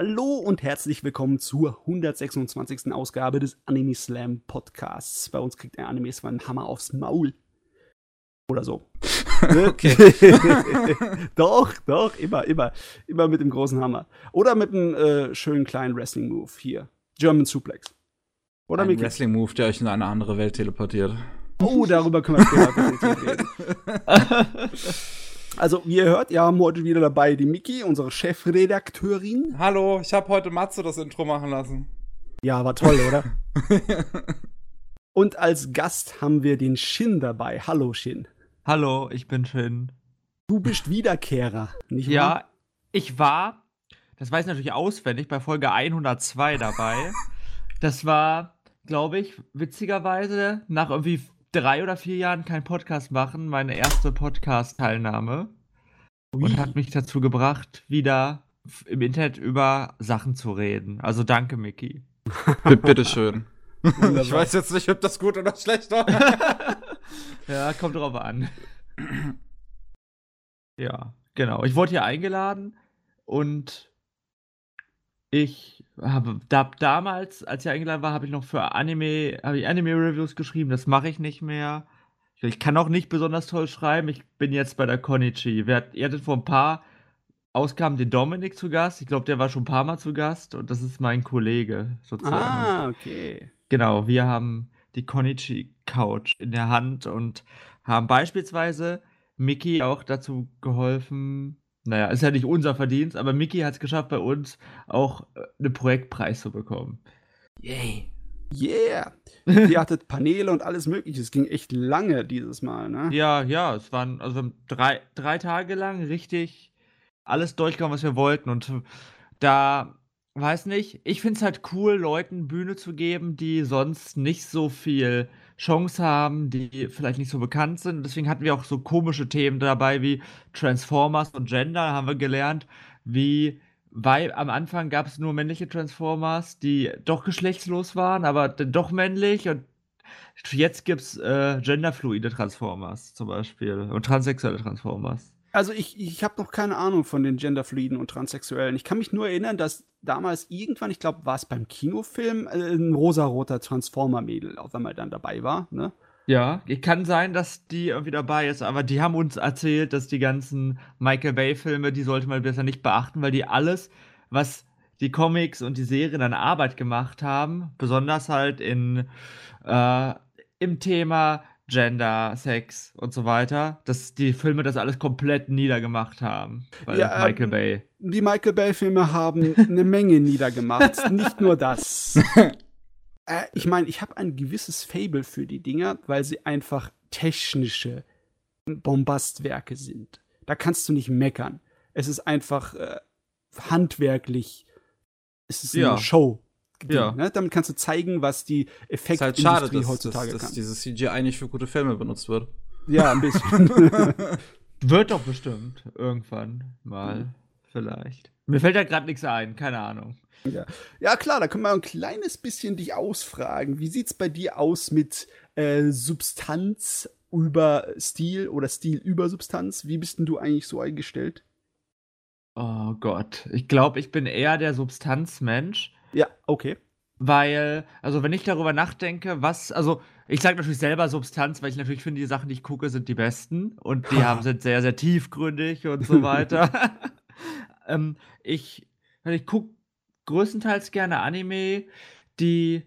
Hallo und herzlich willkommen zur 126. Ausgabe des Anime Slam Podcasts. Bei uns kriegt ein Anime zwar einen Hammer aufs Maul. Oder so. okay. doch, doch, immer, immer. Immer mit dem großen Hammer. Oder mit einem äh, schönen kleinen Wrestling-Move hier. German Suplex. Oder ein Wrestling-Move, der euch in eine andere Welt teleportiert. Oh, darüber können wir später reden. Also, wie ihr hört, wir haben heute wieder dabei die Miki, unsere Chefredakteurin. Hallo, ich habe heute Matze das Intro machen lassen. Ja, war toll, oder? Und als Gast haben wir den Shin dabei. Hallo, Shin. Hallo, ich bin Shin. Du bist Wiederkehrer, nicht wahr? Ja, ich war, das weiß ich natürlich auswendig, bei Folge 102 dabei. das war, glaube ich, witzigerweise nach irgendwie drei oder vier Jahren keinen Podcast machen, meine erste Podcast-Teilnahme. Und hat mich dazu gebracht, wieder im Internet über Sachen zu reden. Also danke, Mickey. Bitteschön. ich weiß jetzt nicht, ob das gut oder schlecht war. ja, kommt drauf an. ja, genau. Ich wurde hier eingeladen und ich habe da, damals, als ich eingeladen war, habe ich noch für Anime, habe ich Anime-Reviews geschrieben. Das mache ich nicht mehr. Ich kann auch nicht besonders toll schreiben. Ich bin jetzt bei der Konichi. Ihr hattet vor ein paar Ausgaben den Dominik zu Gast. Ich glaube, der war schon ein paar Mal zu Gast und das ist mein Kollege sozusagen. Ah, okay. Genau, wir haben die Konichi Couch in der Hand und haben beispielsweise Mickey auch dazu geholfen, naja, ist ja nicht unser Verdienst, aber Mickey hat es geschafft, bei uns auch äh, einen Projektpreis zu bekommen. Yay. Yeah. Ihr hattet Paneele und alles mögliche. Es ging echt lange dieses Mal, ne? Ja, ja, es waren also drei, drei Tage lang richtig alles durchgekommen, was wir wollten. Und da, weiß nicht, ich finde es halt cool, Leuten Bühne zu geben, die sonst nicht so viel Chance haben, die vielleicht nicht so bekannt sind. Deswegen hatten wir auch so komische Themen dabei wie Transformers und Gender. Haben wir gelernt, wie, weil am Anfang gab es nur männliche Transformers, die doch geschlechtslos waren, aber doch männlich und jetzt gibt es äh, genderfluide Transformers zum Beispiel und transsexuelle Transformers. Also ich, ich habe noch keine Ahnung von den Genderfluiden und Transsexuellen. Ich kann mich nur erinnern, dass damals irgendwann, ich glaube, war es beim Kinofilm, äh, ein rosaroter Transformer-Mädel auf einmal dann dabei war, ne? Ja, kann sein, dass die irgendwie dabei ist, aber die haben uns erzählt, dass die ganzen Michael Bay-Filme, die sollte man besser nicht beachten, weil die alles, was die Comics und die Serien an Arbeit gemacht haben, besonders halt in äh, im Thema Gender, Sex und so weiter, dass die Filme das alles komplett niedergemacht haben. Weil ja, Michael ähm, Bay. Die Michael Bay-Filme haben eine Menge niedergemacht. Nicht nur das. äh, ich meine, ich habe ein gewisses Fable für die Dinger, weil sie einfach technische Bombastwerke sind. Da kannst du nicht meckern. Es ist einfach äh, handwerklich. Es ist ja. eine Show. Ding, ja. Ne? Damit kannst du zeigen, was die Effektindustrie halt schade, dass, heutzutage dass, kann. Dass dieses CGI nicht für gute Filme benutzt wird. Ja, ein bisschen. wird doch bestimmt irgendwann mal mhm. vielleicht. Mir fällt da gerade nichts ein, keine Ahnung. Ja. ja, klar, da können wir ein kleines bisschen dich ausfragen. Wie sieht's bei dir aus mit äh, Substanz über Stil oder Stil über Substanz? Wie bist denn du eigentlich so eingestellt? Oh Gott, ich glaube, ich bin eher der Substanzmensch. Ja, okay. Weil, also wenn ich darüber nachdenke, was, also ich sage natürlich selber Substanz, weil ich natürlich finde, die Sachen, die ich gucke, sind die besten und die haben, sind sehr, sehr tiefgründig und so weiter. ähm, ich ich gucke größtenteils gerne Anime, die,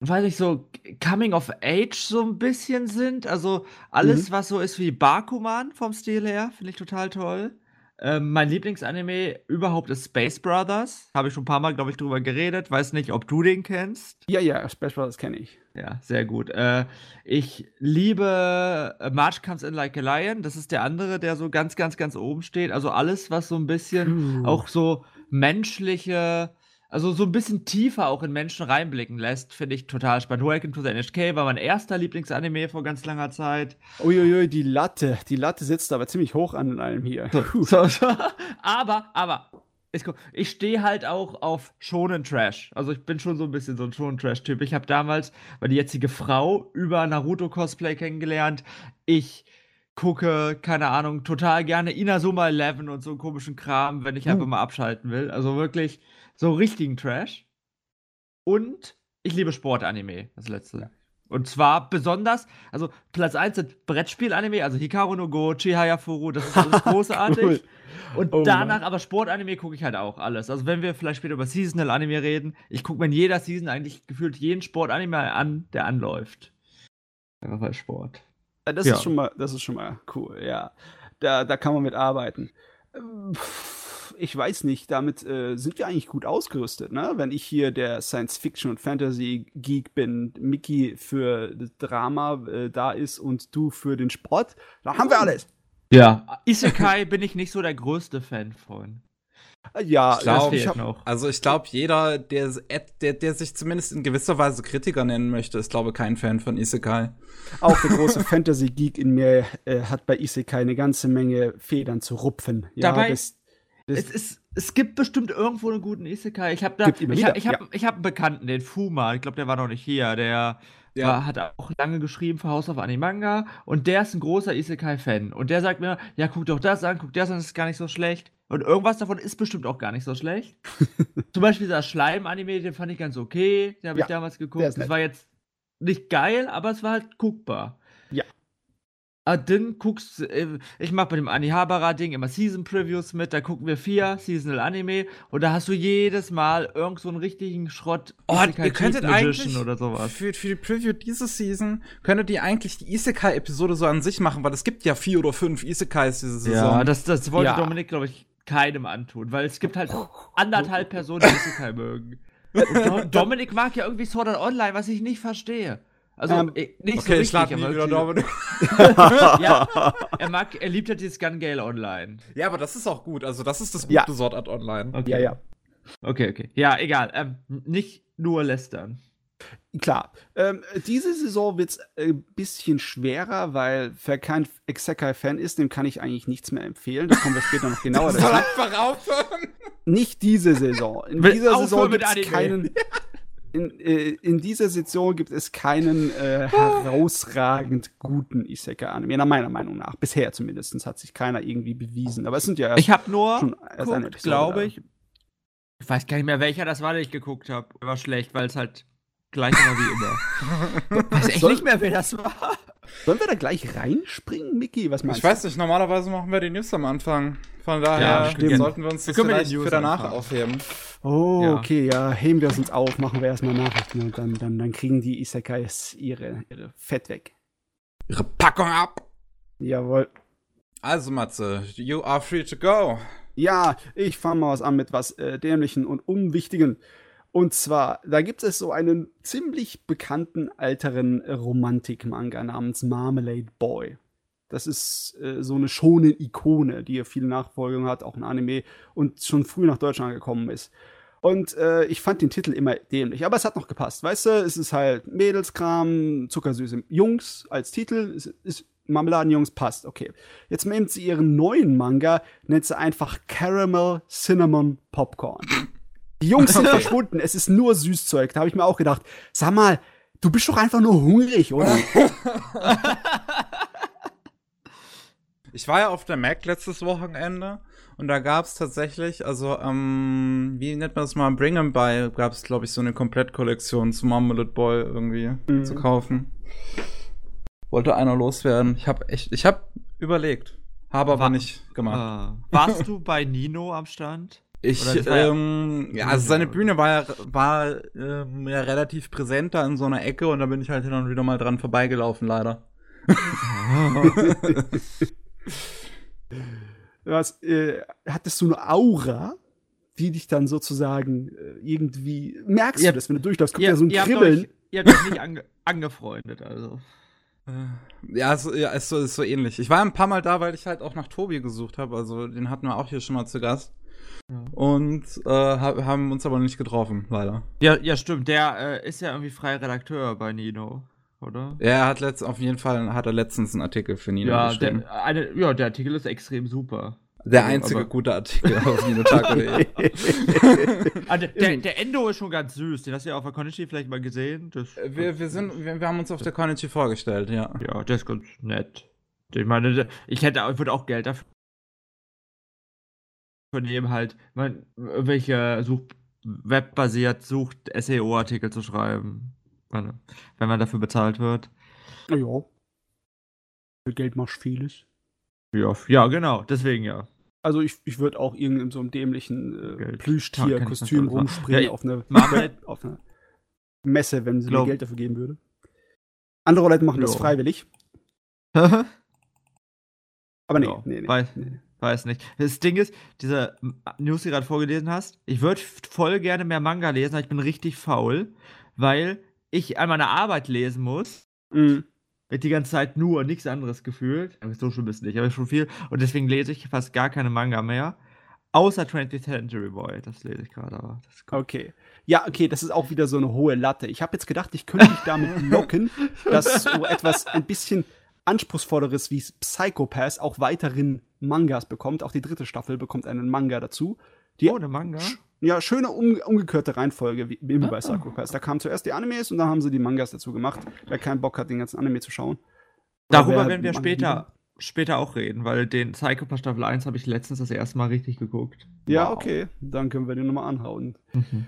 weiß ich, so Coming of Age so ein bisschen sind. Also alles, mhm. was so ist wie Bakuman vom Stil her, finde ich total toll. Ähm, mein Lieblingsanime überhaupt ist Space Brothers. Habe ich schon ein paar Mal, glaube ich, drüber geredet. Weiß nicht, ob du den kennst. Ja, ja, Space Brothers kenne ich. Ja, sehr gut. Äh, ich liebe March Comes in Like a Lion. Das ist der andere, der so ganz, ganz, ganz oben steht. Also alles, was so ein bisschen Puh. auch so menschliche also so ein bisschen tiefer auch in Menschen reinblicken lässt, finde ich total spannend. Welcome to the NHK war mein erster Lieblingsanime vor ganz langer Zeit. Uiuiui, die Latte, die Latte sitzt aber ziemlich hoch an in allem hier. So, so, so. aber, aber, ich stehe halt auch auf schonen Trash. Also ich bin schon so ein bisschen so ein schonen Trash-Typ. Ich habe damals meine jetzige Frau über Naruto-Cosplay kennengelernt. Ich gucke, keine Ahnung, total gerne Inazuma 11 und so einen komischen Kram, wenn ich einfach Uh. mal abschalten will. Also wirklich so richtigen Trash. Und ich liebe Sportanime, das letzte. Und zwar besonders, also Platz 1 sind Brettspiel-Anime, also Hikaru no Go, Chihaya Furu, das ist alles großartig. Cool. Und Oh danach Mann. aber Sportanime gucke ich halt auch alles. Also wenn wir vielleicht später über Seasonal Anime reden, ich gucke mir in jeder Season eigentlich gefühlt jeden Sportanime an, der anläuft. Einfach weil Sport. Ja, Das Ja. ist schon mal, das ist schon mal cool, ja. Da, da kann man mit arbeiten. Ähm, pff, Ich weiß nicht, damit äh, sind wir eigentlich gut ausgerüstet, ne? Wenn ich hier der Science-Fiction- und Fantasy-Geek bin, Mickey für das Drama äh, da ist und du für den Sport, da haben wir alles. Ja. Isekai bin ich nicht so der größte Fan von. Äh, Ja, Ich glaub, also ich hab, noch. Also ich glaube, jeder, der, der, der sich zumindest in gewisser Weise Kritiker nennen möchte, ist, glaube ich, kein Fan von Isekai. auch der große Fantasy-Geek in mir äh, hat bei Isekai eine ganze Menge Federn zu rupfen. Ja, Dabei- das, das, Es, ist, es gibt bestimmt irgendwo einen guten Isekai. Ich habe da, ich wieder, habe ich hab, ich hab einen Bekannten, den Fuma. Ich glaube, der war noch nicht hier. Der Ja. war, hat auch lange geschrieben für House of Animanga und der ist ein großer Isekai-Fan. Und der sagt mir, ja, guck doch das an, guck das an, das ist gar nicht so schlecht. Und irgendwas davon ist bestimmt auch gar nicht so schlecht. Zum Beispiel dieser Schleim-Anime, den fand ich ganz okay. Den habe Ja, ich damals geguckt. Das nett. war jetzt nicht geil, aber es war halt guckbar. Ah, dann guckst äh, ich mach bei dem Anihabara-Ding immer Season-Previews mit, da gucken wir vier Seasonal Anime und da hast du jedes Mal irgend so einen richtigen Schrott Oh, ihr könntet eigentlich oder sowas. Für, für die Preview diese Season könntet ihr eigentlich die Isekai-Episode so an sich machen, weil es gibt ja vier oder fünf Isekais diese Saison. Ja, das, das wollte Ja. Dominik, glaube ich, keinem antun, weil es gibt halt anderthalb Personen, die Isekai mögen. Und Do Dominik mag ja irgendwie Sword Art Online, was ich nicht verstehe. Also, Ähm, eh, nicht okay, so ich lade richtig, nie aber wieder Dominik. Ja, er mag, er liebt halt dieses Gun Gale Online. Ja, aber das ist auch gut. Also, das ist das Ja. gute Sword Art Online. Okay. ja, ja. Okay, okay. Ja, egal. Ähm, nicht nur lästern. Klar. Ähm, diese Saison wird es ein bisschen schwerer, weil wer kein Exekai-Fan ist, dem kann ich eigentlich nichts mehr empfehlen. Da kommen wir später noch genauer Soll dazu. einfach aufhören. Nicht diese Saison. In Will dieser Saison mit gibt es keinen. In, äh, in dieser Saison gibt es keinen äh, herausragend guten Isekai-Anime, nach meiner Meinung nach. Bisher zumindest hat sich keiner irgendwie bewiesen. Aber es sind ja Ich habe nur glaube ich. Ich weiß gar nicht mehr, welcher das war, den ich geguckt habe. War schlecht, weil es halt gleich war wie immer. weiß echt Soll- nicht mehr, wer das war. Sollen wir da gleich reinspringen, Mickey? Was meinst Ich weiß nicht, normalerweise machen wir die News am Anfang. Von Ja, daher stimmt. sollten wir uns das vielleicht News für danach anfangen. aufheben. du? Oh, Ja. okay, ja, heben wir es uns auf, machen wir erstmal Nachrichten und dann, dann, dann kriegen die Isekais ihre, ihre Fett weg. Ihre Packung ab. Jawohl. Also, Matze, you are free to go. Ja, ich fange mal was an mit was äh, Dämlichen und Unwichtigen. Und zwar, da gibt es so einen ziemlich bekannten älteren Romantik-Manga namens Marmalade Boy. Das ist äh, so eine schone Ikone, die ja viele Nachfolgungen hat, auch ein Anime und schon früh nach Deutschland gekommen ist. Und äh, ich fand den Titel immer dämlich, aber es hat noch gepasst. Weißt du, es ist halt Mädelskram, zuckersüße Jungs als Titel, es ist Marmeladenjungs passt, okay. Jetzt nimmt sie ihren neuen Manga, nennt sie einfach Caramel Cinnamon Popcorn. Die Jungs sind verschwunden, es ist nur Süßzeug. Da habe ich mir auch gedacht, sag mal, du bist doch einfach nur hungrig, oder? Ich war ja auf der Mac letztes Wochenende und da gab es tatsächlich, also, ähm, wie nennt man das mal, Bring 'em By, gab es, glaube ich, so eine Komplettkollektion zu Marmalade Boy irgendwie Mhm. zu kaufen. Wollte einer loswerden. Ich habe echt, ich habe überlegt, habe aber War- nicht gemacht. Ah. Warst du bei Nino am Stand? Ich, ja- ähm, ja, also seine Bühne war ja, war, ähm, ja relativ präsent da in so einer Ecke und da bin ich halt hin und wieder mal dran vorbeigelaufen, leider. Was, äh, hattest du eine Aura, die dich dann sozusagen äh, irgendwie, merkst Ihr du das, wenn du durchläufst, kommt Ihr, ja so ein ihr, habt Kribbeln. euch, ihr habt euch nicht ange angefreundet, also. Ja, so, ja ist, so, ist so ähnlich. Ich war ein paar Mal da, weil ich halt auch nach Tobi gesucht habe. Also den hatten wir auch hier schon mal zu Gast. Ja. Und äh, hab, haben uns aber nicht getroffen, leider. Ja, ja, stimmt. Der äh, ist ja irgendwie freier Redakteur bei Nino, oder? Er hat letzt, auf jeden Fall hat er letztens einen Artikel für Nino Ja, geschrieben. der, eine, ja, der Artikel ist extrem super. Der, Also, einzige aber- gute Artikel auf ninotaco.de. Ah, der, der, der Endo ist schon ganz süß. Den hast du ja auf der Konichi vielleicht mal gesehen. Das, wir, wir, sind, wir, wir haben uns auf der Konichi vorgestellt, ja. ja, der ist ganz nett. Ich meine, ich hätte, ich würde auch Geld dafür nehmen, halt, man, welche Such webbasiert sucht, SEO-Artikel zu schreiben. Wenn, man dafür bezahlt wird. Ja. Für Geld machst du vieles. Ja, ja, genau, deswegen ja. Also ich, ich würde auch irgendein so einem dämlichen äh, Plüschtier-Kostüm mir rumspringen Ja, auf, eine, auf eine Messe, wenn sie mir Glaub- Geld dafür geben würde. Andere Leute machen das Ja. freiwillig. Aber nee, Ja, nee, nee, nee. Weiß nicht. Das Ding ist, diese News, die du gerade vorgelesen hast, ich würde voll gerne mehr Manga lesen, aber ich bin richtig faul, weil ich an meiner Arbeit lesen muss. Mhm. Mit die ganze Zeit nur nichts anderes gefühlt. So schlimm ist nicht, aber schon viel. Und deswegen lese ich fast gar keine Manga mehr. Außer 20th Century Boy. Das lese ich gerade, aber das ist. Okay. Ja, okay, das ist auch wieder so eine hohe Latte. Ich habe jetzt gedacht, ich könnte mich damit locken, dass so etwas ein bisschen anspruchsvolleres wie Psychopath auch weiteren Mangas bekommt. Auch die dritte Staffel bekommt einen Manga dazu. Die, Oh, eine Manga? ja, schöne um, umgekehrte Reihenfolge, wie, immer bei Ah. Psychopath. Da kamen zuerst die Animes und dann haben sie die Mangas dazu gemacht. Wer keinen Bock hat, den ganzen Anime zu schauen. Oder Darüber wer werden wir später, später auch reden, weil den Psychopath Staffel 1 habe ich letztens das erste Mal richtig geguckt. Ja, Wow. okay. Dann können wir den nochmal anhauen. Mhm.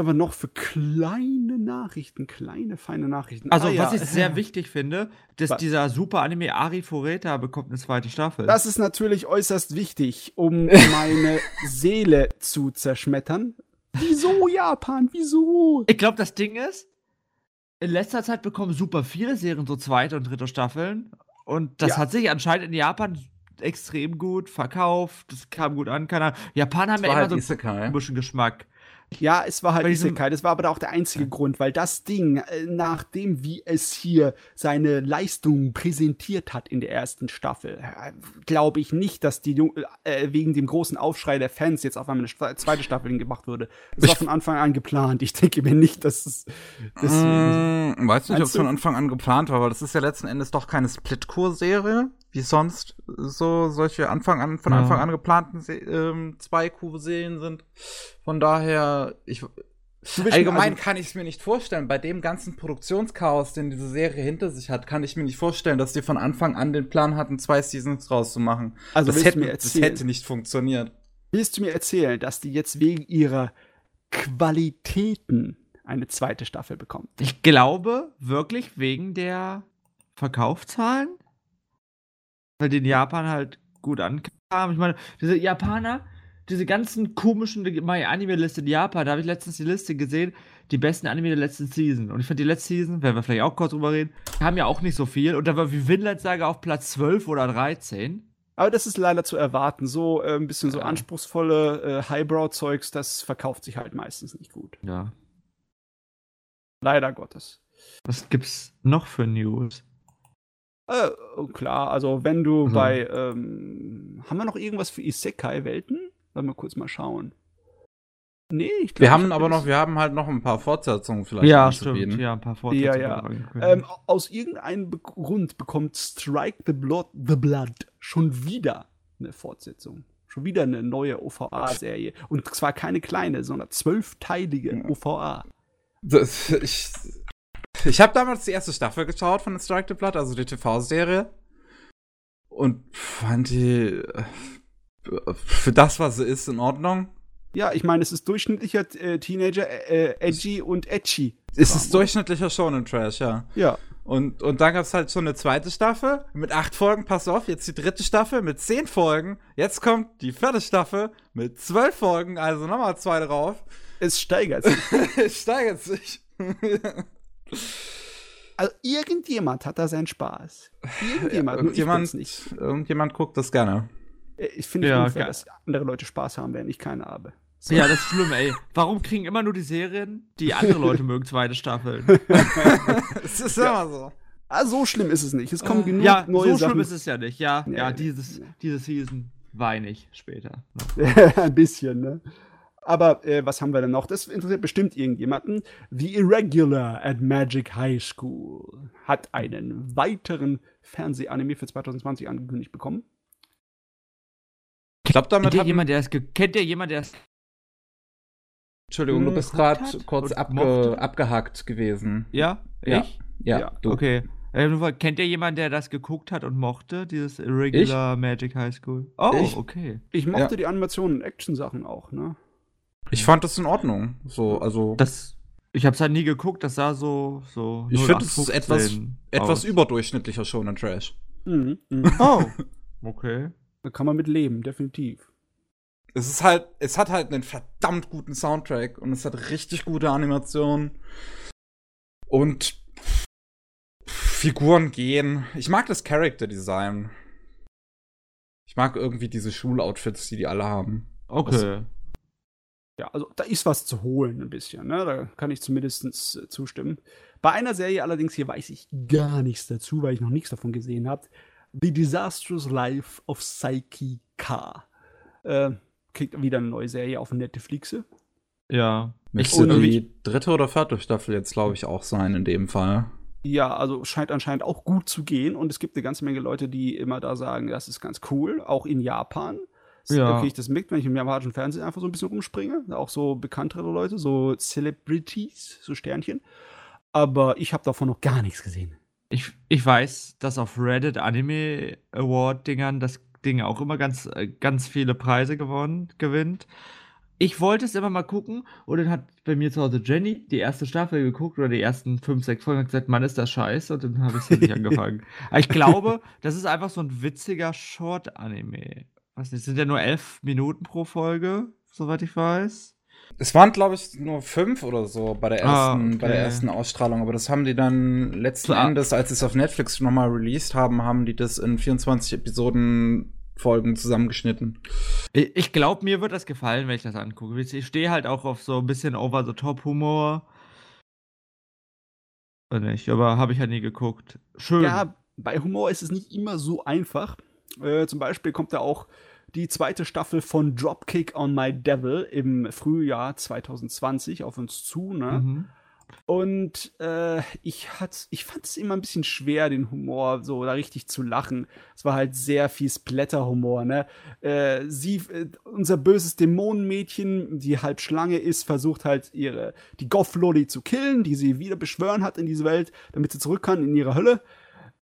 Aber noch für kleine Nachrichten, kleine, feine Nachrichten. Also, Ah, ja. was ich sehr wichtig finde, dass Was? dieser super Anime Ari Fureta bekommt eine zweite Staffel. Das ist natürlich äußerst wichtig, um meine Seele zu zerschmettern. Wieso Japan? Wieso? ich glaube, das Ding ist, in letzter Zeit bekommen super viele Serien so zweite und dritte Staffeln. Und das Ja. hat sich anscheinend in Japan extrem gut verkauft. Das kam gut an. Keine Ahnung. Japaner haben ja immer halt so einen komischen Geschmack. Ja, es war halt Isekai. Das war aber auch der einzige Grund, weil das Ding, äh, nachdem wie es hier seine Leistung präsentiert hat in der ersten Staffel, äh, glaube ich nicht, dass die äh, wegen dem großen Aufschrei der Fans jetzt auf einmal eine zweite Staffel gemacht würde. Das war von Anfang an geplant. Ich denke mir nicht, dass es deswegen. Mm, weiß nicht, ob es von du? Anfang an geplant war, weil das ist ja letzten Endes doch keine Split-Core-Serie, wie sonst so solche Anfang an, von Ja. Anfang an geplanten Se ähm, zwei Q-Serien sind. Von daher, ich, allgemein also- kann ich es mir nicht vorstellen. Bei dem ganzen Produktionschaos, den diese Serie hinter sich hat, kann ich mir nicht vorstellen, dass die von Anfang an den Plan hatten, zwei Seasons draus zu machen. Also das, hätte, das hätte nicht funktioniert. Willst du mir erzählen, dass die jetzt wegen ihrer Qualitäten eine zweite Staffel bekommt? Ich glaube wirklich wegen der Verkaufszahlen. Weil die in Japan halt gut ankam. Ich meine, diese Japaner, diese ganzen komischen My Anime-Liste in Japan, da habe ich letztens die Liste gesehen, die besten Anime der letzten Season. Und ich finde die letzte Season, werden wir vielleicht auch kurz drüber reden, haben ja auch nicht so viel. Und da war wie Vinland Saga auf Platz 12 oder 13. Aber das ist leider zu erwarten. So äh, ein bisschen so anspruchsvolle äh, Highbrow-Zeugs, das verkauft sich halt meistens nicht gut. Ja. Leider Gottes. Was gibt's noch für News? Äh, oh, klar, also wenn du Also- bei, ähm, haben wir noch irgendwas für Isekai-Welten? Lass mal kurz mal schauen. Nee, ich glaube. Wir haben aber noch, wir haben halt noch ein paar Fortsetzungen vielleicht Ja, stimmt. Ja, ein paar Fortsetzungen. Ja, ja. Ähm, aus irgendeinem Grund bekommt Strike the Blood, the Blood schon wieder eine Fortsetzung. Schon wieder eine neue OVA-Serie. Und zwar keine kleine, sondern zwölfteilige Ja. OVA. Das, ich ich habe damals die erste Staffel geschaut von the Blood, also die TV-Serie. Und fand die äh, für das, was sie ist, in Ordnung. Ja, ich meine, es ist durchschnittlicher äh, Teenager, äh, edgy und edgy. Es ist durchschnittlicher Shonen Trash, ja. Ja. Und, und dann gab es halt schon eine zweite Staffel mit acht Folgen, pass auf, jetzt die dritte Staffel mit zehn Folgen. Jetzt kommt die vierte Staffel mit zwölf Folgen, also nochmal zwei drauf. Es steigert sich. es steigert sich. Also irgendjemand hat da seinen Spaß. Irgendjemand, nur ich irgendjemand, nicht. irgendjemand guckt das gerne. Äh, Ich finde Ja, unfair, dass andere Leute Spaß haben, während ich keine habe. So. Ja, das ist schlimm, ey. Warum kriegen immer nur die Serien, die andere Leute mögen, zweite Staffeln? Es ist immer so. Ah, so schlimm ist es nicht. Es kommen genug ja, neue so Sachen. schlimm ist es ja nicht. Ja, Nee, ja, nee, dieses, nee. diese Season weine ich später. Ein bisschen, ne? Aber äh, was haben wir denn noch? Das interessiert bestimmt irgendjemanden. The Irregular at Magic High School hat einen weiteren Fernsehanime für 2020 angekündigt bekommen. Ich glaube, damit Kennt ihr hat jemand, der es kennt ihr jemand, der es Entschuldigung, du Hm, bist geguckt gerade kurz abge mochte? abgehackt gewesen. Ja? Ja. Ich? Ja, Ja, du. Okay. Äh, kennt ihr jemanden, der das geguckt hat und mochte, dieses Irregular Magic High School? Oh, Ich? okay. Ich mochte Ja. die Animationen und Action-Sachen auch, ne? Ich fand das in Ordnung. So, also. Das, ich hab's halt nie geguckt, das sah so. so Ich find, es ist 0815 etwas aus. überdurchschnittlicher Shonen Trash. Mhm. mhm. Oh, okay. da kann man mit leben, definitiv. Es ist halt, es hat halt einen verdammt guten Soundtrack und es hat richtig gute Animationen. Und Figuren gehen. Ich mag das Character Design. Ich mag irgendwie diese Schuloutfits, die die alle haben. Okay. Ja, also da ist was zu holen ein bisschen, ne? Da kann ich zumindest äh, zustimmen. Bei einer Serie allerdings hier weiß ich gar nichts dazu, weil ich noch nichts davon gesehen habe. The Disastrous Life of Psyche K. Äh, kriegt wieder eine neue Serie auf Netflix. Ja. Müsste die dritte oder vierte Staffel jetzt, glaube ich, auch sein in dem Fall. Ja, also scheint anscheinend auch gut zu gehen und es gibt eine ganze Menge Leute, die immer da sagen, das ist ganz cool, auch in Japan. Ja. Kriege ich das mit, wenn ich im japanischen Fernsehen einfach so ein bisschen rumspringe. Auch so bekanntere Leute, so Celebrities, so Sternchen. Aber ich habe davon noch gar nichts gesehen. Ich, ich weiß, dass auf Reddit Anime Award Dingern das Ding auch immer ganz, äh, ganz viele Preise gewonnen, gewinnt. Ich wollte es immer mal gucken und dann hat bei mir zu Hause Jenny die erste Staffel geguckt oder die ersten fünf, sechs Folgen und gesagt, Mann, ist das scheiße und dann habe ich es nicht angefangen. Aber ich glaube, das ist einfach so ein witziger Short-Anime. Was nicht, sind ja nur elf Minuten pro Folge, soweit ich weiß. Es waren, glaube ich, nur fünf oder so bei der Ah, ersten, bei der okay. ersten Ausstrahlung, aber das haben die dann letzten Klar. Endes, als sie es auf Netflix nochmal released haben, haben die das in 24 Episoden Folgen zusammengeschnitten. Ich, ich glaube, mir wird das gefallen, wenn ich das angucke. Ich stehe halt auch auf so ein bisschen Over-the-Top-Humor. Oder nicht, aber habe ich ja nie geguckt. Schön. Ja, bei Humor ist es nicht immer so einfach. Äh, zum Beispiel kommt da auch die zweite Staffel von Dropkick on My Devil im Frühjahr 2020 auf uns zu. Ne? Mhm. Und äh, ich, hat, ich fand es immer ein bisschen schwer, den Humor so da richtig zu lachen. Es war halt sehr viel Splatter-Humor, ne? Äh, sie, äh, unser böses Dämonenmädchen, die halb Schlange ist, versucht halt ihre, die Goth-Lolly zu killen, die sie wieder beschwören hat in diese Welt, damit sie zurück kann in ihre Hölle.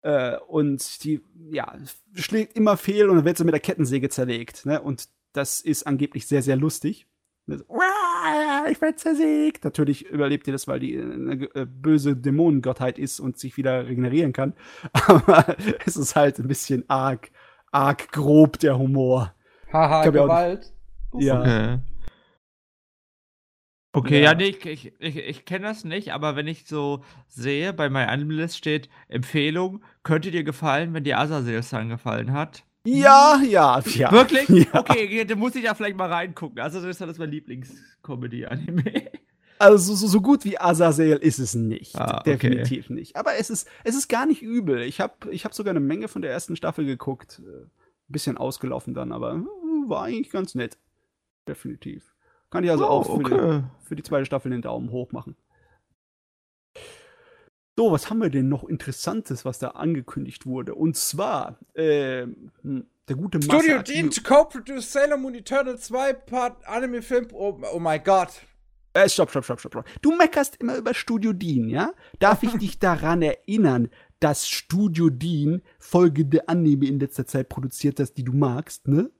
Äh, und die, ja, schlägt immer fehl und dann wird sie mit der Kettensäge zerlegt, ne? Und das ist angeblich sehr, sehr lustig. Ne, so, "Uah, Ich werde zersägt. Natürlich überlebt ihr das, weil die eine äh, böse Dämonengottheit ist und sich wieder regenerieren kann. Aber es ist halt ein bisschen arg, arg grob, der Humor. Haha, Gewalt. Ja. Okay. Okay, Ja. ja, nee, ich, ich, ich, ich kenne das nicht, aber wenn ich so sehe, bei meiner Animalist steht Empfehlung, könnte dir gefallen, wenn dir Azazel-Song gefallen hat. Ja, ja, ja. Wirklich? Ja. Okay, dann muss ich da vielleicht mal reingucken. Azazel ist das mein Lieblings-Comedy-Anime. Also so, so gut wie Azazel ist es nicht. Ah, okay. Definitiv nicht. Aber es ist, es ist gar nicht übel. Ich habe ich hab sogar eine Menge von der ersten Staffel geguckt. Äh, Ein bisschen ausgelaufen dann, aber äh, war eigentlich ganz nett. Definitiv. Kann ich also Oh, auch für, die, für die zweite Staffel den Daumen hoch machen. So, was haben wir denn noch Interessantes, was da angekündigt wurde? Und zwar, hm, der gute Studio Masaaki- Dean to co-produce Sailor Moon Eternal 2 Part Anime Film. Oh, oh mein Gott. Äh, stopp, stopp, stopp, stopp, stopp. Du meckerst immer über Studio Dean, ja? Darf ich dich daran erinnern, dass Studio Dean folgende Anime in letzter Zeit produziert hat, die du magst, ne?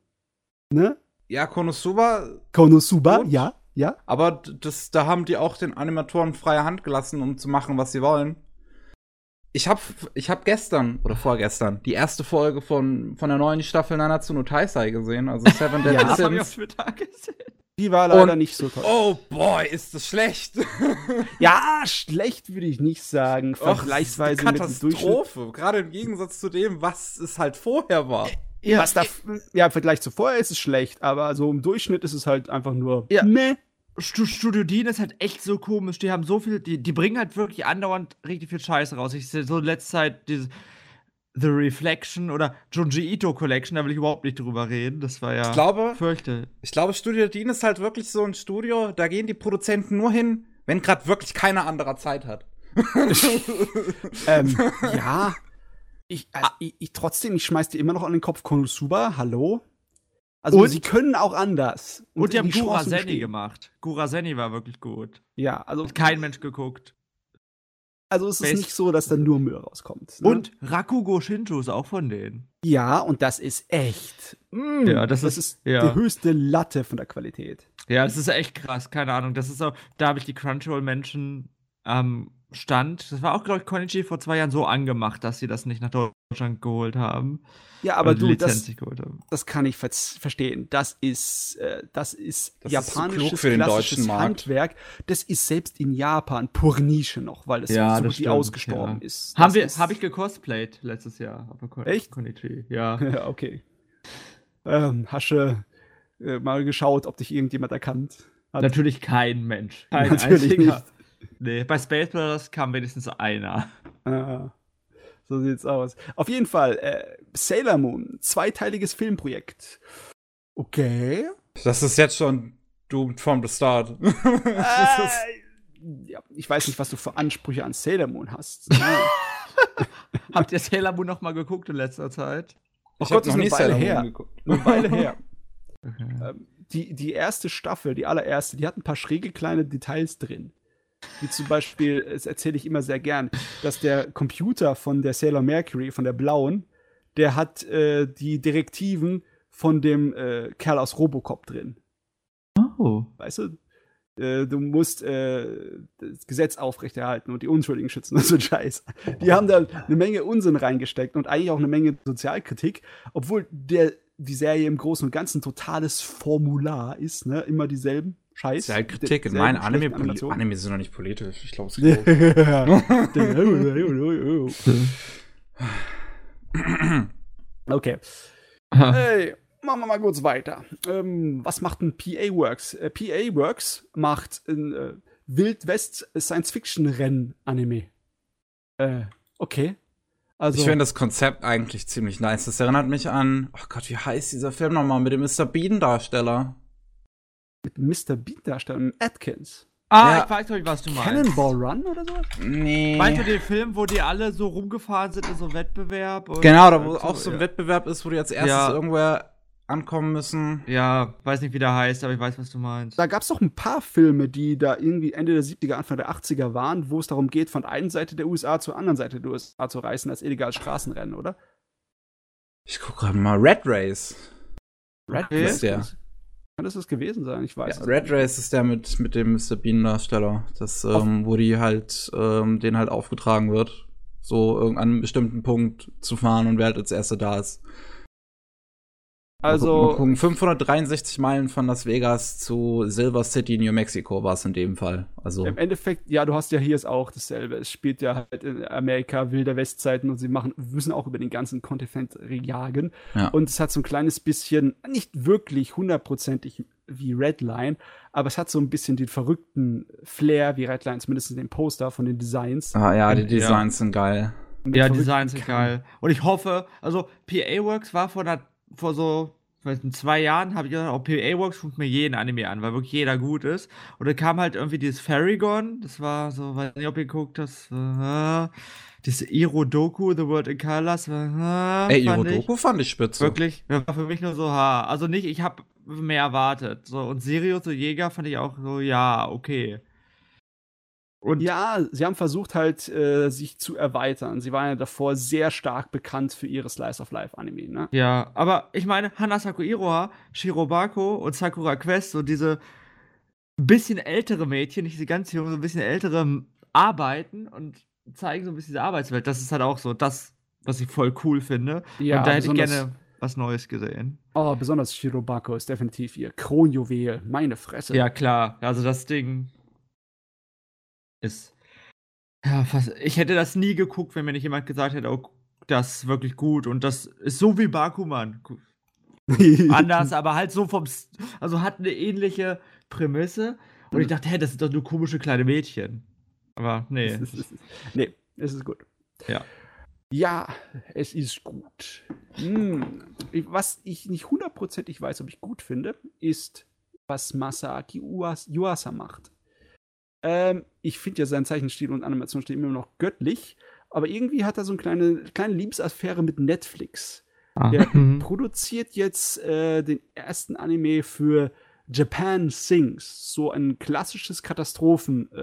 Ne? Ja, Konosuba, Konosuba, Gut. ja, ja. aber das, da haben die auch den Animatoren freie Hand gelassen, um zu machen, was sie wollen. Ich hab, ich hab gestern oder vorgestern die erste Folge von, von der neuen Staffel Nanatsu no Taisai gesehen, also Seven Deadly Ja, das habe ich auf Sins. Twitter gesehen. Die war leider Und- nicht so toll. Oh boy, ist das schlecht. Ja, schlecht würde ich nicht sagen. Och, Vergleichsweise das mit ist dem eine Durchschnitt. Katastrophe. Gerade im Gegensatz zu dem, was es halt vorher war. Ja, Was da, ja, im Vergleich zu vorher ist es schlecht, aber so im Durchschnitt ist es halt einfach nur Ja. meh. Stu Studio Dean ist halt echt so komisch. Die haben so viel, die, die bringen halt wirklich andauernd richtig viel Scheiße raus. Ich sehe so in letzter Zeit diese The Reflection oder Junji Ito Collection, da will ich überhaupt nicht drüber reden. Das war ja. Ich glaube, Fürchte. ich glaube, Studio Dean ist halt wirklich so ein Studio, da gehen die Produzenten nur hin, wenn gerade wirklich keiner anderer Zeit hat. Ähm, ja. Ich, also, ich, ich trotzdem, ich schmeiß dir immer noch an den Kopf Konosuba, hallo? Also Und- sie können auch anders. Und die haben Chancen Gura Senni bestehen. gemacht. Gura Senni war wirklich gut. Ja, also Hat kein Mensch geguckt. Also es ist Best- nicht so, dass da nur Müll rauskommt. Ne? Und Rakugo Shinju ist auch von denen. ja, und das ist echt. Mm, Ja, das das ist- ist ja. die höchste Latte von der Qualität. Ja, das ist echt krass, keine Ahnung. Das ist auch, da habe ich die Crunchyroll-Menschen am Stand, das war auch, glaube ich, Konichi vor zwei Jahren so angemacht, dass sie das nicht nach Deutschland geholt haben. Ja, aber die du, das, nicht geholt haben. das kann ich ver verstehen. Das ist, äh, das ist Das ist japanisches für den klassisches. Handwerk. Das ist selbst in Japan pur Nische noch, weil es Ja, so das gut wie stimmt, ausgestorben ja. ist. Haben Das wir, ist- habe ich gecosplayt letztes Jahr. Echt? Konichi, ja. Ja, okay. Ähm, hast du äh, mal geschaut, ob dich irgendjemand erkannt hat? Natürlich kein Mensch. Kein Natürlich einziger. nicht. Nee, bei Space Brothers kam wenigstens einer. Ah, so sieht's aus. Auf jeden Fall, äh, Sailor Moon, zweiteiliges Filmprojekt. Okay. Das ist jetzt schon doomed from the start. Äh, ja, ich weiß nicht, was du für Ansprüche an Sailor Moon hast. Habt ihr Sailor Moon noch mal geguckt in letzter Zeit? Oh Ich Gott, hab ist eine Weile Sailor Moon her. geguckt. Eine Weile her. Okay. Ähm, die, die erste Staffel, die allererste, die hat ein paar schräge kleine Details drin. Wie zum Beispiel, das erzähle ich immer sehr gern, dass der Computer von der Sailor Mercury, von der blauen, der hat äh, die Direktiven von dem äh, Kerl aus Robocop drin. Oh. Weißt du? Äh, du musst äh, das Gesetz aufrechterhalten und die Unschuldigen schützen und so Scheiß. Die haben da eine Menge Unsinn reingesteckt und eigentlich auch eine Menge Sozialkritik, obwohl der, die Serie im Großen und Ganzen totales Formular ist, ne? Immer dieselben Scheiß. Ist halt Kritik. In meinen Anime. Anime sind doch nicht politisch. Ich glaube, es geht okay. Hey, machen wir mal kurz weiter. Ähm, was macht ein PA Works? Äh, PA Works macht ein äh, Wild-West Science-Fiction-Rennen-Anime. Äh, okay. Also, Ich finde das Konzept eigentlich ziemlich nice. Das erinnert mich an, oh Gott, wie heißt dieser Film nochmal mit dem Mr. Bean-Darsteller? Mit Mr. Bean-Darsteller Atkins. Ah, Ja. ich weiß ich, was du meinst. Cannonball Run oder sowas? Nee. Meinst du den Film, wo die alle so rumgefahren sind in so einem Wettbewerb? und- Genau, da wo und auch so ein ja. Wettbewerb ist, wo die als erstes Ja. irgendwer ankommen müssen. Ja, weiß nicht, wie der heißt, aber ich weiß, was du meinst. Da gab es doch ein paar Filme, die da irgendwie Ende der 70er, Anfang der 80er waren, wo es darum geht, von einer Seite der USA zur anderen Seite der USA zu reisen, als illegales Straßenrennen, oder? Ich guck gerade mal. Red Race. Red ist der. Kann das das gewesen sein? Ich weiß Ja, es Red nicht. Race ist der mit, mit dem Mr. Bean-Darsteller. Das, ähm, wo die halt, ähm, den halt aufgetragen wird, so irgendeinen bestimmten Punkt zu fahren und wer halt als erster da ist. Mal Also, gucken, 563 Meilen von Las Vegas zu Silver City, New Mexico war es in dem Fall. Also, im Endeffekt, ja, du hast ja hier ist auch dasselbe. Es spielt ja halt in Amerika wilder Westzeiten und sie machen, müssen auch über den ganzen Kontinent jagen. Ja. Und es hat so ein kleines bisschen, nicht wirklich hundertprozentig wie Redline, aber es hat so ein bisschen den verrückten Flair wie Redline, zumindest in dem Poster von den Designs. ah, ja, die Ja. Designs sind geil. Ja, Designs sind geil. Und ich hoffe, also PA Works war vor, einer, vor so weiß nicht, zwei Jahren, habe ich gesagt, auch PA Works guckt mir jeden Anime an, weil wirklich jeder gut ist. Und dann kam halt irgendwie dieses Faragon, das war so, weiß nicht, ob ihr guckt, das war, dieses Irodoku, The World in Colors, war, Ey, fand ich. Irodoku fand ich spitze. Wirklich, war für mich nur so, ha. Also nicht, ich habe mehr erwartet. So, und Sirius und Jäger fand ich auch so, ja, okay. Und Ja, sie haben versucht halt, äh, sich zu erweitern. Sie waren ja davor sehr stark bekannt für ihre Slice of Life Anime, ne? Ja, aber ich meine, Hanasaku Iroha, Shirobako und Sakura Quest, so diese bisschen ältere Mädchen, nicht diese ganz jungen, so ein bisschen ältere m- arbeiten und zeigen so ein bisschen diese Arbeitswelt. Das ist halt auch so das, was ich voll cool finde. Ja, und da hätte ich gerne was Neues gesehen. Oh, besonders Shirobako ist definitiv ihr Kronjuwel. Meine Fresse. Ja, klar. Also das Ding ist. Ja, fast, ich hätte das nie geguckt, wenn mir nicht jemand gesagt hätte, oh, das ist wirklich gut und das ist so wie Bakuman. Anders, aber halt so vom. S- Also hat eine ähnliche Prämisse. Und ich dachte, hä, das sind doch nur komische kleine Mädchen. Aber nee. Es ist- es ist- nee, es ist gut. Ja. Ja, es ist gut. Hm. Was ich nicht hundertprozentig weiß, ob ich gut finde, ist, was Masaaki Uas- Yuasa macht. Ähm, ich finde ja seinen Zeichenstil und Animationsstil immer noch göttlich, aber irgendwie hat er so eine kleine, kleine Liebesaffäre mit Netflix. Ah. Der Mhm. produziert jetzt äh, den ersten Anime für Japan Sings, so ein klassisches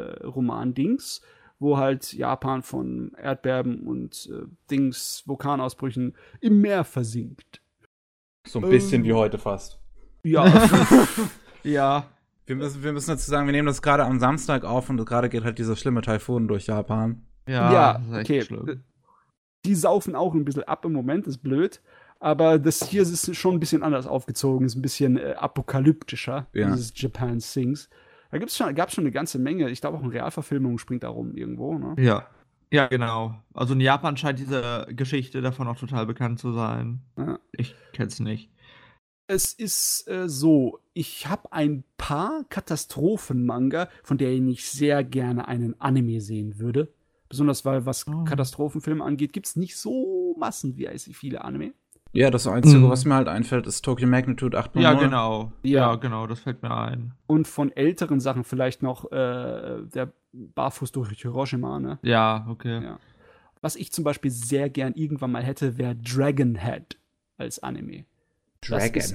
Katastrophenroman-Dings, wo halt Japan von Erdbeben und äh, Dings, Vulkanausbrüchen im Meer versinkt. So ein bisschen Ähm. wie heute fast. Ja, Ja. Wir müssen, wir müssen dazu sagen, wir nehmen das gerade am Samstag auf und gerade geht halt dieser schlimme Taifun durch Japan. Ja, ja, das ist echt okay. schlimm. Die saufen auch ein bisschen ab im Moment, ist blöd. Aber das hier ist schon ein bisschen anders aufgezogen, ist ein bisschen äh, apokalyptischer, Ja. dieses Japan Sings. Da gibt's schon, gab schon eine ganze Menge. Ich glaube auch eine Realverfilmung springt da rum irgendwo. Ne? Ja. Ja, genau. Also in Japan scheint diese Geschichte davon auch total bekannt zu sein. Ja. Ich kenn's nicht. Es ist äh, so, ich habe ein paar Katastrophen-Manga, von denen ich sehr gerne einen Anime sehen würde. Besonders weil, was Oh. Katastrophenfilme angeht, gibt es nicht so massenweise viele Anime. Ja, das Einzige, Mhm. was mir halt einfällt, ist Tokyo Magnitude 8.0. Ja, genau. Ja. Ja. genau, das fällt mir ein. Und von älteren Sachen vielleicht noch äh, der Barfuß durch Hiroshima. Ne? Ja, okay. Ja. Was ich zum Beispiel sehr gern irgendwann mal hätte, wäre Dragonhead als Anime. Das ist.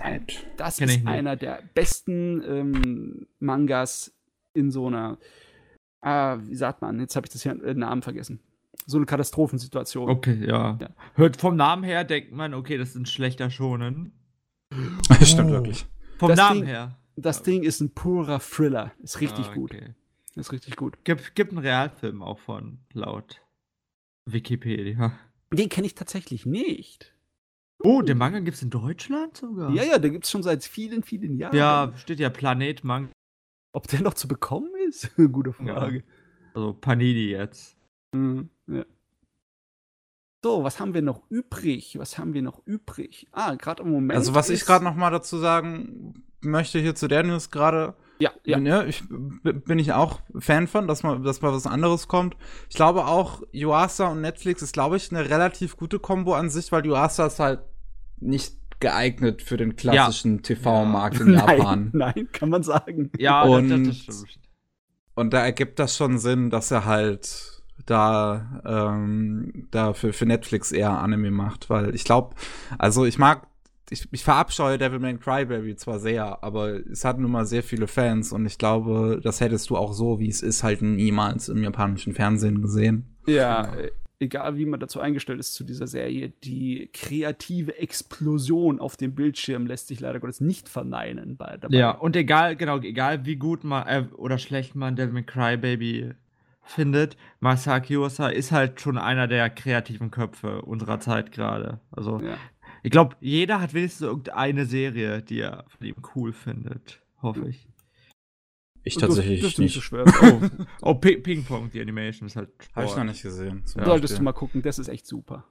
Das ist einer der besten ähm, Mangas in so einer, ah, wie sagt man, jetzt habe ich das hier äh, Namen vergessen. So eine Katastrophensituation. Okay, ja. Ja. Hört vom Namen her, denkt man, okay, das ist ein schlechter Schonen. Stimmt Oh. wirklich. Vom Das Namen Ding- her. Das Ding ist ein purer Thriller. Ist richtig Ah, gut. okay. Ist richtig gut. Gibt, gibt einen Realfilm auch von, laut Wikipedia. Den kenne ich tatsächlich nicht. Oh, den Manga gibt's in Deutschland sogar? Ja, ja, den gibt es schon seit vielen, vielen Jahren. Ja, steht ja Planet Manga, Ob der noch zu bekommen ist? Gute Frage. also Panini jetzt. Mhm, ja. So, was haben wir noch übrig? Was haben wir noch übrig? Ah, gerade im Moment. Also, was ich gerade noch mal dazu sagen möchte hier zu der News gerade, Ja, ja. ja. ich, bin ich auch Fan von, dass mal, dass mal was anderes kommt. Ich glaube auch, Yuasa und Netflix ist, glaube ich, eine relativ gute Kombo an sich, weil Yuasa ist halt nicht geeignet für den klassischen TV-Markt in Japan. Nein, nein, kann man sagen. Ja, Und- das, das, das stimmt. Und da ergibt das schon Sinn, dass er halt da, ähm, da für, für Netflix eher Anime macht, weil ich glaube, also ich mag, ich, ich verabscheue Devilman Crybaby zwar sehr, aber es hat nun mal sehr viele Fans und ich glaube, das hättest du auch so, wie es ist, halt niemals im japanischen Fernsehen gesehen. Ja, äh, egal wie man dazu eingestellt ist zu dieser Serie, die kreative Explosion auf dem Bildschirm lässt sich leider Gottes nicht verneinen bei dabei. Ja, und egal, genau, egal wie gut man äh, oder schlecht man Devil May Cry Baby findet, Masaki Yuasa ist halt schon einer der kreativen Köpfe unserer Zeit gerade. Also, Ja. ich glaube, jeder hat wenigstens irgendeine Serie, die er von ihm cool findet. Hoffe ich. Ich Und du- tatsächlich dürfte nicht. so schwer. Oh, Pi- Ping Pong, die Animation ist halt. Habe ich noch nicht gesehen. Ja. Solltest du mal gucken, das ist echt super.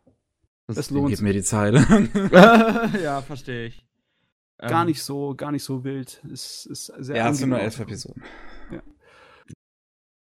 Das Das lohnt Gib mir die Zeit. ja, verstehe ich. Gar Ähm, nicht so, gar nicht so wild. Es ist sehr ja, es sind nur elf. Episoden.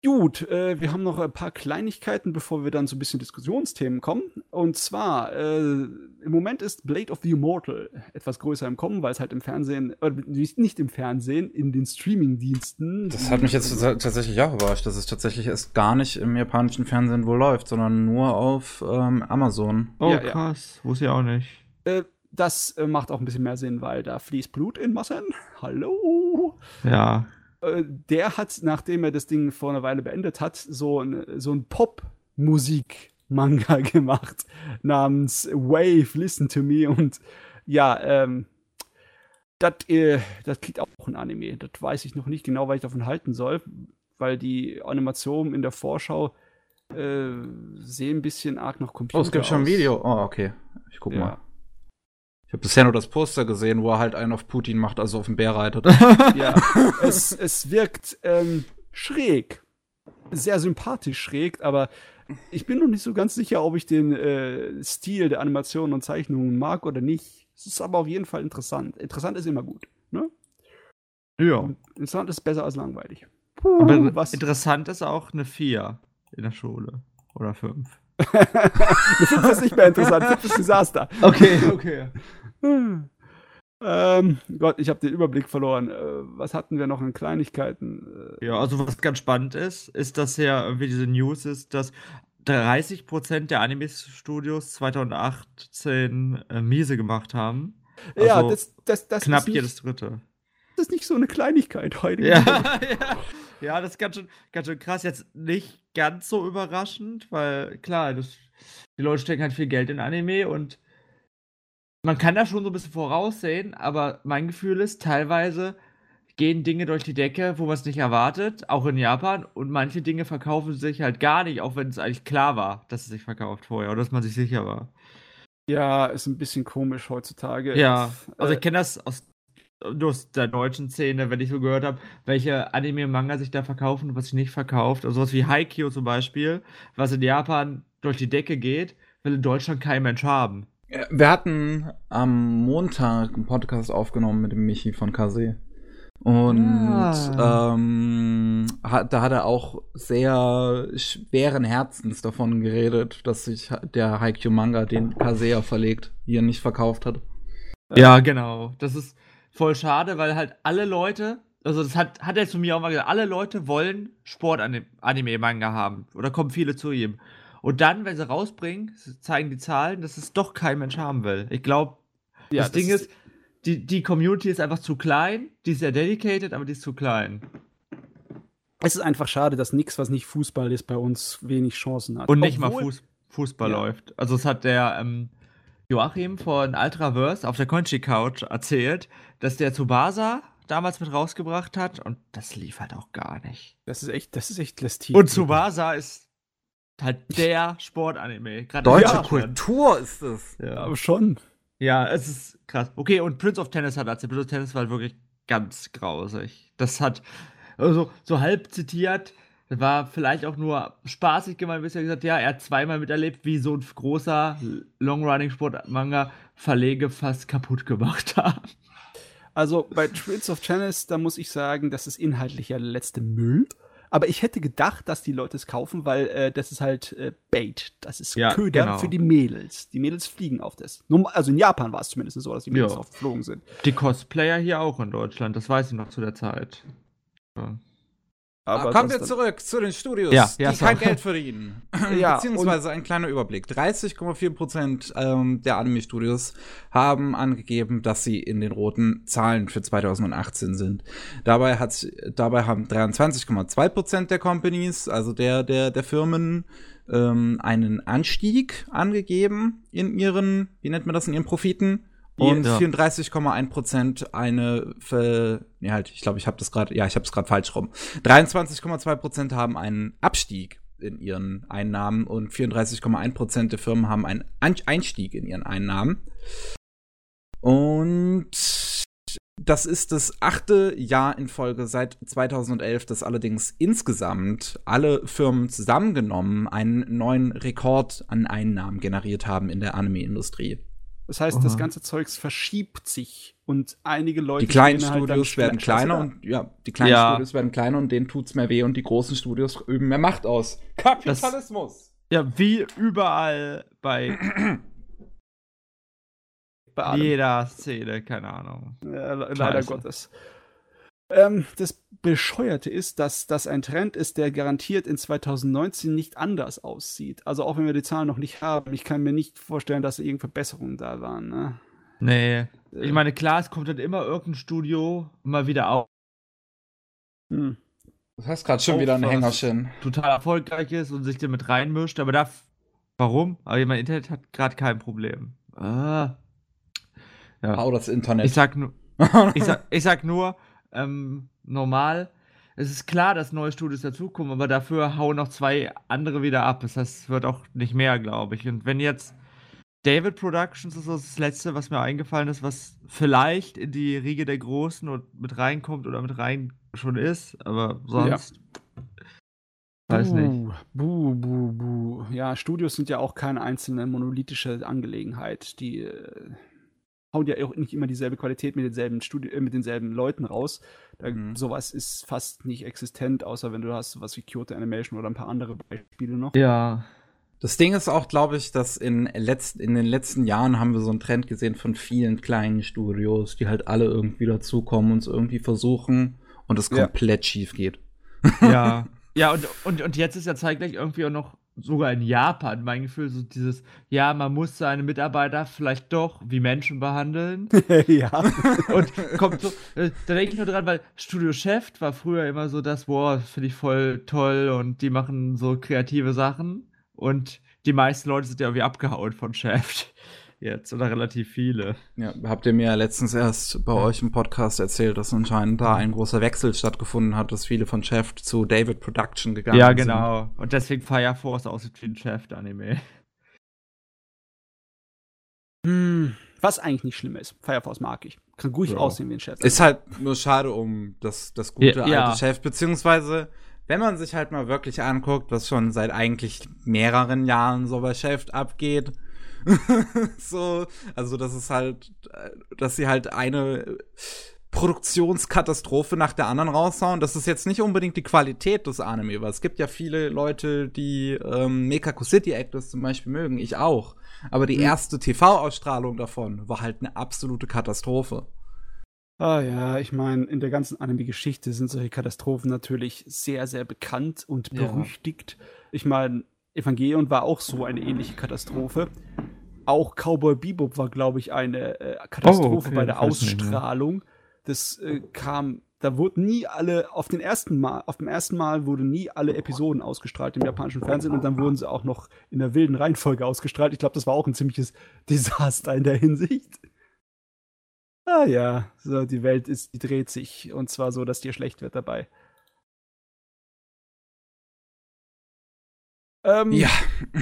Gut, äh, wir haben noch ein paar Kleinigkeiten, bevor wir dann zu ein bisschen Diskussionsthemen kommen. Und zwar, äh, im Moment ist Blade of the Immortal etwas größer im Kommen, weil es halt im Fernsehen, äh, nicht nicht im Fernsehen, in den Streaming-Diensten. Das hat mich jetzt tats- tatsächlich auch überrascht, dass es tatsächlich erst gar nicht im japanischen Fernsehen wohl läuft, sondern nur auf ähm, Amazon. Oh, Ja, ja. krass. Wusste ich auch nicht. Äh, das äh, macht auch ein bisschen mehr Sinn, weil da fließt Blut in Massen. Hallo? Ja. Äh, der hat, nachdem er das Ding vor einer Weile beendet hat, so ein, so ein Pop-Musik-Manga gemacht namens Wave, Listen to Me. Und ja, ähm, das äh, das kriegt auch ein Anime. Das weiß ich noch nicht genau, was ich davon halten soll, weil die Animationen in der Vorschau äh, sehen ein bisschen arg nach Computer Oh, es gibt schon ein aus. Video. Oh, okay. Ich guck Ja. mal. Ich habe bisher nur das Poster gesehen, wo er halt einen auf Putin macht, also auf den Bär reitet. Ja, es, es wirkt ähm, schräg. Sehr sympathisch schräg, aber ich bin noch nicht so ganz sicher, ob ich den äh, Stil der Animationen und Zeichnungen mag oder nicht. Es ist aber auf jeden Fall interessant. Interessant ist immer gut. Ne? Ja. Interessant ist besser als langweilig. Puh, Aber was? interessant ist auch eine 4 in der Schule. Oder 5. Ich finde das nicht mehr interessant. Ich finde das Desaster. Okay, okay. Ähm, Gott, ich habe den Überblick verloren. Äh, was hatten wir noch an Kleinigkeiten? Äh, Ja, also was ganz spannend ist, ist, dass ja irgendwie diese News ist, dass 30% der Anime-Studios 2018 äh, miese gemacht haben. ja, Also das, das, das, Knapp ist nicht, jedes dritte. das ist nicht so eine Kleinigkeit heute. Ja, ja. Ja, das ist ganz schön, ganz schön krass. Jetzt nicht ganz so überraschend, weil klar, das, die Leute stecken halt viel Geld in Anime und man kann das schon so ein bisschen voraussehen, aber mein Gefühl ist, teilweise gehen Dinge durch die Decke, wo man es nicht erwartet, auch in Japan, und manche Dinge verkaufen sich halt gar nicht, auch wenn es eigentlich klar war, dass es sich verkauft vorher oder dass man sich sicher war. Ja, ist ein bisschen komisch heutzutage. Ja, also ich Äh, kenne das aus, aus der deutschen Szene, wenn ich so gehört habe, welche Anime und Manga sich da verkaufen und was sich nicht verkauft. Also sowas wie Haikyuu zum Beispiel, was in Japan durch die Decke geht, will in Deutschland kein Mensch haben. Wir hatten am Montag einen Podcast aufgenommen mit dem Michi von Kase. Und Ah. ähm, hat, da hat er auch sehr schweren Herzens davon geredet, dass sich der Haikyuu Manga, den Kase ja verlegt, hier nicht verkauft hat. Ja, genau. Das ist voll schade, weil halt alle Leute, also das hat, hat er zu mir auch mal gesagt, alle Leute wollen Sport-Anime-Manga haben. Oder kommen viele zu ihm. Und dann, wenn sie rausbringen, zeigen die Zahlen, dass es doch kein Mensch haben will. Ich glaube, ja, das, Ding ist, die, die Community ist einfach zu klein, die ist sehr dedicated, aber die ist zu klein. es ist einfach schade, dass nichts, was nicht Fußball ist, bei uns wenig Chancen hat. Und nicht mal Obwohl- Fuß, Fußball Ja. läuft. Also es hat der ähm, Joachim von Ultraverse auf der Conchi Couch erzählt, dass der Tsubasa damals mit rausgebracht hat und das lief halt auch gar nicht. Das ist echt, das ist echt lästig. Und Tsubasa ist halt der Sportanime. gerade Deutsche. Kultur ist es. Ja. Aber schon. ja, es ist krass. Okay, und Prince of Tennis hat erzählt. Prince of Tennis war halt wirklich ganz grausig. Das hat, also so halb zitiert, war vielleicht auch nur spaßig gemeint, bis er gesagt ja, er hat zweimal miterlebt, wie so ein großer Long-Running-Sport-Manga Verlege fast kaputt gemacht haben. Also bei Prince of Tennis, da muss ich sagen, das ist inhaltlich ja der letzte Müll. Aber ich hätte gedacht, dass die Leute es kaufen, weil äh, das ist halt äh, Bait. Das ist Ja, Köder genau. für die Mädels. Die Mädels fliegen auf das. Also in Japan war es zumindest so, dass die Mädels Ja. drauf geflogen sind. Die Cosplayer hier auch in Deutschland, das weiß ich noch zu der Zeit. Ja. Aber Aber kommen wir zurück zu den Studios, Ja, ja, die kein so. Geld verdienen. Ja, Beziehungsweise ein kleiner Überblick. 30,4% ähm, der Anime-Studios haben angegeben, dass sie in den roten Zahlen für 2018 sind. Dabei, hat, dabei haben 23,2% der Companies, also der, der, der Firmen, ähm, einen Anstieg angegeben in ihren, wie nennt man das, in ihren Profiten. Und Ja. 34,1% eine, für, ja halt, ich glaube, ich habe das gerade, ja, ich habe es gerade falsch rum. 23,2% haben einen Abstieg in ihren Einnahmen und 34,1% der Firmen haben einen Einstieg in ihren Einnahmen. Und das ist das achte Jahr in Folge seit 2011, dass allerdings insgesamt alle Firmen zusammengenommen einen neuen Rekord an Einnahmen generiert haben in der Anime-Industrie. Das heißt, das Aha. ganze Zeugs verschiebt sich und einige Leute. Die kleinen halt Studios werden kleiner und ja, die kleinen Ja. Studios werden kleiner und denen tut's mehr weh und die großen Studios üben mehr Macht aus. Kapitalismus. ja, wie überall bei jeder Szene, keine Ahnung. Ja, le- leider Scheiße. Gottes. Ähm, das Bescheuerte ist, dass das ein Trend ist, der garantiert in 2019 nicht anders aussieht. Also auch wenn wir die Zahlen noch nicht haben, ich kann mir nicht vorstellen, dass irgendwelche Verbesserungen da waren. Ne? Nee. Ich meine, klar, es kommt halt immer irgendein Studio mal wieder auf, Hm. Du hast gerade schon Oh, wieder ein. Hängerchen. total erfolgreich ist und sich damit reinmischt, aber da. Warum? Aber mein Internet hat gerade kein Problem. Ah. Ja. Hau das Internet. Ich sag nur, ich sag, ich sag nur, ähm, normal. Es ist klar, dass neue Studios dazukommen, aber dafür hauen noch zwei andere wieder ab. Das heißt, es wird auch nicht mehr, glaube ich. Und wenn jetzt David Productions ist das letzte, was mir eingefallen ist, was vielleicht in die Riege der Großen und mit reinkommt oder mit rein schon ist, aber sonst. Weiß nicht. Buh, buh, buh. Ja, Studios sind ja auch keine einzelne monolithische Angelegenheit. Die äh, hauen ja auch nicht immer dieselbe Qualität mit denselben, Studi äh, mit denselben Leuten raus. Da, Mhm. Sowas ist fast nicht existent, außer wenn du hast was wie Kyoto Animation oder ein paar andere Beispiele noch. Ja. Das Ding ist auch, glaube ich, dass in, letzt, in den letzten Jahren haben wir so einen Trend gesehen von vielen kleinen Studios, die halt alle irgendwie dazukommen und es irgendwie versuchen und es Ja. komplett schief geht. Ja. ja, und, und, und jetzt ist ja zeitgleich irgendwie auch noch sogar in Japan, mein Gefühl, so dieses, ja, man muss seine Mitarbeiter vielleicht doch wie Menschen behandeln. ja. Und kommt so, äh, da denke ich nur dran, weil Studio Chef war früher immer so das, boah, finde ich voll toll und die machen so kreative Sachen. Und die meisten Leute sind ja irgendwie abgehauen von Chef jetzt oder relativ viele. Ja, habt ihr mir letztens erst bei euch im Podcast erzählt, dass anscheinend da ein großer Wechsel stattgefunden hat, dass viele von Chef zu David Production gegangen Ja, sind. genau. Und deswegen Fire Force aussieht wie ein Chef-Anime. Hm, was eigentlich nicht schlimm ist. Fire Force mag ich. Kann ruhig Ja. aussehen wie ein Chef. Ist halt nur schade um das, das gute Ja, ja. alte Chef, beziehungsweise wenn man sich halt mal wirklich anguckt, was schon seit eigentlich mehreren Jahren so bei Chef abgeht, so, also das ist halt, äh, dass sie halt eine Produktionskatastrophe nach der anderen raushauen. Das ist jetzt nicht unbedingt die Qualität des Anime, weil es gibt ja viele Leute, die ähm, Mekaku City Actors zum Beispiel mögen, ich auch. Aber die Mhm. erste TV-Ausstrahlung davon war halt eine absolute Katastrophe. Ah ja, ich meine, in der ganzen Anime-Geschichte sind solche Katastrophen natürlich sehr, sehr bekannt und Ja. berüchtigt. Ich meine, Evangelion war auch so eine ähnliche Katastrophe. Auch Cowboy Bebop war, glaube ich, eine äh, Katastrophe okay, bei der. Ausstrahlung. Das äh, kam, da wurden nie alle, auf den ersten Mal, auf dem ersten Mal wurde nie alle Episoden ausgestrahlt im japanischen Fernsehen und dann wurden sie auch noch in der wilden Reihenfolge ausgestrahlt. Ich glaube, das war auch ein ziemliches Desaster in der Hinsicht. Ah ja, so die Welt ist, die dreht sich und zwar so, dass dir schlecht wird dabei. Ähm, Ja.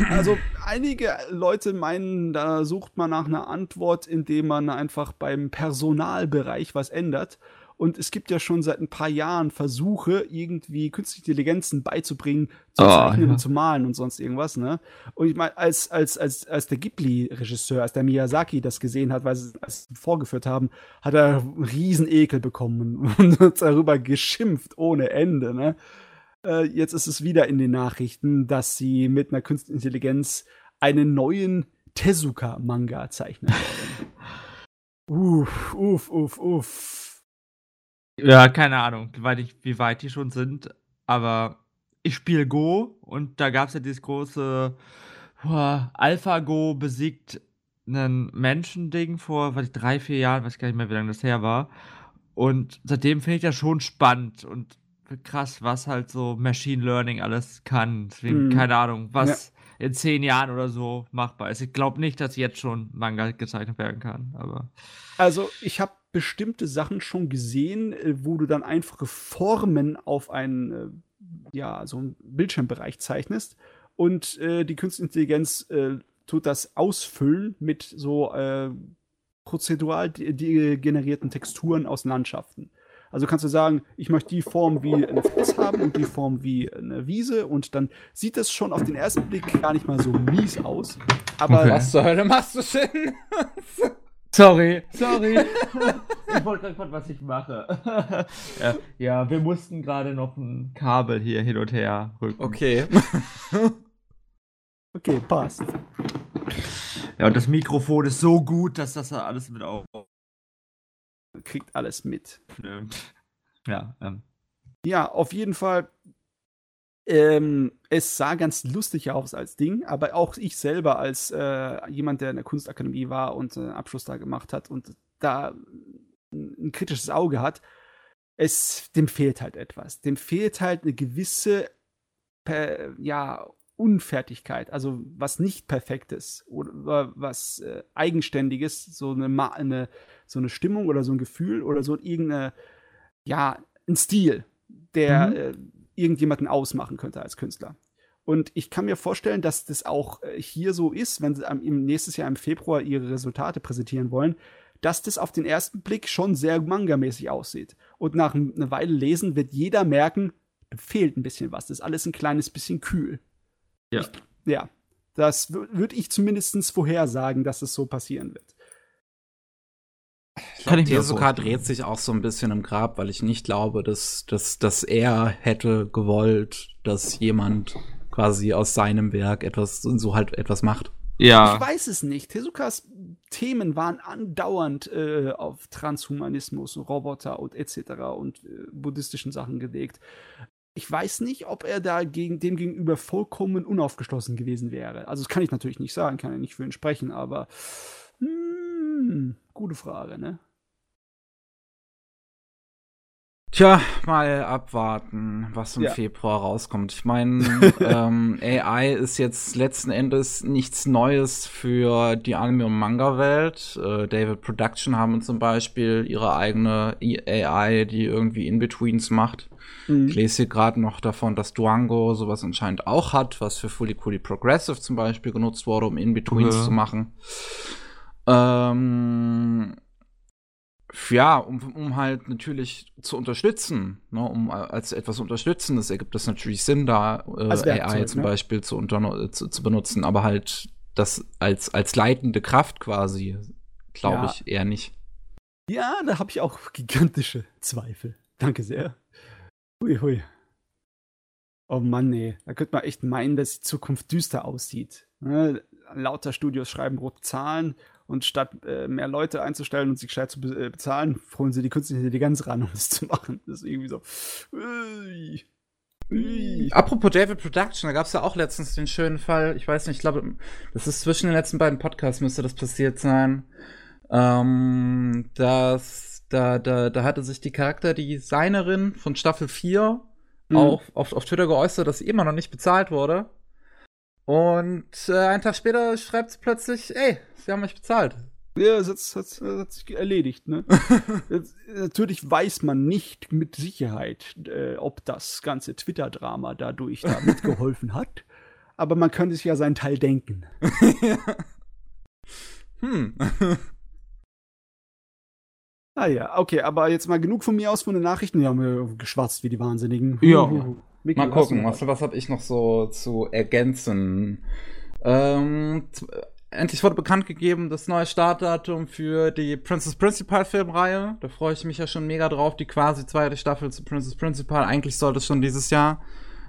also einige Leute meinen, da sucht man nach einer Antwort, indem man einfach beim Personalbereich was ändert. Und es gibt ja schon seit ein paar Jahren Versuche, irgendwie künstliche Intelligenzen beizubringen, zu Oh, zeichnen ja. und zu malen und sonst irgendwas, ne? Und ich meine, als, als, als, als der Ghibli-Regisseur, als der Miyazaki das gesehen hat, weil sie es vorgeführt haben, hat er einen riesen Ekel bekommen und hat darüber geschimpft ohne Ende, ne? Äh, jetzt ist es wieder in den Nachrichten, dass sie mit einer künstlichen Intelligenz einen neuen Tezuka-Manga zeichnen wollen. uff, uff, uff, uff. Ja, keine Ahnung, wie weit, ich, wie weit die schon sind, aber ich spiele Go und da gab es ja dieses große boah, AlphaGo besiegt einen Menschen-Ding vor weiß ich, drei, vier Jahren, weiß gar nicht mehr, wie lange das her war. Und seitdem finde ich das schon spannend und krass, was halt so Machine Learning alles kann. Deswegen, Mhm. keine Ahnung, was in zehn Jahren oder so machbar ist. Ich glaube nicht, dass jetzt schon Manga gezeichnet werden kann, aber. Also, ich habe bestimmte Sachen schon gesehen, äh, wo du dann einfache Formen auf einen, äh, ja, so einen Bildschirmbereich zeichnest und äh, die Künstliche Intelligenz äh, tut das ausfüllen mit so äh, prozedural generierten Texturen aus Landschaften. Also kannst du sagen, ich möchte die Form wie eine Fels haben und die Form wie eine Wiese und dann sieht das schon auf den ersten Blick gar nicht mal so mies aus. Aber Okay. Was zur Hölle machst du denn? Sorry, sorry. ich wollte gerade was ich mache. ja, ja, wir mussten gerade noch ein Kabel hier hin und her rücken. Okay. okay, passt. Ja, und das Mikrofon ist so gut, dass das da alles mit aufnimmt. Kriegt alles mit. Ja, ähm. Ja, auf jeden Fall. Ähm, es sah ganz lustig aus als Ding, aber auch ich selber als äh, jemand, der in der Kunstakademie war und äh, einen Abschluss da gemacht hat und da ein, ein kritisches Auge hat, es dem fehlt halt etwas. Dem fehlt halt eine gewisse per, ja, Unfertigkeit, also was nicht Perfektes oder was äh, Eigenständiges, so eine, eine, so eine Stimmung oder so ein Gefühl oder so irgendeine, ja, ein Stil, der Mhm. äh, irgendjemanden ausmachen könnte als Künstler. Und ich kann mir vorstellen, dass das auch äh, hier so ist, wenn sie am, im nächstes Jahr im Februar ihre Resultate präsentieren wollen, dass das auf den ersten Blick schon sehr manga-mäßig aussieht. Und nach einer Weile lesen wird jeder merken, da fehlt ein bisschen was. Das ist alles ein kleines bisschen kühl. Ja. Ich, ja. Das würde ich zumindest vorhersagen, dass es so passieren wird. Kann ich mir Tezuka vorstellen. dreht sich auch so ein bisschen im Grab, weil ich nicht glaube, dass, dass, dass er hätte gewollt, dass jemand quasi aus seinem Werk etwas, so halt etwas macht. Ich Ja. weiß es nicht. Tezukas Themen waren andauernd äh, auf Transhumanismus, Roboter und etc. und äh, buddhistischen Sachen gelegt. Ich weiß nicht, ob er da gegen, dem gegenüber vollkommen unaufgeschlossen gewesen wäre. Also das kann ich natürlich nicht sagen, kann ja nicht für ihn sprechen, aber hm, gute Frage, ne? Tja, mal abwarten, was im Ja. Februar rauskommt. Ich meine, ähm, AI ist jetzt letzten Endes nichts Neues für die Anime- und Manga-Welt. Äh, David Production haben zum Beispiel ihre eigene AI, die irgendwie In-Betweens macht. Mhm. Ich lese hier gerade noch davon, dass Duango sowas anscheinend auch hat, was für Fully Coolly Progressive zum Beispiel genutzt wurde, um In-Betweens Okay. zu machen. Ähm, ja, um, um halt natürlich zu unterstützen, ne, um als etwas Unterstützendes ergibt es natürlich Sinn, da äh, Werkzeug, AI zum ne? Beispiel zu, unter, zu, zu benutzen, aber halt das als, als leitende Kraft quasi, glaube Ja. ich, eher nicht. Ja, da habe ich auch gigantische Zweifel. Danke sehr. Hui, hui. Oh Mann, nee. Da könnte man echt meinen, dass die Zukunft düster aussieht. Ne? Lauter Studios schreiben rote Zahlen und statt äh, mehr Leute einzustellen und sie gescheit zu be äh, bezahlen, holen sie die künstliche Intelligenz ran, um das zu machen. Das ist irgendwie so. Ui. Ui. Apropos David Production, da gab es ja auch letztens den schönen Fall, ich weiß nicht, ich glaube, das ist zwischen den letzten beiden Podcasts müsste das passiert sein. Ähm, dass da, da, da hatte sich die Charakterdesignerin von Staffel 4 Mhm. auch auf, auf Twitter geäußert, dass sie immer noch nicht bezahlt wurde. Und äh, einen Tag später schreibt sie plötzlich, ey, sie haben mich bezahlt. Ja, das hat, das, das hat sich erledigt, ne? Jetzt, natürlich weiß man nicht mit Sicherheit, äh, ob das ganze Twitter-Drama dadurch da mitgeholfen hat. Aber man könnte sich ja seinen Teil denken. Hm. Ah ja, okay, aber jetzt mal genug von mir aus von den Nachrichten. Wir haben geschwatzt wie die Wahnsinnigen. Ja. Micky, Mal gucken, was, was habe ich noch so zu ergänzen? Ähm, endlich wurde bekannt gegeben, das neue Startdatum für die Princess Principal Filmreihe. Da freue ich mich ja schon mega drauf. Die quasi zweite Staffel zu Princess Principal. Eigentlich sollte es schon dieses Jahr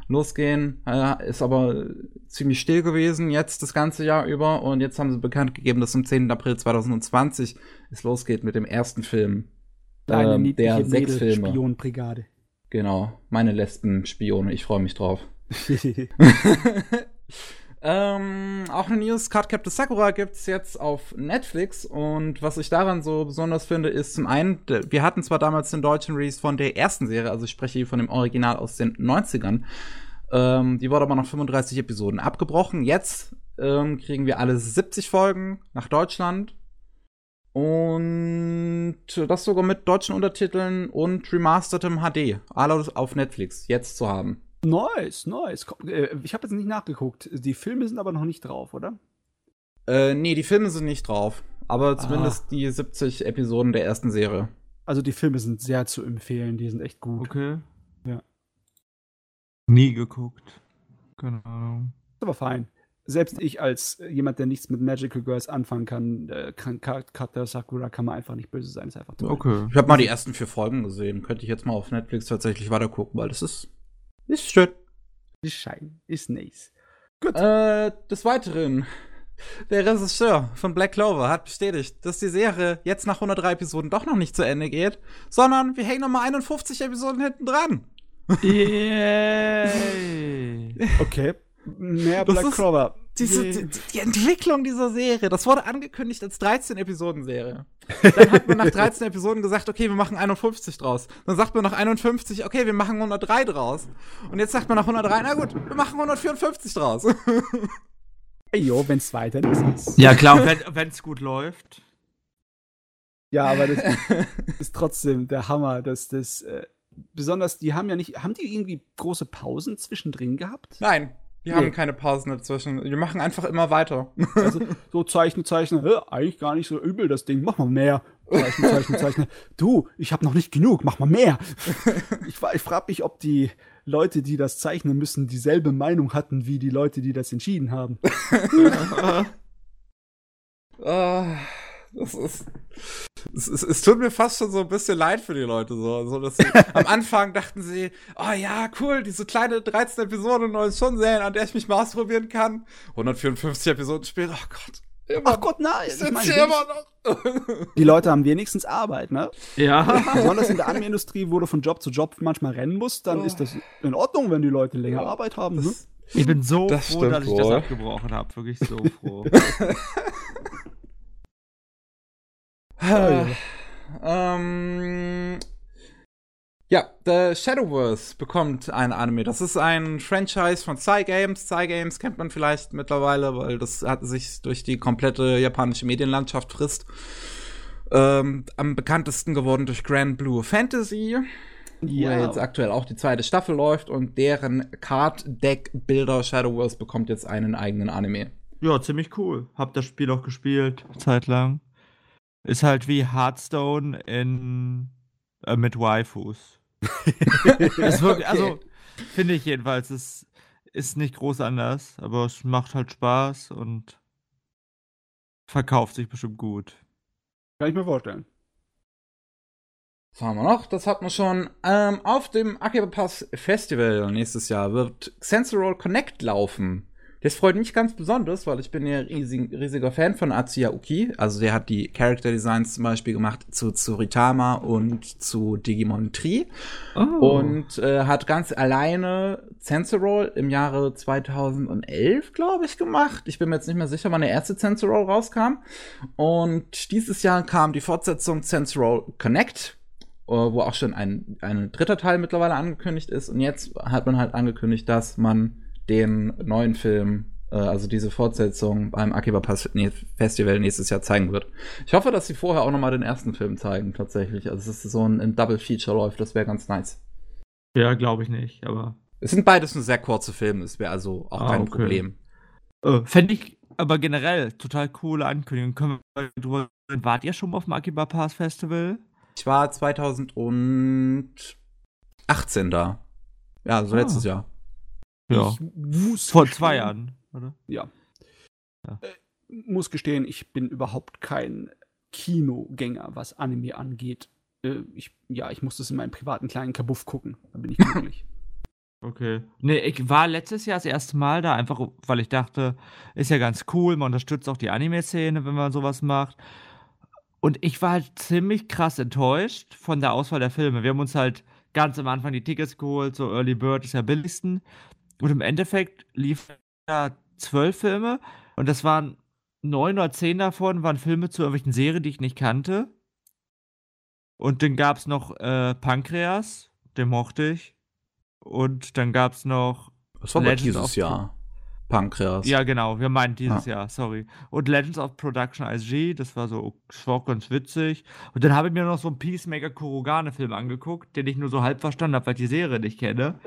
losgehen. Ist aber ziemlich still gewesen jetzt das ganze Jahr über. Und jetzt haben sie bekannt gegeben, dass am 10. April 2020 es losgeht mit dem ersten Film. Deine ähm, niedliche der sechs Filme. Mädel-Spionbrigade. Genau, meine Lesben-Spione. Ich freue mich drauf. auch eine News, Card Captain Sakura gibt's jetzt auf Netflix und was ich daran so besonders finde, ist zum einen, wir hatten zwar damals den deutschen Release von der ersten Serie, also ich spreche hier von dem Original aus den 90ern, ähm, die wurde aber nach 35 Episoden abgebrochen. Jetzt ähm, kriegen wir alle 70 Folgen nach Deutschland und das sogar mit deutschen Untertiteln und remastertem HD. Alle auf Netflix jetzt zu haben. Nice, nice. Äh, ich habe jetzt nicht nachgeguckt. Die Filme sind aber noch nicht drauf, oder? Äh, nee, die Filme sind nicht drauf. Aber zumindest die 70 Episoden der ersten Serie. Also die Filme sind sehr zu empfehlen. Die sind echt gut. Okay. Ja. Nie geguckt. Keine Ahnung. Ist aber fein. Selbst ich als jemand, der nichts mit Magical Girls anfangen kann, äh, kann Ka- Kata Sakura kann man einfach nicht böse sein. Ist einfach toll. Okay. Ich habe mal die ersten vier Folgen gesehen. Könnte ich jetzt mal auf Netflix tatsächlich weiter gucken, weil das ist, ist schön. Ist schein. Ist nice. Äh, des Weiteren. Der Regisseur von Black Clover hat bestätigt, dass die Serie jetzt nach 103 Episoden doch noch nicht zu Ende geht, sondern wir hängen noch mal 51 Episoden hinten dran. Yay! Okay. Mehr Das Black Clover. Diese, Yay. die, die Entwicklung dieser Serie, das wurde angekündigt als 13-Episoden-Serie. Dann hat man nach 13 Episoden gesagt, okay, wir machen 51 draus. Dann sagt man nach 51, okay, wir machen 103 draus. Und jetzt sagt man nach 103, na gut, wir machen 154 draus. Ey, jo, wenn's weiter ist. Ja, klar, wenn es gut läuft. Ja, aber das ist trotzdem der Hammer, dass das äh, besonders die haben ja nicht haben die irgendwie große Pausen zwischendrin gehabt? Nein, wir Nee. haben keine Pausen dazwischen. Wir machen einfach immer weiter. Also so zeichne zeichne, hä, eigentlich gar nicht so übel das Ding, mach mal mehr. Zeichne zeichne zeichne. Du, ich habe noch nicht genug, mach mal mehr. Ich, ich frage mich, ob die Leute, die das zeichnen müssen, dieselbe Meinung hatten wie die Leute, die das entschieden haben. Ah, das ist. Es, es, es tut mir fast schon so ein bisschen leid für die Leute, so, so dass sie am Anfang dachten sie, oh ja, cool, diese kleine 13 Episoden neue schon sehen, an der ich mich mal ausprobieren kann. 154 Episoden später, oh Gott, Immer Ach Gott, nein. Ich meine, immer noch. die Leute haben wenigstens Arbeit, ne? Ja. Besonders in der Anime-Industrie, wo du von Job zu Job manchmal rennen musst, dann Oh. ist das in Ordnung, wenn die Leute länger Ja. Arbeit haben. Ne? Das- Ich bin so Das froh, dass ich wohl. das abgebrochen habe. Wirklich so froh. Ja, ähm, ja, The Shadowverse bekommt ein Anime. Das ist ein Franchise von Cygames. Cygames kennt man vielleicht mittlerweile, weil das hat sich durch die komplette japanische Medienlandschaft frisst. Ähm, am bekanntesten geworden durch Grand Blue Fantasy, wo ja jetzt aktuell auch die zweite Staffel läuft und deren Card Deck Builder Shadowverse bekommt jetzt einen eigenen Anime. ja, ziemlich cool. Hab das Spiel auch gespielt, zeitlang. Ist halt wie Hearthstone in äh, mit Waifus. ist wirklich, Also, finde ich jedenfalls, es ist nicht groß anders, aber es macht halt Spaß und verkauft sich bestimmt gut. Kann ich mir vorstellen. Was haben wir noch? Das hat man schon. Ähm, auf dem Akiba Pass Festival nächstes Jahr wird Sensorol Connect laufen. Das freut mich ganz besonders, weil ich bin ja riesig, riesiger Fan von Atsuya Uki. Also der hat die Character Designs zum Beispiel gemacht zu Tsuritama und zu Digimon Tree. Oh. Und äh, hat ganz alleine Sensorol im Jahre 2011, glaube ich, gemacht. Ich bin mir jetzt nicht mehr sicher, wann der erste Sensorol rauskam. Und dieses Jahr kam die Fortsetzung Sensorol Connect, äh, wo auch schon ein, ein dritter Teil mittlerweile angekündigt ist. Und jetzt hat man halt angekündigt, dass man den neuen Film, äh, also diese Fortsetzung beim Akiba Festival nächstes Jahr zeigen wird. Ich hoffe, dass sie vorher auch noch mal den ersten Film zeigen, tatsächlich. Also, dass es so ein, ein Double Feature läuft, das wäre ganz nice. ja, glaube ich nicht, aber. Es sind beides nur sehr kurze Filme, es wäre also auch Ah, kein okay. Problem. Äh, Fände ich aber generell total coole Ankündigung. Können wir drüber reden? Wart ihr schon mal auf dem Akiba Pass Festival? Ich war 2018 da. Ja, so Ah. letztes Jahr. Ja. Ich muss Vor gestehen- zwei Jahren, oder? Ja. Ja. Äh, muss gestehen, ich bin überhaupt kein Kinogänger, was Anime angeht. Äh, ich, ja, ich muss das in meinem privaten kleinen Kabuff gucken. Da bin ich glücklich. Okay. Nee, ich war letztes Jahr das erste Mal da, einfach weil ich dachte, ist ja ganz cool, man unterstützt auch die Anime-Szene, wenn man sowas macht. Und ich war halt ziemlich krass enttäuscht von der Auswahl der Filme. Wir haben uns halt ganz am Anfang die Tickets geholt, so Early Bird ist ja billigsten. Und im Endeffekt liefen da zwölf Filme und das waren neun oder zehn davon waren Filme zu irgendwelchen Serien, die ich nicht kannte. Und dann gab es noch äh, Pankreas, den mochte ich. Und dann gab es noch. Das war aber dieses Jahr. Pankreas. Ja, genau, wir meinen dieses Ah. Jahr, sorry. Und Legends of Production ISG, das war so, das war auch ganz witzig. Und dann habe ich mir noch so einen Peacemaker Kurogane-Film angeguckt, den ich nur so halb verstanden habe, weil ich die Serie nicht kenne.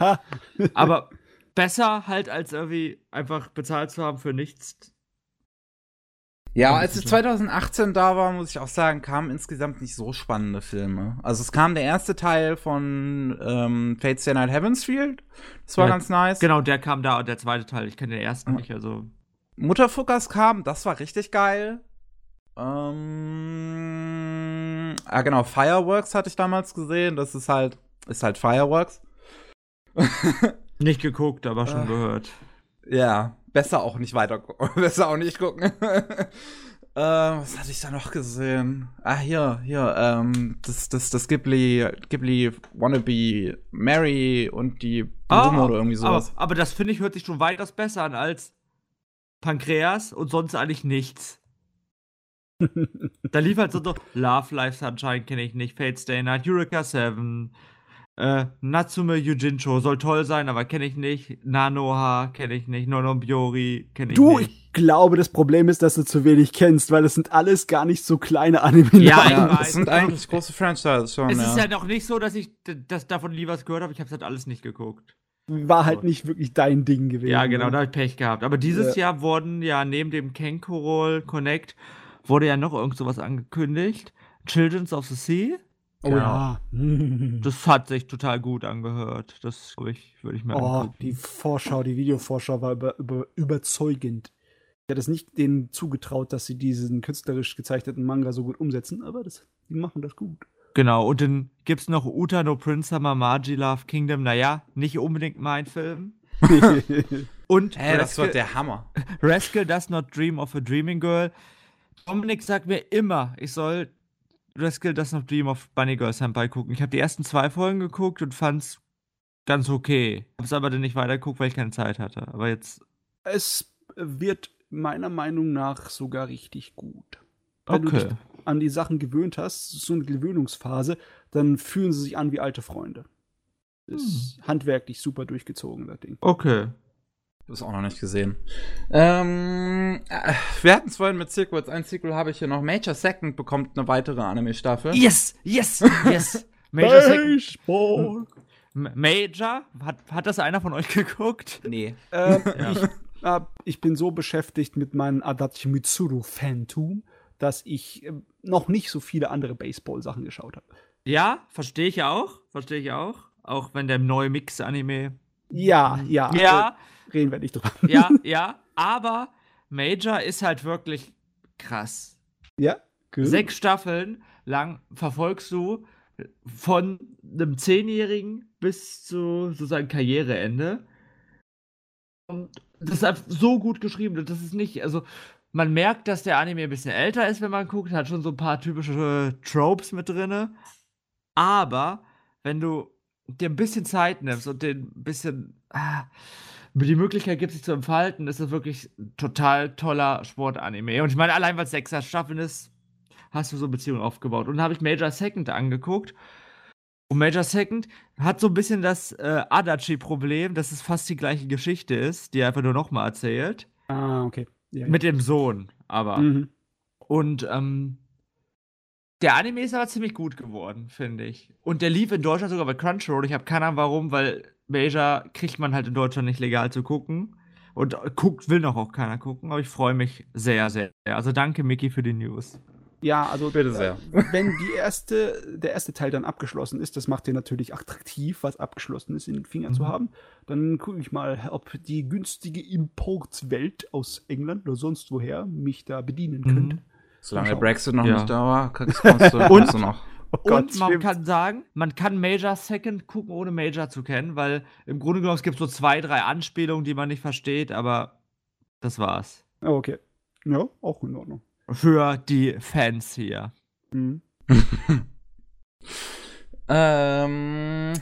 Aber besser halt, als irgendwie einfach bezahlt zu haben für nichts. Ja, als ich bitte. 2018 da war, muss ich auch sagen, kamen insgesamt nicht so spannende Filme. Also es kam der erste Teil von ähm, Fate Stay Night Heavensfield. Das war Ja, ganz nice. Genau, der kam da und der zweite Teil. Ich kenne den ersten Ah. nicht, also. Mutterfuckers kam, das war richtig geil. Ähm, ah genau, Fireworks hatte ich damals gesehen. Das ist halt, ist halt Fireworks. Nicht geguckt, aber schon Ah. gehört. Ja, besser auch nicht weiter gucken. besser auch nicht gucken. ähm, was hatte ich da noch gesehen? Ah, hier, hier, ähm, das, das, das Ghibli, Ghibli Wannabe Mary und die Blume oder irgendwie sowas. Ah, Aber, aber das finde ich hört sich schon weitaus besser an als Pankreas und sonst eigentlich nichts. Da lief halt so, so Love Life Sunshine kenne ich nicht, Fate Stay Night, Eureka 7, äh, Natsume Yujincho soll toll sein, aber kenne ich nicht, Nanoha kenne ich nicht, Nononbiori kenne ich Du, nicht. ich glaube, das Problem ist, dass du zu wenig kennst, weil das sind alles gar nicht so kleine Anime. Ja, ich ja, weiß. das sind eigentlich große Franchises schon, es ja. ist ja noch nicht so, dass ich das davon nie was gehört habe, ich habe es halt alles nicht geguckt. War halt nicht wirklich dein Ding gewesen. Ja, genau, ne? da habe ich Pech gehabt. Aber dieses Ja. Jahr wurden ja neben dem Kenko-Roll Connect wurde ja noch irgend sowas angekündigt. Children's of the Sea. Oh ja. Das hat sich total gut angehört. Das, glaube ich, würde ich mir Oh, angucken. die Vorschau, die Videovorschau war über, über, überzeugend. Ich hätte es nicht denen zugetraut, dass sie diesen künstlerisch gezeichneten Manga so gut umsetzen, aber das, die machen das gut. Genau, und dann gibt es noch Uta no Prince Summer Magi Love Kingdom. Naja, nicht unbedingt mein Film. Und Hä, das Rascal, wird der Hammer. Rascal Does Not Dream of a Dreaming Girl. Dominik sagt mir immer, ich soll Rascal Does Not Dream of Bunny Girl Senpai gucken. Ich habe die ersten zwei Folgen geguckt und fand's ganz okay. Hab's aber dann nicht weitergeguckt, weil ich keine Zeit hatte. Aber jetzt, es wird meiner Meinung nach sogar richtig gut. Wenn du okay. dich an die Sachen gewöhnt hast, so eine Gewöhnungsphase, dann fühlen sie sich an wie alte Freunde. Ist handwerklich super durchgezogen, das Ding. Okay. Ich habe es auch noch nicht gesehen. Ähm, äh, wir hatten es vorhin mit Sequels. Ein Sequel habe ich hier noch. Major Second bekommt eine weitere Anime-Staffel. Yes, yes, yes. Major Second. Baseball. M- Major? Hat, hat das einer von euch geguckt? Nee. Ähm, Ja. ich, äh, ich bin so beschäftigt mit meinem Adachi Mitsuru-Fantum, dass ich äh, noch nicht so viele andere Baseball-Sachen geschaut habe. Ja, verstehe ich auch. Verstehe ich auch. Auch wenn der neue Mix-Anime. Ja, ja. Ja, Äh, reden wir nicht drüber. ja, ja. Aber Major ist halt wirklich krass. Ja, gut. Sechs Staffeln lang verfolgst du von einem Zehnjährigen bis zu sozusagen Karriereende. Und das ist so gut geschrieben. Das ist nicht, also man merkt, dass der Anime ein bisschen älter ist, wenn man guckt, hat schon so ein paar typische Tropes mit drinne. Aber wenn du dir ein bisschen Zeit nimmst und den ein bisschen ah, die Möglichkeit gibt, sich zu entfalten, ist das wirklich ein total toller Sportanime. Und ich meine, allein weil es sechser Staffeln ist, hast du so Beziehungen aufgebaut. Und dann habe ich Major Second angeguckt. Und Major Second hat so ein bisschen das äh, Adachi-Problem, dass es fast die gleiche Geschichte ist, die er einfach nur nochmal erzählt. Ah, okay. Ja, Mit dem Sohn, aber. ja. Mhm. Und ähm, der Anime ist aber ziemlich gut geworden, finde ich. Und der lief in Deutschland sogar bei Crunchyroll. Ich habe keine Ahnung warum, weil Major kriegt man halt in Deutschland nicht legal zu gucken. Und äh, guckt, will noch auch keiner gucken, aber ich freue mich sehr, sehr. Also danke, Mickey, für die News. Ja, also Bitte sehr. äh, wenn die erste, der erste Teil dann abgeschlossen ist, das macht dir natürlich attraktiv, was abgeschlossen ist, in den Fingern zu Mhm. haben. Dann gucke ich mal, ob die günstige Importwelt aus England oder sonst woher mich da bedienen Mhm. könnte. Solange. Brexit noch Ja. nicht da war, kannst du, Und- kommst du noch. Oh Und man stimmt. kann sagen, man kann Major Second gucken, ohne Major zu kennen, weil im Grunde genommen es gibt so zwei, drei Anspielungen, die man nicht versteht, aber das war's. Oh, okay. Ja, auch in Ordnung. Für die Fans hier. Mhm. Ähm,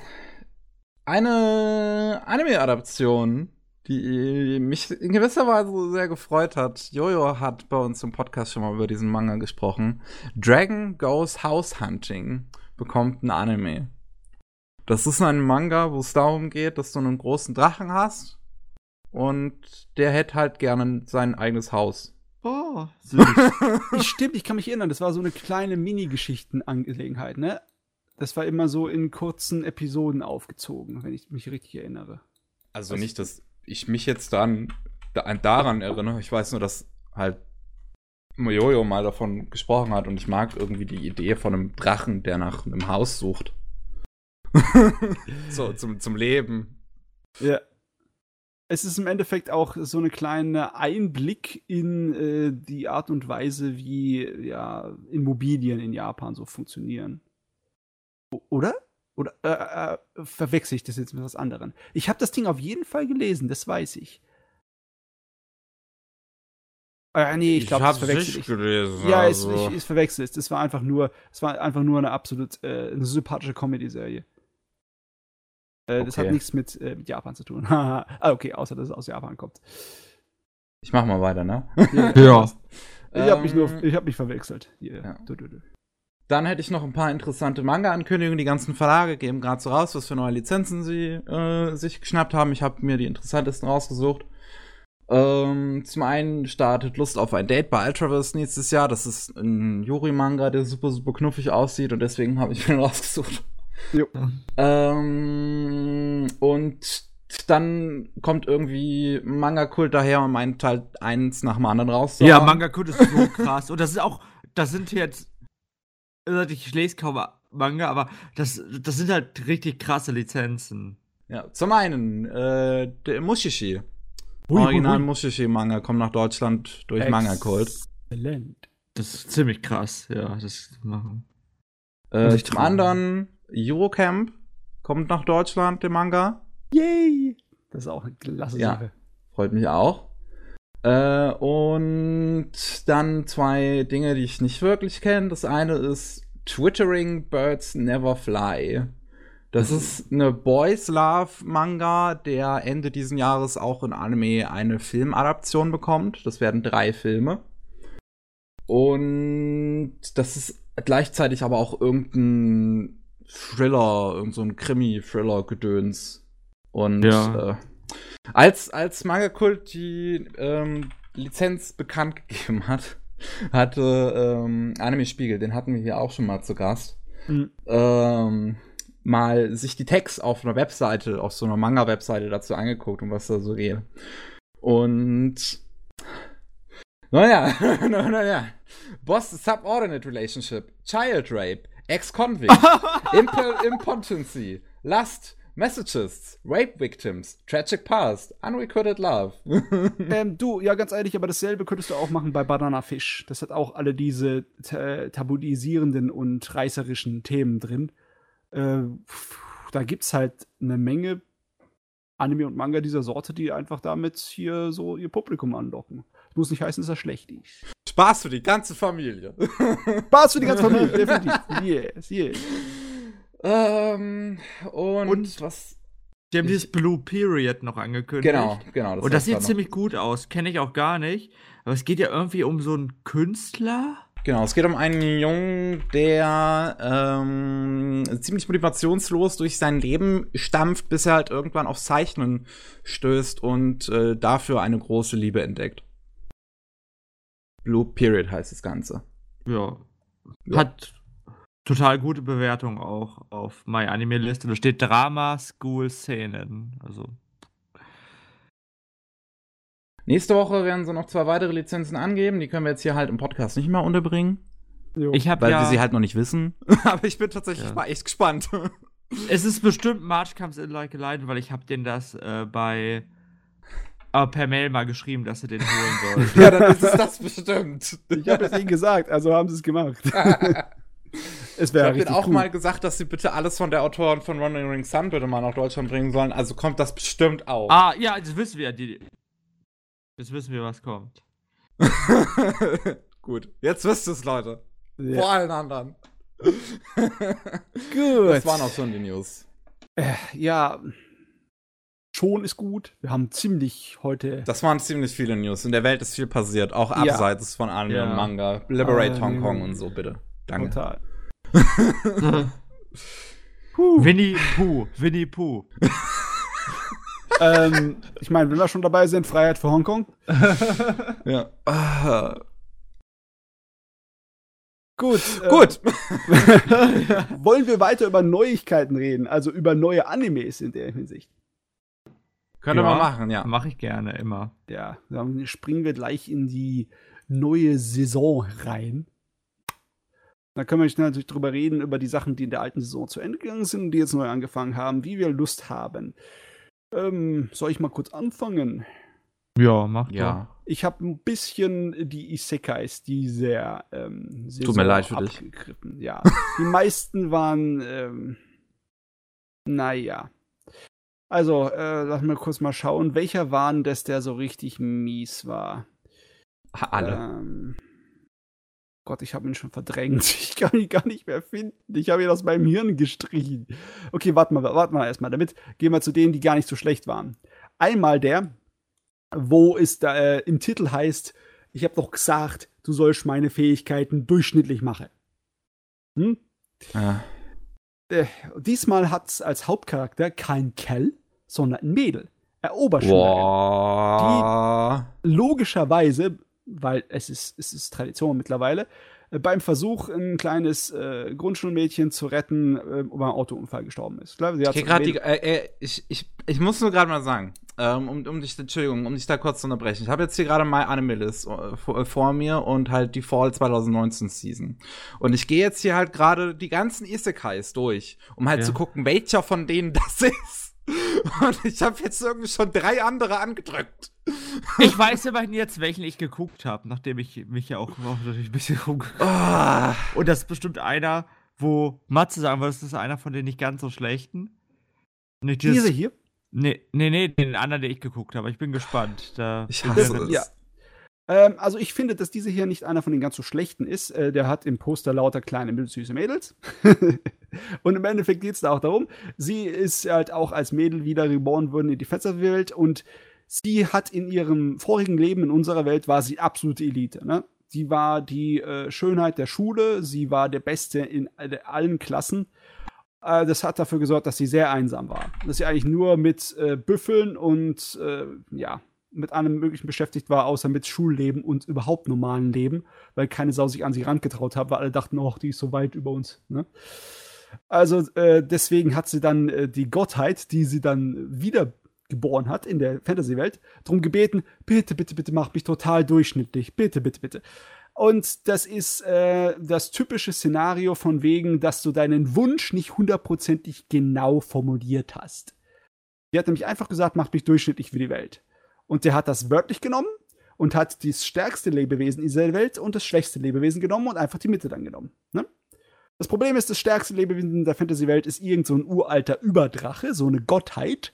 eine Anime-Adaption, die mich in gewisser Weise sehr gefreut hat. Jojo hat bei uns im Podcast schon mal über diesen Manga gesprochen. Dragon Goes House Hunting bekommt ein Anime. Das ist ein Manga, wo es darum geht, dass du einen großen Drachen hast und der hätte halt gerne sein eigenes Haus. Oh, süß. Ich, stimmt, ich kann mich erinnern, das war so eine kleine Mini-Geschichten-Angelegenheit, ne? Das war immer so in kurzen Episoden aufgezogen, wenn ich mich richtig erinnere. Also nicht, dass ich mich jetzt dann da, daran erinnere. Ich weiß nur, dass halt Mojojo mal davon gesprochen hat und ich mag irgendwie die Idee von einem Drachen, der nach einem Haus sucht. so, zum, zum Leben. Ja. Es ist im Endeffekt auch so eine kleine Einblick in äh, die Art und Weise, wie ja, Immobilien in Japan so funktionieren. O oder? Oder äh, äh, verwechsel ich das jetzt mit was anderem? Ich habe das Ding auf jeden Fall gelesen, das weiß ich. Äh, nee, ich glaube, das hab's verwechsel ich. gelesen. Ja, also. es, ich, ich verwechsel es. Das war einfach nur, es war einfach nur eine absolut äh, eine sympathische Comedy-Serie. Äh, Das hat Okay. nichts mit, äh, mit Japan zu tun. ah, okay, außer dass es aus Japan kommt. ich mach mal weiter, ne? Ja. Ich habe mich nur, Ähm, ich habe mich verwechselt. Hier. ja. Du, du, du. Dann hätte ich noch ein paar interessante Manga-Ankündigungen. Die ganzen Verlage geben gerade so raus, was für neue Lizenzen sie äh, sich geschnappt haben. Ich habe mir die interessantesten rausgesucht. Ähm, zum einen startet Lust auf ein Date bei Ultraverse nächstes Jahr. Das ist ein Yuri-Manga, der super, super knuffig aussieht und deswegen habe ich ihn rausgesucht. Jo. Ähm, und dann kommt irgendwie Manga-Kult daher und meint halt eins nach dem anderen raus. Ja, Manga Code ist so krass. Und das ist auch, das sind jetzt, ich lese kaum Manga, aber das, das sind halt richtig krasse Lizenzen. Ja, zum einen, äh, der Mushishi. Hui, Original hui, hui. Mushishi-Manga kommt nach Deutschland durch Manga Cult. Exzellent. Das ist ziemlich krass, ja, das machen. Äh, zum anderen, Eurocamp kommt nach Deutschland, der Manga. Yay! Das ist auch eine klasse Ja. Sache. Freut mich auch. Äh, und dann zwei Dinge, die ich nicht wirklich kenne. Das eine ist Twittering Birds Never Fly. Das ist eine Boys Love Manga, der Ende diesen Jahres auch in Anime eine Filmadaption bekommt. Das werden drei Filme. Und das ist gleichzeitig aber auch irgendein Thriller, irgend so ein Krimi-Thriller-Gedöns. Und Ja. äh, als, als Manga-Kult die ähm, Lizenz bekannt gegeben hat, hatte ähm, Anime Spiegel, den hatten wir hier auch schon mal zu Gast, Mhm. ähm, mal sich die Text auf einer Webseite, auf so einer Manga-Webseite dazu angeguckt und was da so geht. Und naja, naja. Boss Subordinate Relationship, Child Rape, Ex-Convict, Imp Impotency, Lust, Messages, Rape Victims, Tragic Past, Unrecorded Love. Ähm, du, ja, ganz ehrlich, aber dasselbe könntest du auch machen bei Banana Fish. Das hat auch alle diese ta tabuisierenden und reißerischen Themen drin. Äh, da gibt's halt eine Menge Anime und Manga dieser Sorte, die einfach damit hier so ihr Publikum anlocken. Das muss nicht heißen, dass das schlecht ist. Spaß für die ganze Familie. Spaß für die ganze Familie, definitiv. Yes, yes. Ähm, und, Und- was? Die haben Ich- dieses Blue Period noch angekündigt. Genau, genau. Und das sieht ziemlich gut aus. Kenne ich auch gar nicht. Aber es geht ja irgendwie um so einen Künstler. Genau, es geht um einen Jungen, der ähm, ziemlich motivationslos durch sein Leben stampft, bis er halt irgendwann aufs Zeichnen stößt und äh, dafür eine große Liebe entdeckt. Blue Period heißt das Ganze. Ja. Ja. Hat total gute Bewertung auch auf My Anime Liste. Da steht Drama School Szenen. Also. Nächste Woche werden sie noch zwei weitere Lizenzen angeben. Die können wir jetzt hier halt im Podcast nicht mehr unterbringen, Jo. Ich habe weil ja. wir sie halt noch nicht wissen. Aber ich bin tatsächlich Ja. mal echt gespannt. Es ist bestimmt March Comes in Like a Lion, weil ich habe den das äh, bei äh, per Mail mal geschrieben, dass er den holen soll. ja, dann ist es das bestimmt. ich habe es ihnen gesagt, also haben sie es gemacht. Es Ich wäre habe richtig denen auch cool. mal gesagt, dass sie bitte alles von der Autorin von Running Ring Sun bitte mal nach Deutschland bringen sollen. Also kommt das bestimmt auch. ah, ja, das wissen wir. Die, jetzt wissen wir, was kommt. Gut, jetzt wisst ihr es, Leute. Vor ja. allen anderen. Gut. Das waren auch schon die News. ja, schon ist gut. Wir haben ziemlich heute. Das waren ziemlich viele News. In der Welt ist viel passiert, auch Ja. abseits von Anime Ja. und Manga. Liberate Ah, Hong. Kong und so, bitte. Danke. Total. Winnie Pooh, Winnie Pooh. ähm, ich meine, wenn wir schon dabei sind, Freiheit für Hongkong. Ja. Ah, Gut. äh, Gut. wollen wir weiter über Neuigkeiten reden, also über neue Animes in der Hinsicht? Könnte Ja. man machen, ja. Mache ich gerne immer. Ja, dann springen wir gleich in die neue Saison rein. Da können wir natürlich drüber reden, über die Sachen, die in der alten Saison zu Ende gegangen sind und die jetzt neu angefangen haben, wie wir Lust haben. Ähm, soll ich mal kurz anfangen? Ja, mach Ja. Ich habe ein bisschen die Isekais dieser ähm, Saison Tut mir leid für dich. Ja, die meisten waren, ähm, naja. Also, äh, lass mal kurz mal schauen, welcher war denn das, der so richtig mies war? Alle. Ähm, Gott, ich habe ihn schon verdrängt. Ich kann ihn gar nicht mehr finden. Ich habe ihn aus meinem Hirn gestrichen. Okay, warte mal, warte mal erstmal. Damit gehen wir zu denen, die gar nicht so schlecht waren. Einmal der, wo es da äh, im Titel heißt, ich habe doch gesagt, du sollst meine Fähigkeiten durchschnittlich machen. Hm? Ja. Äh, diesmal hat es als Hauptcharakter kein Kell, sondern ein Mädel. Oberschülerin. Boah. logischerweise, weil es ist, es ist Tradition mittlerweile, äh, beim Versuch, ein kleines äh, Grundschulmädchen zu retten, äh, über einen Autounfall gestorben ist. Klar, sie Ich, hat grad die, äh, äh, ich, ich, ich muss nur gerade mal sagen, ähm, um, um dich, Entschuldigung, um dich da kurz zu unterbrechen. Ich habe jetzt hier gerade My Anime List äh, vor, vor mir und halt die Fall 2019 Season. Und ich gehe jetzt hier halt gerade die ganzen Isekais durch, um halt Ja. zu gucken, welcher von denen das ist. Und ich habe jetzt irgendwie schon drei andere angedrückt. Ich weiß immerhin jetzt, welchen ich geguckt habe, nachdem ich mich ja auch natürlich ein bisschen rumgeguckt Ah, Und das ist bestimmt einer, wo Matze sagen würde, das ist einer von den nicht ganz so schlechten. Nicht Diese dieses, hier? Nee, nee, nee, den anderen, den ich geguckt habe. Ich bin gespannt. Da Ich hasse es. Ja. Ähm, also ich finde, dass dieser hier nicht einer von den ganz so schlechten ist. Äh, der hat im Poster lauter kleine, süße Mädels. und im Endeffekt geht es da auch darum, sie ist halt auch als Mädel wieder reborn worden in die Fantasy-Welt und sie hat in ihrem vorigen Leben in unserer Welt war sie absolute Elite. Ne? Sie war die äh, Schönheit der Schule, sie war der Beste in äh, allen Klassen. Äh, das hat dafür gesorgt, dass sie sehr einsam war. Dass sie eigentlich nur mit äh, Büffeln und äh, ja, mit allem Möglichen beschäftigt war, außer mit Schulleben und überhaupt normalen Leben, weil keine Sau sich an sie rangetraut hat, weil alle dachten, oh, die ist so weit über uns. Ne? Also äh, deswegen hat sie dann äh, die Gottheit, die sie dann wiedergeboren hat in der Fantasy-Welt, darum gebeten, bitte, bitte, bitte mach mich total durchschnittlich, bitte, bitte, bitte. Und das ist äh, das typische Szenario von wegen, dass du deinen Wunsch nicht hundertprozentig genau formuliert hast. Die hat nämlich einfach gesagt, mach mich durchschnittlich für die Welt. Und der hat das wörtlich genommen und hat das stärkste Lebewesen dieser Welt und das schwächste Lebewesen genommen und einfach die Mitte dann genommen. Ne? Das Problem ist, das stärkste Lebewesen in der Fantasy-Welt ist irgend so ein uralter Überdrache, so eine Gottheit.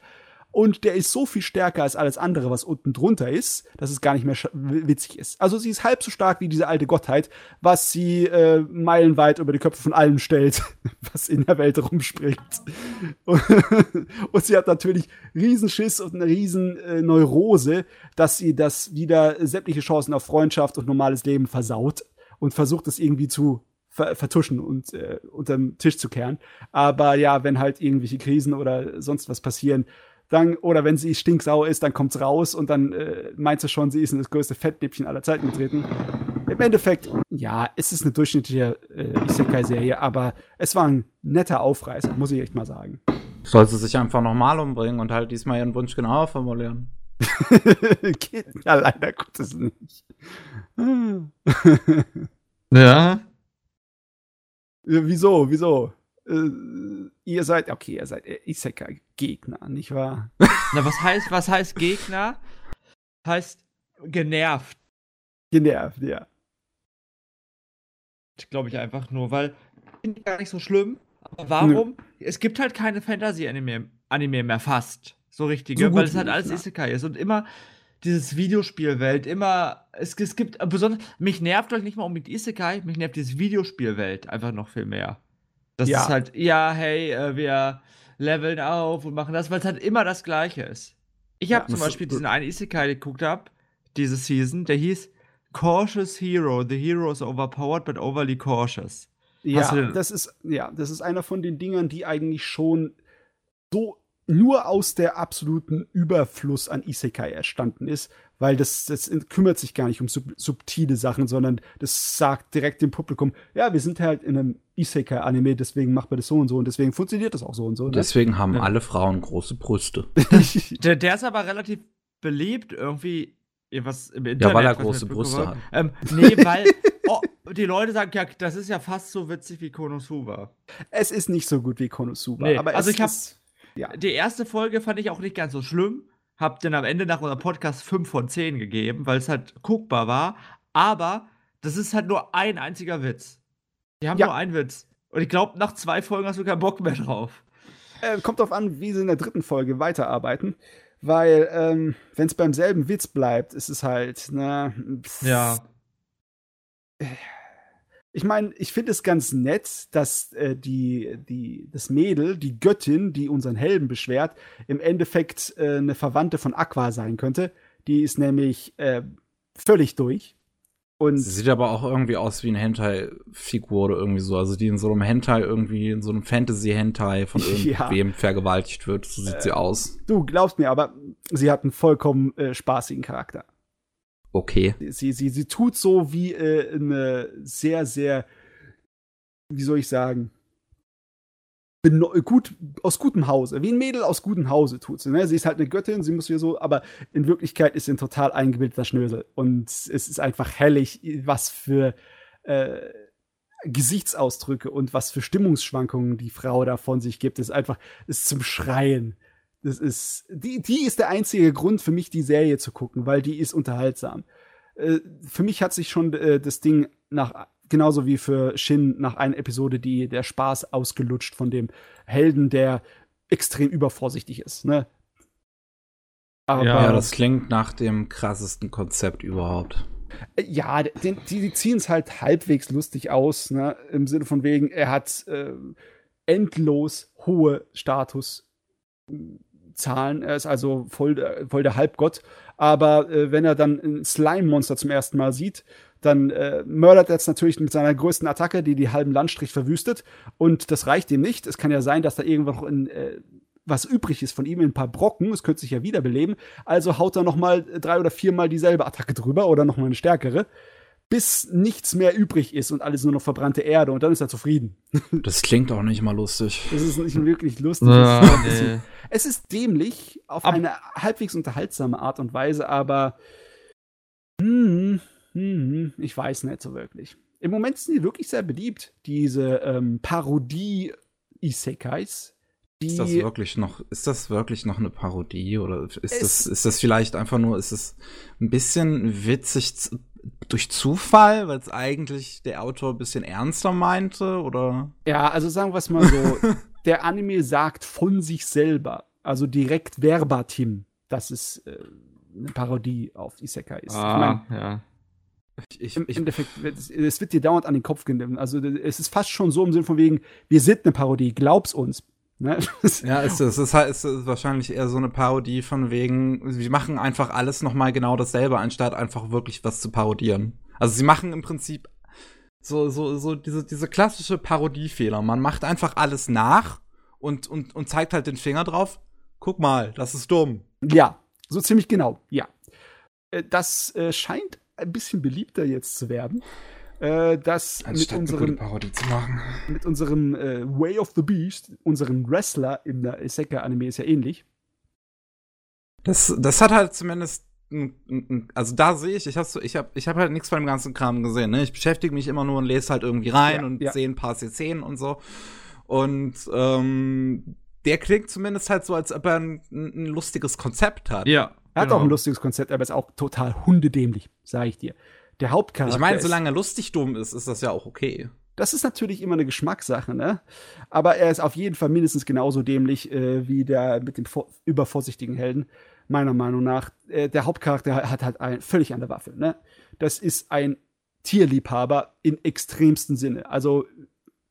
Und der ist so viel stärker als alles andere, was unten drunter ist, dass es gar nicht mehr witzig ist. Also sie ist halb so stark wie diese alte Gottheit, was sie äh, meilenweit über die Köpfe von allen stellt, was in der Welt rumspringt. Und, und sie hat natürlich Riesenschiss und eine riesen äh, dass sie das wieder sämtliche Chancen auf Freundschaft und normales Leben versaut und versucht es irgendwie zu ver vertuschen und äh, unterm Tisch zu kehren. Aber ja, wenn halt irgendwelche Krisen oder sonst was passieren, dann, oder wenn sie stinksauer ist, dann kommt's raus und dann äh, meint sie schon, sie ist in das größte Fettnäpfchen aller Zeiten getreten. Im Endeffekt, ja, es ist eine durchschnittliche äh, Isekai-Serie, aber es war ein netter Aufreißer, muss ich echt mal sagen. Soll sie sich einfach nochmal umbringen und halt diesmal ihren Wunsch genauer formulieren. Geht ja leider Gottes nicht. Ja. Ja, wieso, wieso? Äh, ihr seid, okay, ihr seid äh, Isekai-Gegner, nicht wahr? Na, was heißt, was heißt Gegner? Heißt genervt, Genervt, ja. glaube ich einfach nur, weil finde ich gar nicht so schlimm. Aber warum? Es gibt halt keine Fantasy-Anime Anime mehr fast. So richtige, So weil es halt alles ja. Isekai ist. Und immer dieses Videospielwelt, immer, es, es gibt, besonders, mich nervt euch nicht mal unbedingt Isekai, mich nervt diese Videospielwelt einfach noch viel mehr. Das Ja. ist halt, ja, hey, äh, wir leveln auf und machen das, weil es halt immer das Gleiche ist. Ich habe Ja, zum Beispiel diesen einen Isekai geguckt habe, diese Season, der hieß Cautious Hero. The hero is overpowered but overly cautious. Ja, das ist, ja, das ist einer von den Dingern, die eigentlich schon so nur aus der absoluten Überfluss an Isekai entstanden ist, weil das, das kümmert sich gar nicht um sub subtile Sachen, sondern das sagt direkt dem Publikum, ja, wir sind halt in einem Isekai-Anime, deswegen macht man das so und so und deswegen funktioniert das auch so und so. Ne? Deswegen haben Ja. alle Frauen große Brüste. Der, der ist aber relativ beliebt irgendwie. Was im Internet, Ja, weil er große Brüste hat. Ähm, nee, weil oh, die Leute sagen, ja, das ist ja fast so witzig wie Konosuba. es ist nicht so gut wie Konosuba, Nee, aber also es ich ist, ja. Die erste Folge fand ich auch nicht ganz so schlimm. Hab dann am Ende nach unserem Podcast 5 von 10 gegeben, weil es halt guckbar war. Aber das ist halt nur ein einziger Witz. Die haben Ja. nur einen Witz. Und ich glaube, nach zwei Folgen hast du keinen Bock mehr drauf. Äh, kommt drauf an, wie sie in der dritten Folge weiterarbeiten. Weil, ähm, wenn es beim selben Witz bleibt, ist es halt, na, pff. Ich meine, ich finde es ganz nett, dass äh, die, die, das Mädel, die Göttin, die unseren Helden beschwert, im Endeffekt äh, eine Verwandte von Aqua sein könnte. Die ist nämlich äh, völlig durch. Und Sie sieht aber auch irgendwie aus wie eine Hentai-Figur oder irgendwie so. Also die in so einem Hentai irgendwie, in so einem Fantasy-Hentai von Ja. irgendwem vergewaltigt wird. So sieht sie aus. du glaubst mir aber, sie hat einen vollkommen äh, spaßigen Charakter. Okay. Sie, sie, sie tut so wie äh, eine sehr, sehr, wie soll ich sagen, gut, aus gutem Hause. Wie ein Mädel aus gutem Hause tut sie. Ne? Sie ist halt eine Göttin, sie muss hier so, aber in Wirklichkeit ist sie ein total eingebildeter Schnösel. Und es ist einfach herrlich, was für äh, Gesichtsausdrücke und was für Stimmungsschwankungen die Frau da von sich gibt. Das ist einfach, ist zum Schreien. Das ist, die, die ist der einzige Grund für mich, die Serie zu gucken, weil die ist unterhaltsam. Äh, für mich hat sich schon äh, das Ding nach, genauso wie für Shin nach einer Episode, die der Spaß ausgelutscht von dem Helden, der extrem übervorsichtig ist. Ne? Aber ja, das klingt nach dem krassesten Konzept überhaupt. Äh, ja, die, die ziehen es halt halbwegs lustig aus, ne? Im Sinne von wegen, er hat äh, endlos hohe Statuszahlen. Er ist also voll, voll der Halbgott. Aber äh, wenn er dann ein Slime-Monster zum ersten Mal sieht, dann äh, mördert er es natürlich mit seiner größten Attacke, die die halben Landstrich verwüstet. Und das reicht ihm nicht. Es kann ja sein, dass da irgendwo noch ein äh, was übrig ist von ihm in ein paar Brocken, es könnte sich ja wiederbeleben, also haut er noch mal drei oder viermal dieselbe Attacke drüber oder noch mal eine stärkere, bis nichts mehr übrig ist und alles nur noch verbrannte Erde und dann ist er zufrieden. Das klingt auch nicht mal lustig. Das ist nicht wirklich lustig. Ja, es, ist bisschen, es, ist dämlich auf Ab eine halbwegs unterhaltsame Art und Weise, aber hm, hm, ich weiß nicht so wirklich. Im Moment sind die wirklich sehr beliebt, diese ähm, Parodie-Isekais ist das wirklich noch, ist das wirklich noch eine Parodie oder ist das, ist das vielleicht einfach nur, ist es ein bisschen witzig durch Zufall, weil es eigentlich der Autor ein bisschen ernster meinte oder? Ja, also sagen wir es mal so, der Anime sagt von sich selber, also direkt verbatim, dass es äh, eine Parodie auf Isekai ist. Ah, ich mein, ja. Ich, ich, Im Endeffekt, es wird dir dauernd an den Kopf genommen. Also es ist fast schon so im Sinne von wegen, wir sind eine Parodie, glaub's uns. Ne? ja, ist es. Ist halt ist wahrscheinlich eher so eine Parodie von wegen, wir machen einfach alles nochmal genau dasselbe, anstatt einfach wirklich was zu parodieren. Also sie machen im Prinzip so, so, so diese, diese klassische Parodiefehler. Man macht einfach alles nach und, und, und zeigt halt den Finger drauf. Guck mal, das ist dumm. Ja, so ziemlich genau, ja. Äh, das äh, scheint ein bisschen beliebter jetzt zu werden äh, das mit unserem, mit unserem äh, Way of the Beast, unserem Wrestler in der Isekai-Anime ist ja ähnlich. Das, das hat halt zumindest also da sehe ich, ich habe ich hab, ich hab halt nichts von dem ganzen Kram gesehen. Ne? Ich beschäftige mich immer nur und lese halt irgendwie rein ja, und ja. sehe ein paar Szenen und so. Und ähm, der klingt zumindest halt so, als ob er ein, ein lustiges Konzept hat. Ja. Er hat genau. auch ein lustiges Konzept, aber ist auch total hundedämlich, sage ich dir der Hauptcharakter. Ich meine, solange er lustig dumm ist, ist das ja auch okay. Das ist natürlich immer eine Geschmackssache, ne? Aber er ist auf jeden Fall mindestens genauso dämlich äh, wie der mit dem übervorsichtigen Helden, meiner Meinung nach. Äh, der Hauptcharakter hat halt ein, völlig an der Waffe, ne? Das ist ein Tierliebhaber im extremsten Sinne. Also,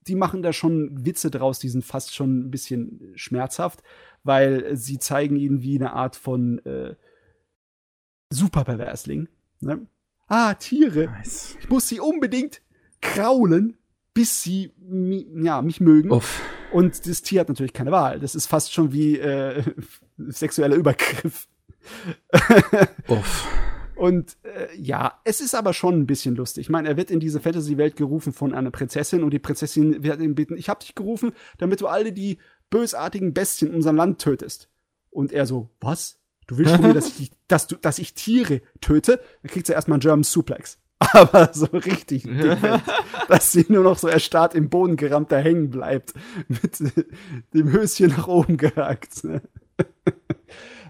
die machen da schon Witze draus, die sind fast schon ein bisschen schmerzhaft, weil sie zeigen ihn wie eine Art von äh, Superperversling. Ne? Ah, Tiere. Nice. Ich muss sie unbedingt kraulen, bis sie ja, mich mögen. Uff. Und das Tier hat natürlich keine Wahl. Das ist fast schon wie äh, sexueller Übergriff. Uff. Und äh, ja, es ist aber schon ein bisschen lustig. Ich meine, er wird in diese Fantasy-Welt gerufen von einer Prinzessin und die Prinzessin wird ihn bitten, ich habe dich gerufen, damit du alle die bösartigen Bestien in unserem Land tötest. Und er so, was? Du willst von mir, dass ich, dass, du, dass ich Tiere töte? Dann kriegt sie erstmal einen German Suplex. Aber so richtig dass sie nur noch so erstarrt im Boden gerammt da hängen bleibt. Mit dem Höschen nach oben gehackt. Ne?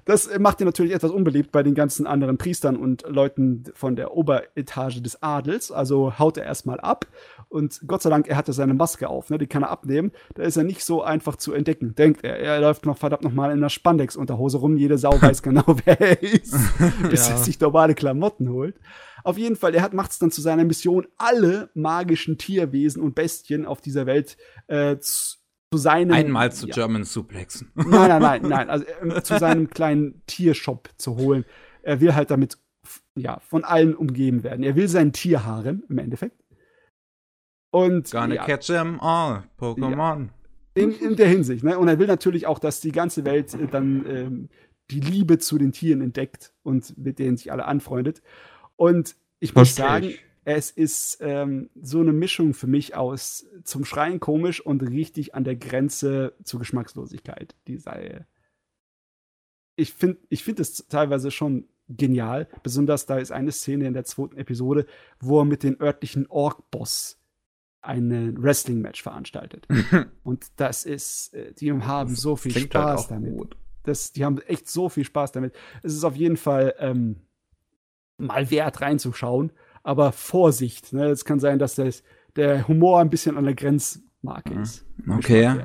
Das macht ihn natürlich etwas unbeliebt bei den ganzen anderen Priestern und Leuten von der Oberetage des Adels. Also haut er erstmal ab. Und Gott sei Dank, er hatte seine Maske auf, ne? die kann er abnehmen. Da ist er nicht so einfach zu entdecken, denkt er. Er läuft noch verdammt nochmal in einer Spandex-Unterhose rum. Jede Sau weiß genau, wer er ist, bis ja. er sich normale Klamotten holt. Auf jeden Fall, er macht es dann zu seiner Mission, alle magischen Tierwesen und Bestien auf dieser Welt äh, zu seinem. Einmal zu ja. German Suplexen. Nein, nein, nein, nein. Also äh, zu seinem kleinen Tiershop zu holen. Er will halt damit ja, von allen umgeben werden. Er will sein Tierharem im Endeffekt. Und. Gonna ja, catch them all, Pokémon. Ja, in, in, der Hinsicht, ne? Und er will natürlich auch, dass die ganze Welt äh, dann ähm, die Liebe zu den Tieren entdeckt und mit denen sich alle anfreundet. Und ich muss sagen, ich es ist ähm, so eine Mischung für mich aus zum Schreien komisch und richtig an der Grenze zur Geschmackslosigkeit, die Serie. Ich finde ich find es teilweise schon genial. Besonders da ist eine Szene in der zweiten Episode, wo er mit den örtlichen Ork-Boss ein Wrestling-Match veranstaltet. und das ist, äh, die haben das so viel halt Spaß halt damit. Das, die haben echt so viel Spaß damit. Es ist auf jeden Fall ähm, mal wert reinzuschauen aber Vorsicht. Ne? Es kann sein, dass das, der Humor ein bisschen an der Grenzmarke ist. Okay.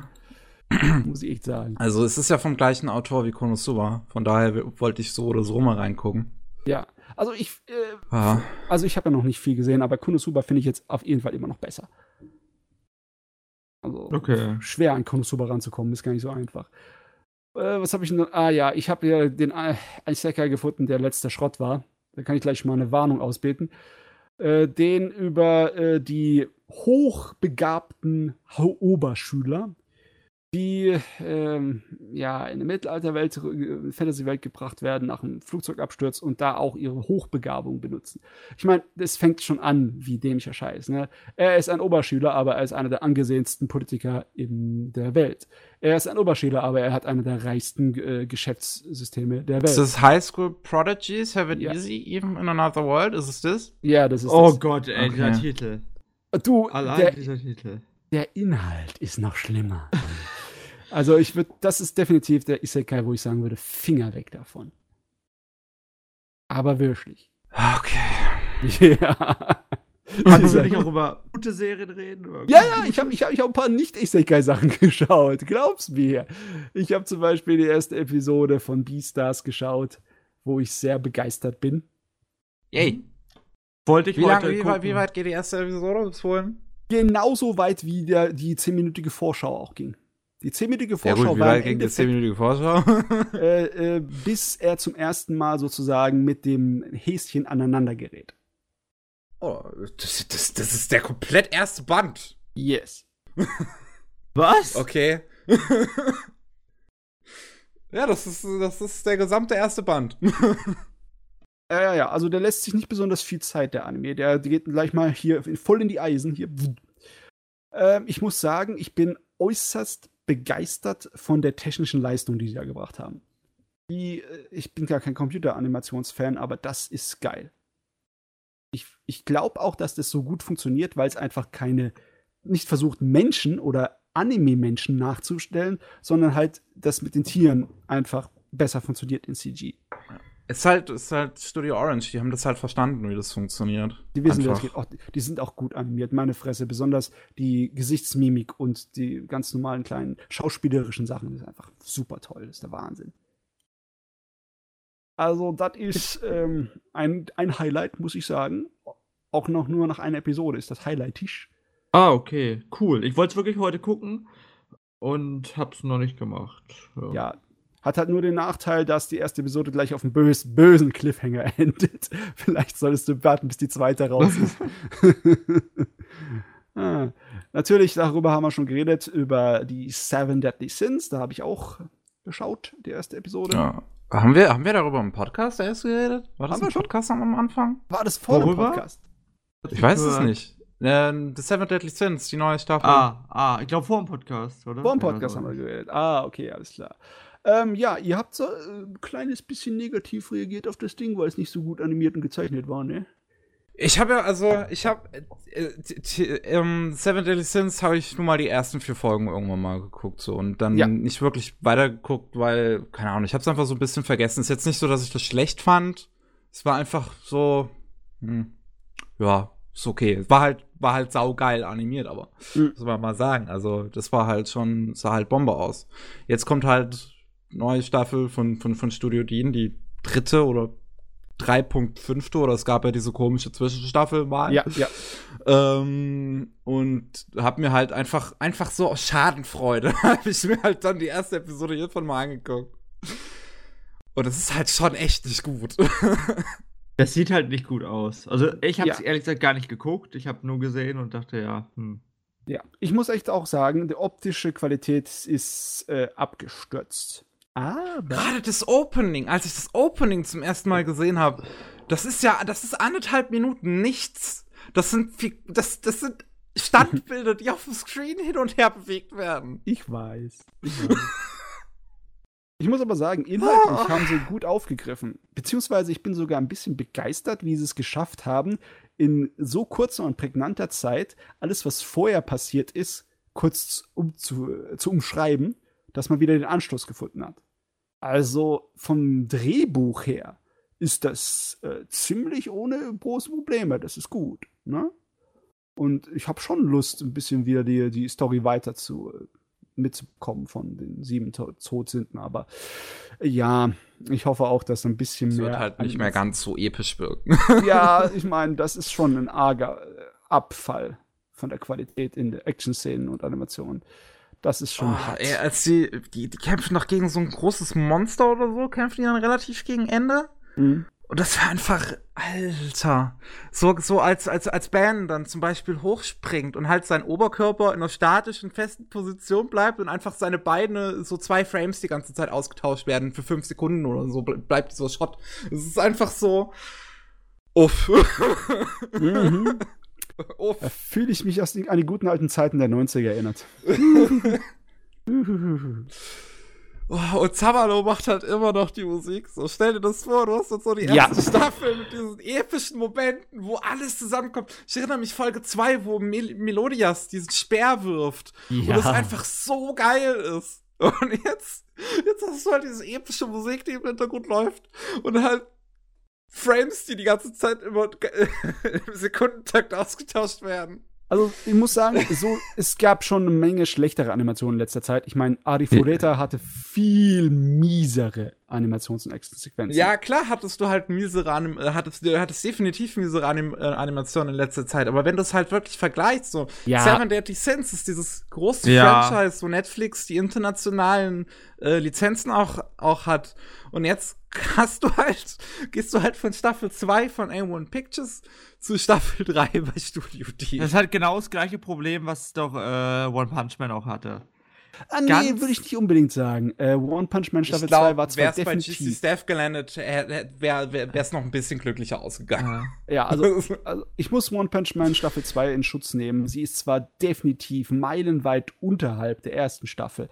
muss ich echt sagen. Also es ist ja vom gleichen Autor wie Konosuba. Von daher wollte ich so oder so mal reingucken. Ja, also ich, äh, Ja. also ich habe ja noch nicht viel gesehen, aber Konosuba finde ich jetzt auf jeden Fall immer noch besser. Also Okay. schwer an Konosuba ranzukommen, ist gar nicht so einfach. Äh, was habe ich noch? Ah ja, ich habe ja den äh, Isekai gefunden, der letzter Schrott war. Da kann ich gleich mal eine Warnung ausbeten. Äh, den über äh, die hochbegabten Ho- Oberschüler, die ähm, ja in eine Mittelalterwelt, äh, Fantasy-Welt gebracht werden nach einem Flugzeugabsturz und da auch ihre Hochbegabung benutzen. Ich meine, das fängt schon an wie dämlicher Scheiß. Ne? Er ist ein Oberschüler, aber er ist einer der angesehensten Politiker in der Welt. Er ist ein Oberschüler, aber er hat eine der reichsten äh, Geschäftssysteme der Ist Welt. das High School Prodigies have it Ja. easy even in another world? Ist es das? Ja, das ist Oh das. Gott, ey, Okay. dieser Titel. Du, Allein der, dieser Titel. der Inhalt ist noch schlimmer. Also ich würde, das ist definitiv der Isekai, wo ich sagen würde, Finger weg davon. Aber wirklich. Okay. Ja. Kannst du nicht auch über gute Serien reden? Über Ja, ja, ich habe ich hab, ich hab ein paar Nicht-Isekai-Sachen geschaut. Glaub's mir. Ich habe zum Beispiel die erste Episode von Beastars geschaut, wo ich sehr begeistert bin. Yay. Wollte ich Wie, heute lang, wie, weit, wie weit geht die erste Episode bis wohin? Genauso weit wie der, die 10-minütige Vorschau auch ging. Die 10-minütige Ja Vorschau gut, wie war im die Endeffekt, 10-minütige Vorschau? äh, äh, bis er zum ersten Mal sozusagen mit dem Häschen aneinander gerät. oh, das, das, das ist der komplett erste Band. Yes. Was? Okay. ja, das ist, das ist der gesamte erste Band. Ja, ja, ja, also der lässt sich nicht besonders viel Zeit, der Anime. Der geht gleich mal hier voll in die Eisen. Hier. Ähm, ich muss sagen, ich bin äußerst begeistert von der technischen Leistung, die sie da gebracht haben. Die, äh, ich bin gar kein Computeranimationsfan, aber das ist geil. Ich, ich glaube auch, dass das so gut funktioniert, weil es einfach keine, nicht versucht, Menschen oder Anime-Menschen nachzustellen, sondern halt das mit den Tieren einfach besser funktioniert in CG. Ist halt, ist halt Studio Orange, die haben das halt verstanden, wie das funktioniert. Die wissen, wie das geht. Auch, die sind auch gut animiert, meine Fresse. Besonders die Gesichtsmimik und die ganz normalen kleinen schauspielerischen Sachen das ist einfach super toll. Das ist der Wahnsinn. Also, das ist ähm, ein, ein Highlight, muss ich sagen. Auch noch nur nach einer Episode ist das Highlight-Tisch. Ah, okay, cool. Ich wollte es wirklich heute gucken und hab's noch nicht gemacht. Ja. Hat halt nur den Nachteil, dass die erste Episode gleich auf einem bös, bösen Cliffhanger endet. Vielleicht solltest du warten, bis die zweite raus ist. ah. Natürlich, darüber haben wir schon geredet, über die Seven Deadly Sins. Da habe ich auch geschaut, die erste Episode. Ja. Haben wir, haben wir darüber im Podcast erst geredet? War das Haben wir ein schon? Podcast am Anfang? War das vor dem? Podcast? Ich weiß es nicht. Äh, The Seven Deadly Sins, die neue Staffel. Ah, ah, ich glaube vor dem Podcast, oder? Vor dem Ja, Podcast so. haben wir geredet. Ah, okay, alles klar. Ähm, ja, ihr habt so äh, ein kleines bisschen negativ reagiert auf das Ding, weil es nicht so gut animiert und gezeichnet war, ne? Ich habe ja, also, ich habe äh, t- ähm, Seven Deadly Sins habe ich nur mal die ersten vier Folgen irgendwann mal geguckt so und dann Ja. nicht wirklich weitergeguckt, weil keine Ahnung, ich habe es einfach so ein bisschen vergessen. Ist jetzt nicht so, dass ich das schlecht fand. Es war einfach so, hm, ja, ist okay. Es war halt, war halt saugeil animiert, aber Mhm. muss man mal sagen. Also das war halt schon, sah halt Bombe aus. Jetzt kommt halt neue Staffel von von von Studio Dean, die dritte oder 3.5. oder es gab ja diese komische Zwischenstaffel mal. Ja, ja. Ähm, und hab mir halt einfach, einfach so aus Schadenfreude, habe ich mir halt dann die erste Episode hiervon mal angeguckt. Und es ist halt schon echt nicht gut. Das sieht halt nicht gut aus. Also ich habe es Ja. ehrlich gesagt gar nicht geguckt. Ich habe nur gesehen und dachte, ja, hm. Ja, ich muss echt auch sagen, die optische Qualität ist äh, abgestürzt. Aber Gerade das Opening, als ich das Opening zum ersten Mal gesehen habe, das ist ja, das ist anderthalb Minuten nichts. Das sind, das, das sind Standbilder, die auf dem Screen hin und her bewegt werden. ich weiß. Ich, weiß. ich muss aber sagen, inhaltlich Oh. haben sie gut aufgegriffen. Beziehungsweise ich bin sogar ein bisschen begeistert, wie sie es geschafft haben, in so kurzer und prägnanter Zeit alles, was vorher passiert ist, kurz um zu, zu umschreiben, dass man wieder den Anschluss gefunden hat. Also vom Drehbuch her ist das äh, ziemlich ohne große Probleme. Das ist gut. Ne? Und ich habe schon Lust, ein bisschen wieder die, die Story weiter zu, mitzubekommen von den sieben To- Todsünden. Aber äh, ja, ich hoffe auch, dass ein bisschen Es mehr. wird halt nicht mehr ganz so episch wirken. Ja, ich meine, das ist schon ein arger äh, Abfall von der Qualität in der Action-Szenen und Animationen. Das ist schon Oh, ey, als die, die, die kämpfen noch gegen so ein großes Monster oder so, kämpfen die dann relativ gegen Ende. Mhm. Und das war einfach, Alter. So, so als, als, als Ban dann zum Beispiel hochspringt und halt sein Oberkörper in einer statischen, festen Position bleibt und einfach seine Beine so zwei Frames die ganze Zeit ausgetauscht werden für fünf Sekunden oder so ble- bleibt dieser Shot. Es ist einfach so. Uff. Mhm. Da fühle ich mich aus den, an die guten alten Zeiten der 90er erinnert. Oh, und Zavalo macht halt immer noch die Musik. So, stell dir das vor, du hast jetzt so die Ja. erste Staffel mit diesen epischen Momenten, wo alles zusammenkommt. Ich erinnere mich Folge 2, wo Mel Melodias diesen Speer wirft. Und das einfach so geil ist. Und jetzt, jetzt hast du halt diese epische Musik, die im Hintergrund läuft. Und halt Frames, die die ganze Zeit immer im Sekundentakt ausgetauscht werden. Also, ich muss sagen, so, es gab schon eine Menge schlechtere Animationen in letzter Zeit. Ich meine, Adi Fureta hatte viel miesere Animations- und Actionsequenzen. Ja, klar hattest du halt miesere Anim äh, hattest du hattest definitiv miesere Anim äh, Animationen in letzter Zeit, aber wenn du es halt wirklich vergleichst, so Ja. Seven Deadly Sins ist dieses große Ja. Franchise, wo Netflix die internationalen äh, Lizenzen auch auch hat und jetzt hast du halt gehst du halt von Staffel 2 von A1 Pictures zu Staffel 3 bei Studio D. Das ist halt genau das gleiche Problem, was doch äh, One Punch Man auch hatte. Ah, nee, würde ich nicht unbedingt sagen. Äh, One Punch Man Staffel ich 2 glaube, war zwar wäre es bei GC definitiv. Staff gelandet, wäre es noch ein bisschen glücklicher ausgegangen. Ja, also, also ich muss One Punch Man Staffel 2 in Schutz nehmen. Sie ist zwar definitiv meilenweit unterhalb der ersten Staffel,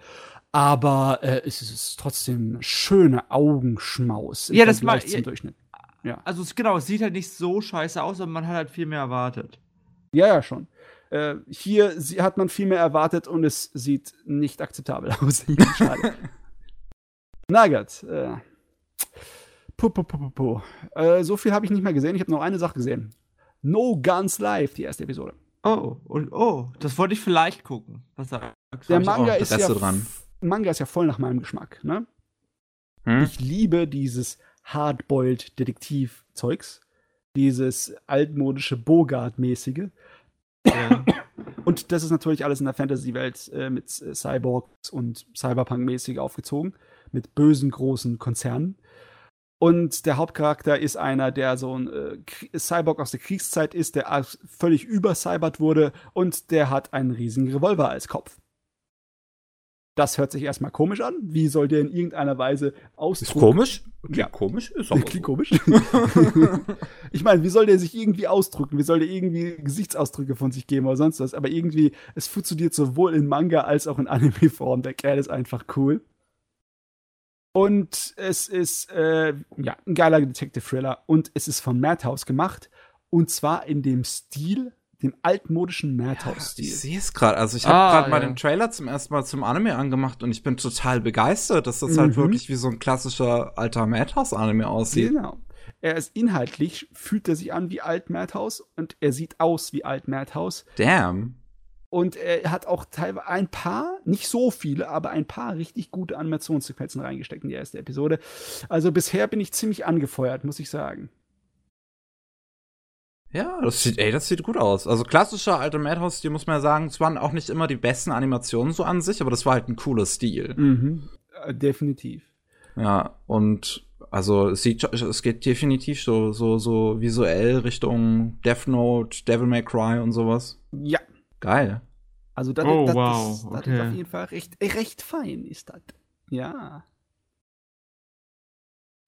aber äh, es ist trotzdem schöne Augenschmaus im Ja, das Vergleich war- zum ja- Durchschnitt. Ja. Also es, genau, es sieht halt nicht so scheiße aus, aber man hat halt viel mehr erwartet. ja, ja, schon. Äh, hier sie, hat man viel mehr erwartet und es sieht nicht akzeptabel aus. Schade. Na gut. Äh, puh, puh, puh, puh, puh. Äh, so viel habe ich nicht mehr gesehen. Ich habe noch eine Sache gesehen. No Guns Live, die erste Episode. Oh, und oh, das wollte ich vielleicht gucken. Was sagst du? Der Manga ist, ja, dran. Manga ist ja voll nach meinem Geschmack. Ne? Hm? Ich liebe dieses Hardboiled-Detektiv-Zeugs. Dieses altmodische Bogart-mäßige. Ja. Und das ist natürlich alles in der Fantasy-Welt äh, mit Cyborgs und Cyberpunk-mäßig aufgezogen. Mit bösen, großen Konzernen. Und der Hauptcharakter ist einer, der so ein äh, Cyborg aus der Kriegszeit ist, der völlig übercybert wurde und der hat einen riesigen Revolver als Kopf. Das hört sich erstmal komisch an. Wie soll der in irgendeiner Weise Ist ausdrucken? komisch? Ja. komisch ist aber Klingt komisch. ich meine, wie soll der sich irgendwie ausdrücken? Wie soll der irgendwie Gesichtsausdrücke von sich geben oder sonst was? Aber irgendwie, es funktioniert sowohl in Manga als auch in Anime-Form. Der Kerl ist einfach cool. Und es ist äh, ja, ein geiler Detective-Thriller. Und es ist von Madhouse gemacht. Und zwar in dem Stil, dem altmodischen Ich Madhouse-Stil. sehe es gerade. Also ich habe Ah, gerade mal ja. den Trailer zum ersten Mal zum Anime angemacht und ich bin total begeistert, dass das halt Mhm. wirklich wie so ein klassischer alter Madhouse-Anime aussieht. Genau. Er ist inhaltlich, fühlt er sich an wie alt Madhouse und er sieht aus wie alt Madhouse. Damn. Und er hat auch teilweise ein paar, nicht so viele, aber ein paar richtig gute Animationssequenzen reingesteckt in die erste Episode. Also bisher bin ich ziemlich angefeuert, muss ich sagen. Ja, das sieht, ey, das sieht gut aus. Also klassischer alter Madhouse-Stil muss man ja sagen, es waren auch nicht immer die besten Animationen so an sich, aber das war halt ein cooler Stil. Mhm. Äh, definitiv. Ja, und also es sieht es geht definitiv so so so visuell Richtung Death Note, Devil May Cry und sowas. Ja. Geil. Also das, Oh, das, wow, das, das okay. ist auf jeden Fall recht, recht fein, ist das. Ja.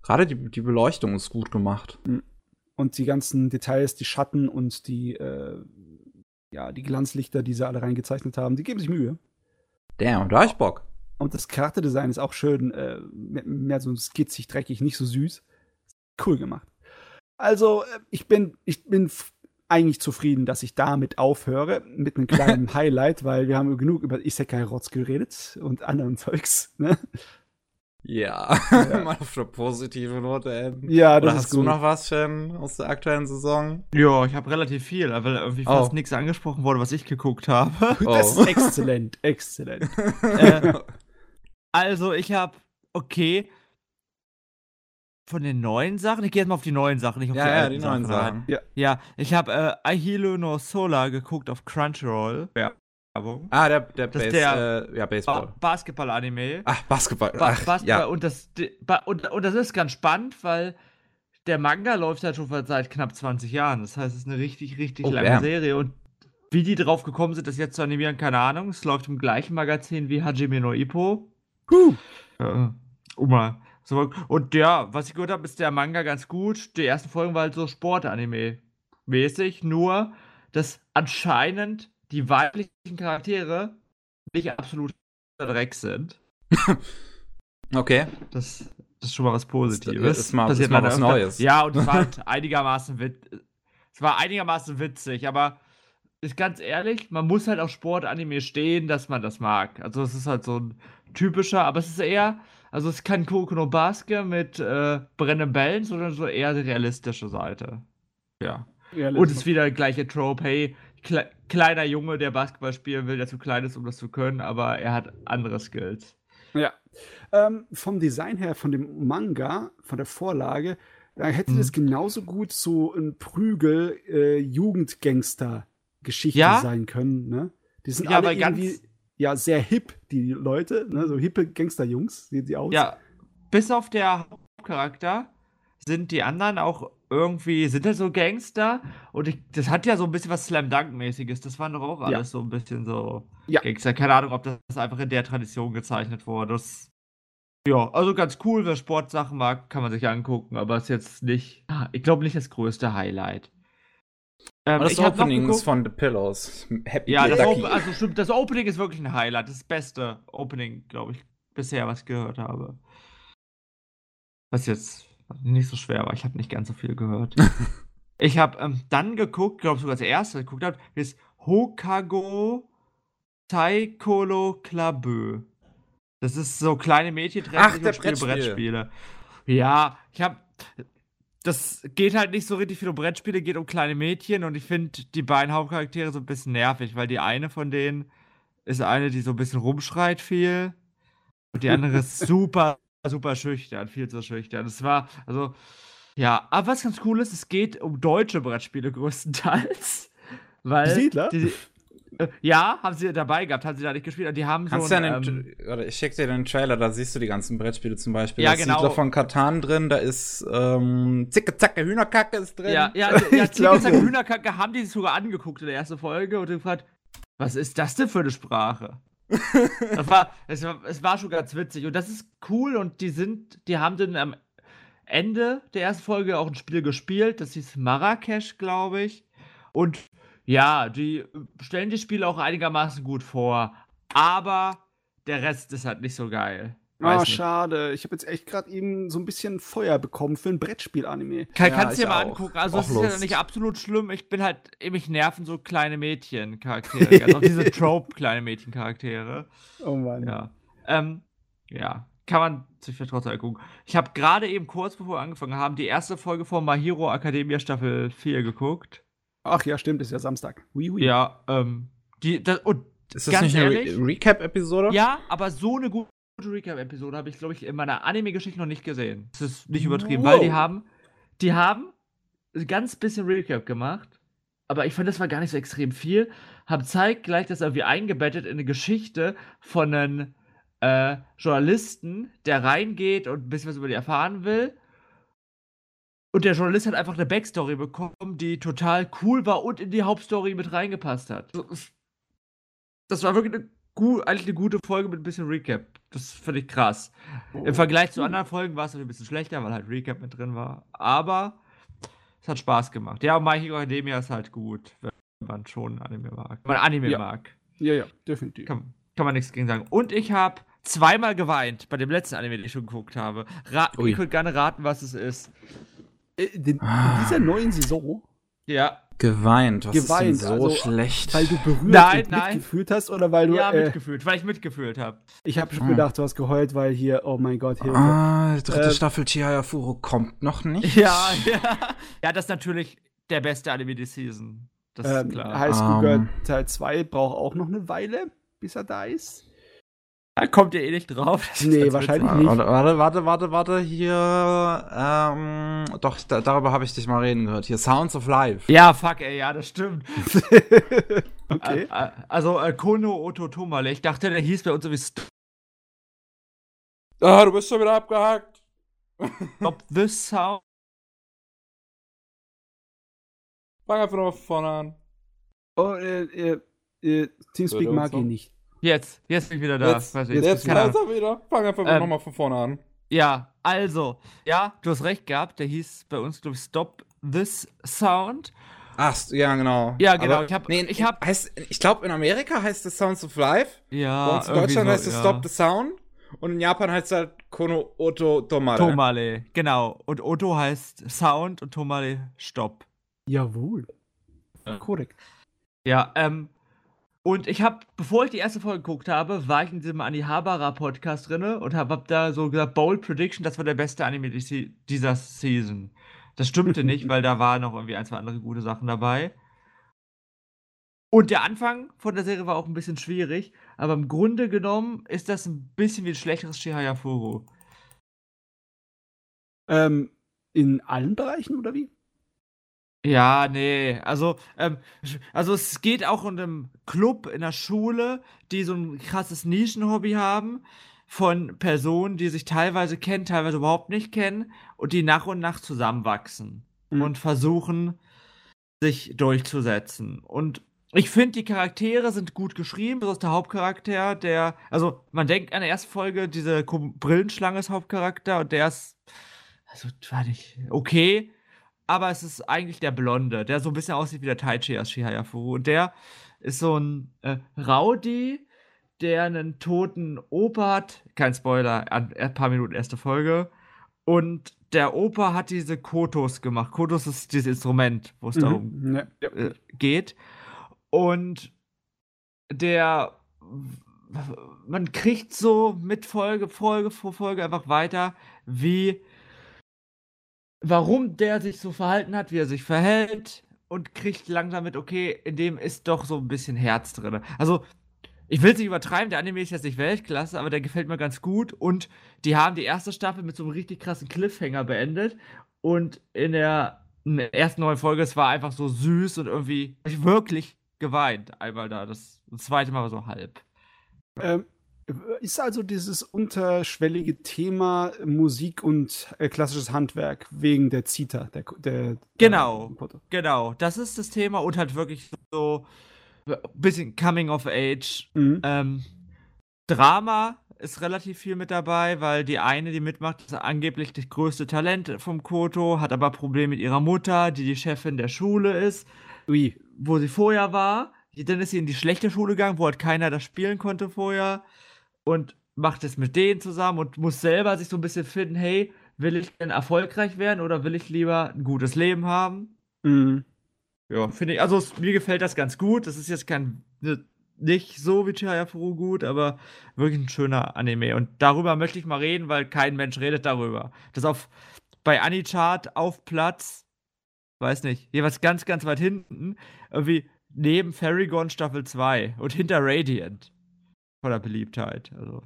Gerade die, die Beleuchtung ist gut gemacht. Und die ganzen Details, die Schatten und die, äh, ja, die Glanzlichter, die sie alle reingezeichnet haben, die geben sich Mühe. Damn, da hab ich Bock. Und das Charakterdesign ist auch schön, äh, mehr, mehr so skitzig, dreckig, nicht so süß. Cool gemacht. Also, äh, ich bin, ich bin eigentlich zufrieden, dass ich damit aufhöre, mit einem kleinen Highlight, weil wir haben genug über Isekai-Rotz geredet und anderen Zeugs. Ne? Ja, Ja. mal auf eine positive Note enden. Ja, Oder das hast ist du gut. noch was, Shen, aus der aktuellen Saison? Ja, ich habe relativ viel, weil irgendwie Oh. fast nichts angesprochen wurde, was ich geguckt habe. Das Oh. ist exzellent, exzellent. äh, also, ich habe, okay, von den neuen Sachen, ich gehe jetzt mal auf die neuen Sachen, nicht auf ja, die ja, alten die neuen rein. Sachen. Ja, ich habe äh, Ahilo no Sola geguckt auf Crunchyroll. Werbung. Ah, der, der, Das Base, der- äh, ja, Baseball. Ba Basketball-Anime. Ach, Basketball. Ba Ach, Basketball ja. und das und, und das ist ganz spannend, weil der Manga läuft halt schon seit knapp 20 Jahren. Das heißt, es ist eine richtig, richtig Oh, lange damn. Serie und wie die drauf gekommen sind, das jetzt zu animieren, keine Ahnung. Es läuft im gleichen Magazin wie Hajime no Ippo. Huh. Äh, um mal. So, und ja, was ich gehört habe, ist der Manga ganz gut. Die ersten Folgen war halt so Sport-Anime-mäßig, nur dass anscheinend die weiblichen Charaktere nicht absolut Dreck sind. Okay. Das, das ist schon mal was Positives. Das ist mal- Passiert ist mal was öfter. Neues. Ja, und es war halt einigermaßen wit es war einigermaßen witzig, aber ist ganz ehrlich, man muss halt auf Sport-Anime stehen, dass man das mag. Also es ist halt so ein typischer, aber es ist eher, also es ist kein Kuroko no Basket mit äh, brennenden Bällen, sondern so eher die realistische Seite. Ja. Ja, Und es ist wieder der gleiche Trope, hey, kle kleiner Junge, der Basketball spielen will, der zu klein ist, um das zu können, aber er hat andere Skills. Ja. Ähm, vom Design her, von dem Manga, von der Vorlage, da hätte Mhm. das genauso gut so ein Prügel äh, Jugendgangster-Geschichte Ja? sein können. Ne? Die sind Ja, alle irgendwie ja sehr hip, die Leute, ne? so hippe Gangsterjungs sehen sie aus. Ja, bis auf der Hauptcharakter sind die anderen auch irgendwie, sind das so Gangster? Und ich, das hat ja so ein bisschen was Slam Dunk-mäßiges. Das waren doch auch alles Ja. so ein bisschen so Ja. Gangster. Keine Ahnung, ob das einfach in der Tradition gezeichnet wurde. Das, ja, also ganz cool. Wer Sportsachen mag, kann man sich angucken. Aber ist jetzt nicht, ah, ich glaube nicht das größte Highlight. Ähm, das Opening ist von The Pillows. Happy ja, das, Ducky. Op also stimmt, das Opening ist wirklich ein Highlight. Das beste Opening, glaube ich, bisher, was ich gehört habe. Was jetzt nicht so schwer war. Ich habe nicht ganz so viel gehört. ich habe ähm, dann geguckt, glaube sogar das erste geguckt habe, ist Hokago Taikolo Klabö. Das ist so kleine Mädchen treffen sich Brettspiel. Brettspiele. Ja, ich habe das geht halt nicht so richtig viel um Brettspiele, geht um kleine Mädchen und ich finde die beiden Hauptcharaktere so ein bisschen nervig, weil die eine von denen ist eine, die so ein bisschen rumschreit viel und die andere ist super, super schüchtern, viel zu schüchtern. Das war, also, ja, aber was ganz cool ist, es geht um deutsche Brettspiele größtenteils, weil Die Siedler? die, äh, ja, haben sie dabei gehabt, haben sie da nicht gespielt und die haben Kannst so du ja ein, den, ähm, oder ich schick dir den Trailer, da siehst du die ganzen Brettspiele zum Beispiel. Ja, da ist genau. Siedler von Katan drin, da ist ähm, Zicke Zacke Hühnerkacke ist drin. Ja, ja, ja, ja Zicke, ja. Hühnerkacke haben die sich sogar angeguckt in der ersten Folge und gefragt, was ist das denn für eine Sprache? das war, es, war, es war schon ganz witzig und das ist cool und die sind, die haben dann am Ende der ersten Folge auch ein Spiel gespielt, das hieß Marrakesch, glaube ich. Und ja, die stellen die Spiele auch einigermaßen gut vor, aber der Rest ist halt nicht so geil. Ah, nicht. schade. Ich habe jetzt echt gerade eben so ein bisschen Feuer bekommen für ein Brettspiel-Anime. Kann, Ja, kannst du dir mal auch. angucken. Also, Auch es ist ja Lust. nicht absolut schlimm. Ich bin halt, mich nerven so kleine Mädchen-Charaktere. also auch diese Trope-kleine Mädchen-Charaktere. Oh Mann. Ja. Ähm, ja. Kann man sich vielleicht trotzdem angucken. Ich habe gerade eben kurz bevor wir angefangen haben, die erste Folge von My Hero Academia Staffel 4 geguckt. Ach ja, stimmt, ist ja Samstag. Oui, oui. Ja, ähm, die, das, und Ist das Ganz nicht eine Re? Recap-Episode? ja, aber so eine gute Recap-Episode habe ich, glaube ich, in meiner Anime-Geschichte noch nicht gesehen. Das ist nicht übertrieben, weil die Wow. haben, die haben ein ganz bisschen Recap gemacht, aber ich fand, das war gar nicht so extrem viel. Haben zeitgleich das irgendwie eingebettet in eine Geschichte von einem äh, Journalisten, der reingeht und ein bisschen was über die erfahren will. Und der Journalist hat einfach eine Backstory bekommen, die total cool war und in die Hauptstory mit reingepasst hat. Das war wirklich eine, gu eigentlich eine gute Folge mit ein bisschen Recap. Das finde ich krass. Im Vergleich zu anderen Folgen war es ein bisschen schlechter, weil halt Recap mit drin war. Aber es hat Spaß gemacht. Ja, und My Hero Academia ist halt gut, wenn man schon Anime mag. Wenn man Anime Ja. mag. Ja, ja, definitiv. Kann, kann man nichts gegen sagen. Und ich habe zweimal geweint bei dem letzten Anime, den ich schon geguckt habe. Ra Ui. ihr könnt gerne raten, was es ist. Äh, den, in dieser neuen Saison. Ja. Geweint. Was Geweint, ist denn so also, schlecht? Weil du berührt Nein, und nein. mitgefühlt hast oder weil du. Ja, äh, mitgefühlt, weil ich mitgefühlt habe. ich habe schon Ah. gedacht, du hast geheult, weil hier, oh mein Gott, Hilfe. ah, die dritte Äh, Staffel Chihaya Furo kommt noch nicht. Ja, ja. Ja, das ist natürlich der beste Anime die Season. Das ist Ähm, klar. High School Ähm. Girl Teil 2 braucht auch noch eine Weile, bis er da ist. Da kommt ihr eh nicht drauf. Nee, wahrscheinlich nicht. Warte, warte, warte, warte, hier. Ähm, doch, da, darüber habe ich dich mal reden gehört. Hier, Sounds of Life. Ja, fuck, ey, ja, das stimmt. okay. Ä- ä- Also, äh, Kono Oto Tomale, ich dachte, der hieß bei uns so wie Stop Ah, du bist schon wieder abgehakt. the Sound. Fang einfach nochmal von vorne an. Oh, äh, äh, äh, Teamspeak mag ihn nicht. Jetzt, jetzt bin ich wieder da. Jetzt, jetzt jetzt bist du er wieder. Fang einfach Ähm, nochmal von vorne an. Ja, also, ja, du hast recht gehabt, der hieß bei uns, glaube ich, Stop This Sound. Ach, ja, genau. Ja, genau, Aber, ich hab- nee, ich hab- heißt, ich glaube, in Amerika heißt es Sounds of Life. Ja, Bei uns in Deutschland so, heißt es ja. Stop the Sound. Und in Japan heißt es halt Kono Oto Tomare. Tomale, genau. Und Oto heißt Sound und Tomale Stopp. Jawohl. Korrekt. Ja, ähm, und ich habe, bevor ich die erste Folge geguckt habe, war ich in diesem Anihabara Podcast drinne und habe hab da so gesagt, Bold Prediction, das war der beste Anime die Se- dieser Season. Das stimmte nicht, weil da waren noch irgendwie ein, zwei andere gute Sachen dabei. Und der Anfang von der Serie war auch ein bisschen schwierig, aber im Grunde genommen ist das ein bisschen wie ein schlechteres Shihaya Furu. Ähm, in allen Bereichen oder wie? Ja, nee, also, ähm, also es geht auch um einen Club in der Schule, die so ein krasses Nischenhobby haben, von Personen, die sich teilweise kennen, teilweise überhaupt nicht kennen und die nach und nach zusammenwachsen Mhm. und versuchen, sich durchzusetzen. Und ich finde, die Charaktere sind gut geschrieben, besonders der Hauptcharakter, der, also man denkt an der ersten Folge, diese Brillenschlange ist Hauptcharakter und der ist, also war nicht okay, aber es ist eigentlich der Blonde, der so ein bisschen aussieht wie der Taichi aus Shihaya Furu. Und der ist so ein äh, Rowdy, der einen toten Opa hat. Kein Spoiler, ein paar Minuten erste Folge. Und der Opa hat diese Kotos gemacht. Kotos ist dieses Instrument, wo es darum Mhm. Ja. äh, geht. Und der man kriegt so mit Folge, Folge vor Folge einfach weiter, wie warum der sich so verhalten hat, wie er sich verhält und kriegt langsam mit, okay, in dem ist doch so ein bisschen Herz drin. Also, ich will es nicht übertreiben, der Anime ist jetzt nicht Weltklasse, aber der gefällt mir ganz gut und die haben die erste Staffel mit so einem richtig krassen Cliffhanger beendet und in der, ersten neuen Folge, es war einfach so süß und irgendwie ich wirklich geweint einmal da. Das, das zweite Mal war so halb. Ähm, ist also dieses unterschwellige Thema Musik und äh, klassisches Handwerk wegen der Zita, der, der Genau. der Koto. Genau, das ist das Thema und halt wirklich so ein bisschen Coming of Age. Mhm. Ähm, Drama ist relativ viel mit dabei, weil die eine, die mitmacht, ist angeblich das größte Talent vom Koto, hat aber Probleme mit ihrer Mutter, die die Chefin der Schule ist, Ui. wo sie vorher war. Dann ist sie in die schlechte Schule gegangen, wo halt keiner das spielen konnte vorher und macht es mit denen zusammen und muss selber sich so ein bisschen finden, hey, will ich denn erfolgreich werden oder will ich lieber ein gutes Leben haben? Mhm. Ja, finde ich, also es, mir gefällt das ganz gut. Das ist jetzt kein, ne, nicht so wie Chihaya Furu gut, aber wirklich ein schöner Anime. Und darüber möchte ich mal reden, weil kein Mensch redet darüber. Das auf, bei Anichart auf Platz, weiß nicht, jeweils ganz, ganz weit hinten, irgendwie neben Fairygon Staffel 2 und hinter Radiant. Von der Beliebtheit, also.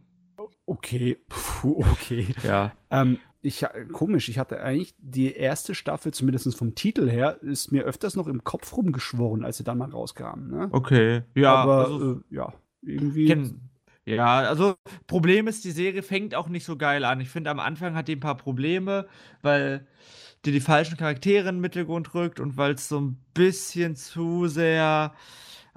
Okay. Puh, okay. Ja. Ähm, ich, ha- komisch, ich hatte eigentlich die erste Staffel, zumindest vom Titel her, ist mir öfters noch im Kopf rumgeschworen, als sie dann mal rauskam. Ne? Okay. Ja, Aber also, äh, ja, irgendwie. Kenn- Ja, also Problem ist, die Serie fängt auch nicht so geil an. Ich finde, am Anfang hat die ein paar Probleme, weil die die falschen Charaktere in den Mittelgrund rückt und weil es so ein bisschen zu sehr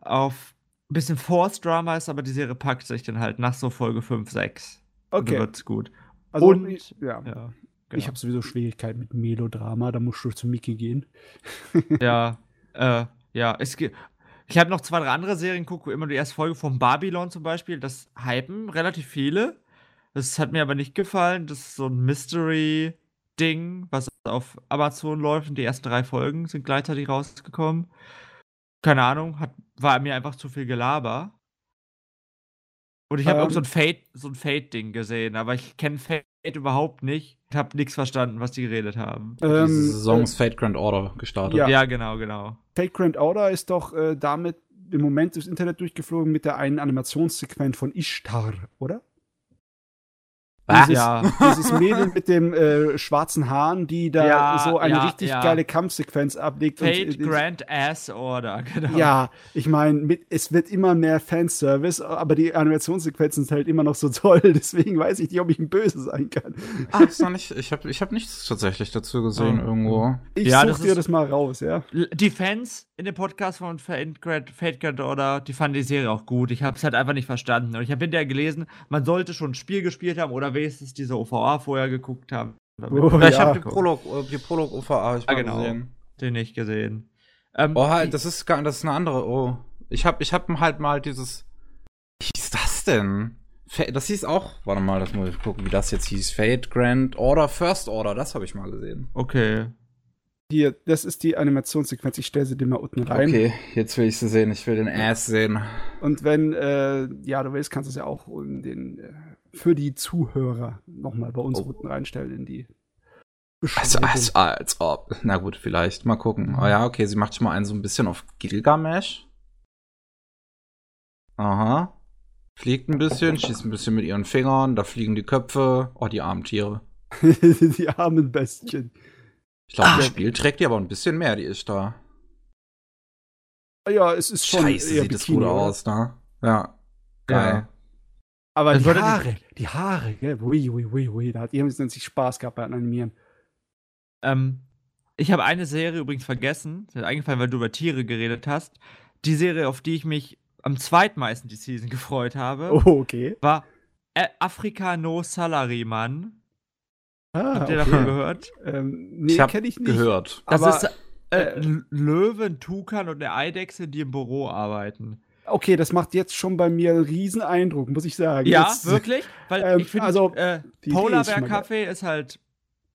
auf ein bisschen Force Drama ist, aber die Serie packt sich dann halt nach so Folge 5, 6. okay. Dann wird's gut. Also, Und- ich, ja. Ja, Ich genau. habe sowieso Schwierigkeiten mit Melodrama, da musst du zu Mickey gehen. ja, äh, ja, es gibt. Ich habe noch zwei, drei andere Serien wo immer die erste Folge von Babylon zum Beispiel, das hypen relativ viele. Das hat mir aber nicht gefallen. Das ist so ein Mystery-Ding, was auf Amazon läuft und die ersten drei Folgen sind gleichzeitig rausgekommen. Keine Ahnung, hat, war mir einfach zu viel Gelaber. Und ich habe Ähm. auch so ein Fate, so ein Fate-Ding gesehen, aber ich kenne Fate überhaupt nicht. Ich habe nichts verstanden, was die geredet haben. Diese Ähm, Saison ist Fate Grand Order gestartet. Ja. Ja, genau, genau. Fate Grand Order ist doch äh, damit im Moment durchs Internet durchgeflogen mit der einen Animationssequenz von Ishtar, oder? Ah, Dieses, ja. dieses Mädel mit dem äh, schwarzen Haaren, die da Ja, so eine ja, richtig ja. geile Kampfsequenz ablegt. Fate und, Grand Ass Order, genau. Ja, ich meine, es wird immer mehr Fanservice, aber die Animationssequenzen sind halt immer noch so toll, deswegen weiß ich nicht, ob ich ein Böse sein kann. Ah, ist noch nicht, ich habe ich hab nichts tatsächlich dazu gesehen Oh. irgendwo. Ich Ja, such das dir das mal raus, ja. Die Fans in dem Podcast von Fate Grand, Fate Grand Order, die fanden die Serie auch gut. Ich habe es halt einfach nicht verstanden. Und ich habe hinterher gelesen, man sollte schon ein Spiel gespielt haben oder wenigstens diese OVA vorher geguckt haben. Oh, ich ja. habe die Prolog, äh, die Prolog OVA hab ich Ah, mal genau. gesehen. Den nicht gesehen. Ähm, Oh, halt, das ist gar, das ist eine andere. Oh, ich habe, ich habe halt mal dieses. Wie hieß das denn? Das hieß auch. Warte mal, das muss ich gucken, wie das jetzt hieß. Fate Grand Order, First Order. Das habe ich mal gesehen. okay. Hier, das ist die Animationssequenz, ich stelle sie dir mal unten rein. Okay, jetzt will ich sie sehen. Ich will den Ass sehen. Und wenn, äh, ja, du willst, kannst du es ja auch in den, äh, für die Zuhörer nochmal bei uns Oh. unten reinstellen in die Also, Beschreibung. als, als ob. Na gut, vielleicht. Mal gucken. Oh ja, okay, sie macht schon mal einen so ein bisschen auf Gilgamesh. Aha. Fliegt ein bisschen, schießt ein bisschen mit ihren Fingern. Da fliegen die Köpfe. Oh, die armen Tiere. die armen Bestien. Ich glaube, Ah. im Spiel trägt die aber ein bisschen mehr, die ist da. Ja, es ist schon Scheiße, sieht das Bikini, gut oder? aus, ne? Ja. Geil. Ja. Aber Das die Haare, die Haare, gell? Ui, ui, ui, ui. Da hat jemand sich Spaß gehabt beim Animieren. Ähm, ich habe eine Serie übrigens vergessen. Ist mir eingefallen, weil du über Tiere geredet hast. Die Serie, auf die ich mich am zweitmeisten die Season gefreut habe, Oh, okay. war Afrika No Salaryman. Ah, Habt ihr okay. davon gehört? Ähm, nee, kenne ich nicht. Gehört. Das Aber, ist äh, äh, Löwen, Tukan und eine Eidechse, die im Büro arbeiten. Okay, das macht jetzt schon bei mir einen riesen Eindruck, muss ich sagen. Ja, Jetzt- wirklich? Weil ähm, ich finde, also, äh, die Idee ist ist halt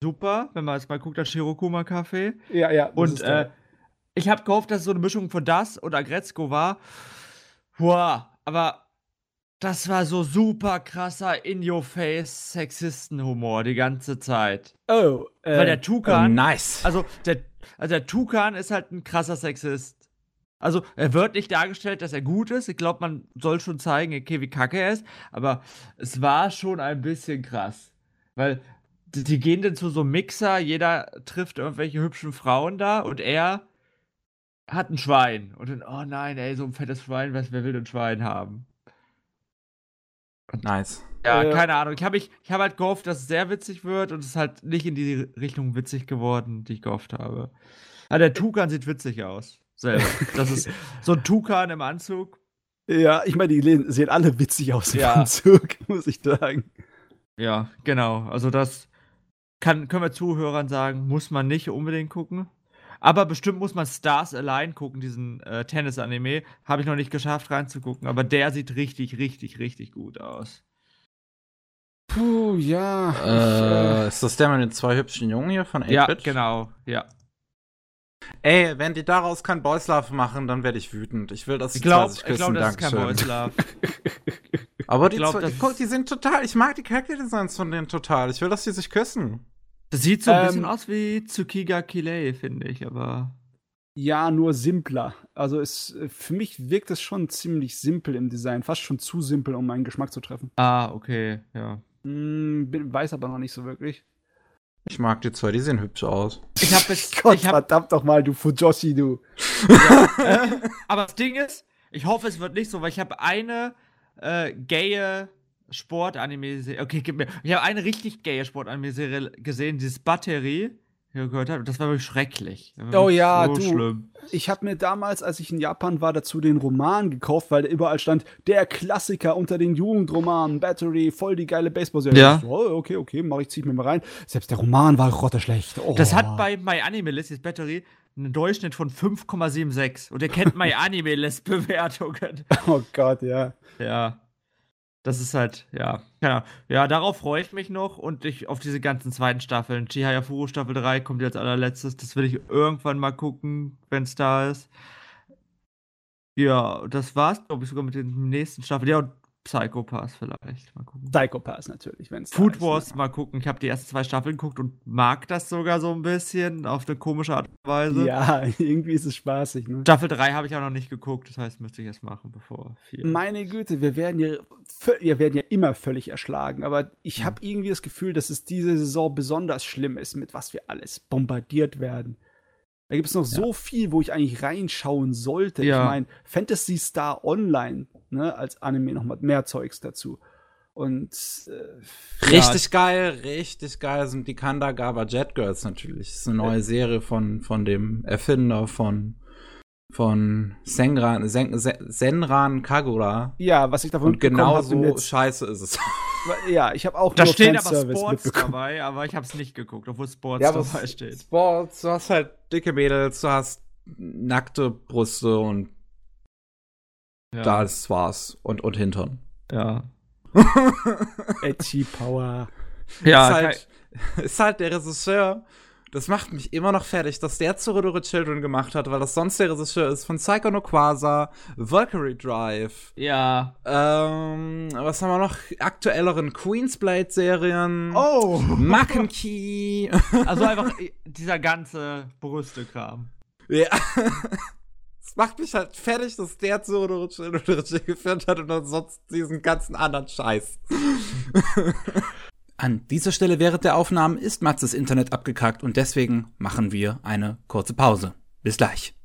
super, wenn man jetzt mal guckt, das Shirokuma Kaffee. Ja, ja. Und äh, ich habe gehofft, dass es so eine Mischung von das und Agretzko war. Wow, aber das war so super krasser In-Your-Face Sexisten-Humor die ganze Zeit. oh, äh, Weil der Oh, Tukan, nice. also der, also der Tukan ist halt ein krasser Sexist. Also er wird nicht dargestellt, dass er gut ist. Ich glaube, man soll schon zeigen, okay, wie kacke er ist. Aber es war schon ein bisschen krass. Weil die, die gehen dann zu so einem Mixer, jeder trifft irgendwelche hübschen Frauen da und er hat ein Schwein. Und dann, oh nein, ey, so ein fettes Schwein, was, wer will ein Schwein haben? nice. Ja, Äh, keine Ahnung. Ich habe ich, ich hab halt gehofft, dass es sehr witzig wird und es ist halt nicht in die Richtung witzig geworden, die ich gehofft habe. Aber der Tukan sieht witzig aus. Selber. Das ist so ein Tukan im Anzug. ja, ich meine, die sehen alle witzig aus im Ja. Anzug, muss ich sagen. Ja, genau. Also das kann, können wir Zuhörern sagen, muss man nicht unbedingt gucken. Aber bestimmt muss man Stars Align gucken, diesen äh, Tennis-Anime. Habe ich noch nicht geschafft reinzugucken, aber der sieht richtig, richtig, richtig gut aus. Puh, ja. ich, Äh, ist das der mit den zwei hübschen Jungen hier von 8-Bit? Ja, genau. Ja. Ey, wenn die daraus kein Boys Love machen, dann werde ich wütend. Ich will, dass die Ich glaube, zwei sich ich glaub, küssen. das ist kein Dankeschön. Boys Love. Aber die, Ich glaub, zwei, guck, die sind total. Ich mag die Charakterdesigns von denen total. Ich will, dass die sich küssen. Das sieht so ein Ähm, bisschen aus wie Tsukiga Kilei, finde ich, aber. ja, nur simpler. Also es, für mich wirkt es schon ziemlich simpel im Design, fast schon zu simpel, um meinen Geschmack zu treffen. Ah, okay, ja. Hm, bin, weiß aber noch nicht so wirklich. Ich mag die zwei, die sehen hübsch aus. Ich habe jetzt. Gott, ich hab, verdammt doch mal, du Fujoshi, du. äh, aber das Ding ist, ich hoffe, es wird nicht so, weil ich habe eine äh, gaye Sport-Anime-Serie. Okay, gib mir. Ich habe eine richtig gaye Sport-Anime-Serie gesehen, dieses Batterie. Gehört habe. Das war wirklich schrecklich. War Oh wirklich ja, so du. schlimm. Ich habe mir damals, als ich in Japan war, dazu den Roman gekauft, weil da überall stand, der Klassiker unter den Jugendromanen, Battery, voll die geile Baseball-Serie. Ja. So, oh, okay, okay, mach ich, zieh ich mir mal rein. Selbst der Roman war grotteschlecht. Oh. Das hat bei MyAnimeList, das Battery, einen Durchschnitt von 5,76. Und ihr kennt MyAnimeList-Bewertungen. Oh Gott, ja. Ja. Das ist halt, ja, keine. Ja, darauf freue ich mich noch und ich auf diese ganzen zweiten Staffeln. Chihayafuru Staffel 3 kommt jetzt allerletztes. Das will ich irgendwann mal gucken, wenn es da ist. Ja, das war's, glaube ich, sogar mit den nächsten Staffeln. Ja, und Psychopaths vielleicht. Mal gucken. Psychopaths natürlich, wenn es Food Wars, ne? mal gucken. Ich habe die ersten zwei Staffeln geguckt und mag das sogar so ein bisschen auf eine komische Art und Weise. Ja, irgendwie ist es spaßig. Ne? Staffel 3 habe ich auch noch nicht geguckt, das heißt, müsste ich erst machen, bevor viel. Meine Güte, wir werden ja, wir werden ja immer völlig erschlagen, aber ich ja. habe irgendwie das Gefühl, dass es diese Saison besonders schlimm ist, mit was wir alles bombardiert werden. Da gibt es noch ja. so viel, wo ich eigentlich reinschauen sollte. Ja. Ich meine, Fantasy Star Online, ne, als Anime noch mal mehr Zeugs dazu. Und äh, richtig ja. geil, richtig geil sind die Kandagawa Jet Girls natürlich. Das ist eine neue Serie von, von dem Erfinder von von Senran, Sen, Senran Kagura. Ja, was ich davon Und genau so scheiße ist es. Ja, ich habe auch Da steht aber Sports dabei, aber ich habe es nicht geguckt, obwohl Sports ja, dabei steht. Sports, du hast halt dicke Mädels, du hast nackte Brüste und ja. das war's. Und, und Hintern. Ja. Edgy Power. Ja, ist halt, ist halt der Regisseur das macht mich immer noch fertig, dass der Tsurudore Children gemacht hat, weil das sonst der Regisseur ist von Psycho no Quasar, Valkyrie Drive. Ja. Ähm, was haben wir noch? Aktuelleren Queensblade-Serien. Oh! Key. Also einfach dieser ganze Brüste-Kram. Ja. Es macht mich halt fertig, dass der Tsurudore Children geführt hat und ansonsten diesen ganzen anderen Scheiß. An dieser Stelle während der Aufnahmen ist Matzes Internet abgekackt und deswegen machen wir eine kurze Pause. Bis gleich.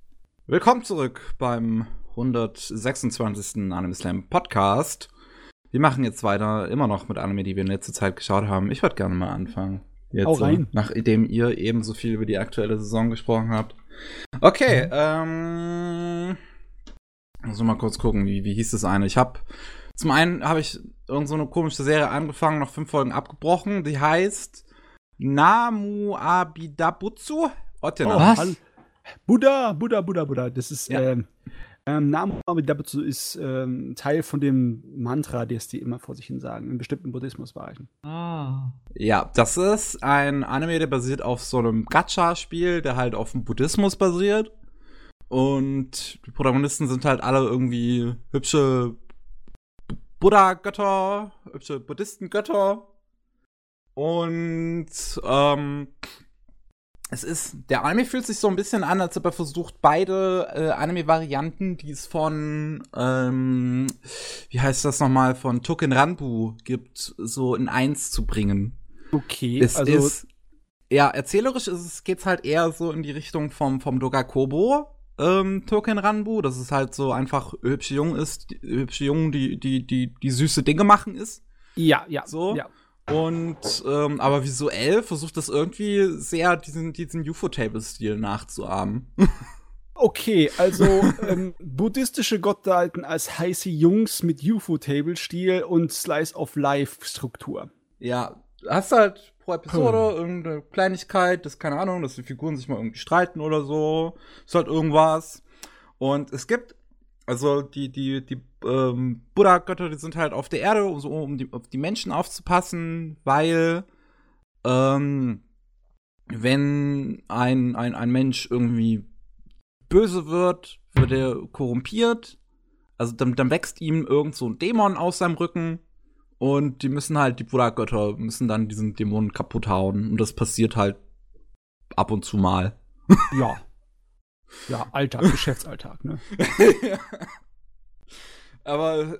Willkommen zurück beim 126. Anime Slam Podcast. Wir machen jetzt weiter, immer noch mit Anime, die wir in letzter Zeit geschaut haben. Ich würde gerne mal anfangen. Jetzt, Auch rein. Nachdem ihr eben so viel über die aktuelle Saison gesprochen habt. Okay, mhm. ähm. Also mal kurz gucken, wie, wie hieß das eine? Ich habe zum einen habe ich irgend so eine komische Serie angefangen, noch fünf Folgen abgebrochen. Die heißt Namu Abidabutsu. Oh, was? Buddha, Buddha, Buddha, Buddha. Das ist, ja. ähm, ähm, Namu Abidabutsu ist ähm, Teil von dem Mantra, das die immer vor sich hin sagen, in bestimmten Buddhismusbereichen. Ah. Ja, das ist ein Anime, der basiert auf so einem Gacha-Spiel, der halt auf dem Buddhismus basiert. Und die Protagonisten sind halt alle irgendwie hübsche Buddha-Götter, hübsche Buddhisten-Götter. Und ähm, es ist, der Anime fühlt sich so ein bisschen an, als ob er versucht, beide äh, Anime-Varianten, die es von, ähm, wie heißt das nochmal, von Token Ranbu gibt, so in eins zu bringen. Okay, es also ist, ja, erzählerisch ist es, geht's halt eher so in die Richtung vom, vom Dogakobo, ähm, Token Ranbu, dass es halt so einfach hübsche Jungen ist, die, hübsche Jungen, die, die, die, die süße Dinge machen ist. Ja, ja. So. Ja. Und ähm, aber visuell versucht das irgendwie sehr diesen, diesen UFO-Table-Stil nachzuahmen. Okay, also ähm, buddhistische Gottheiten als heiße Jungs mit UFO-Table-Stil und Slice-of-Life-Struktur. Ja, hast halt pro Episode hm. irgendeine Kleinigkeit, das keine Ahnung, dass die Figuren sich mal irgendwie streiten oder so. Ist halt irgendwas. Und es gibt, also die, die, die ähm, Buddha-Götter, die sind halt auf der Erde, um, so, um die, auf die Menschen aufzupassen, weil ähm, wenn ein, ein, ein Mensch irgendwie böse wird, wird er korrumpiert. Also dann, dann wächst ihm irgend so ein Dämon aus seinem Rücken und die müssen halt, die Buddha-Götter müssen dann diesen Dämonen kaputt hauen. Und das passiert halt ab und zu mal. Ja. Ja, Alltag, Geschäftsalltag, ne? ja. Aber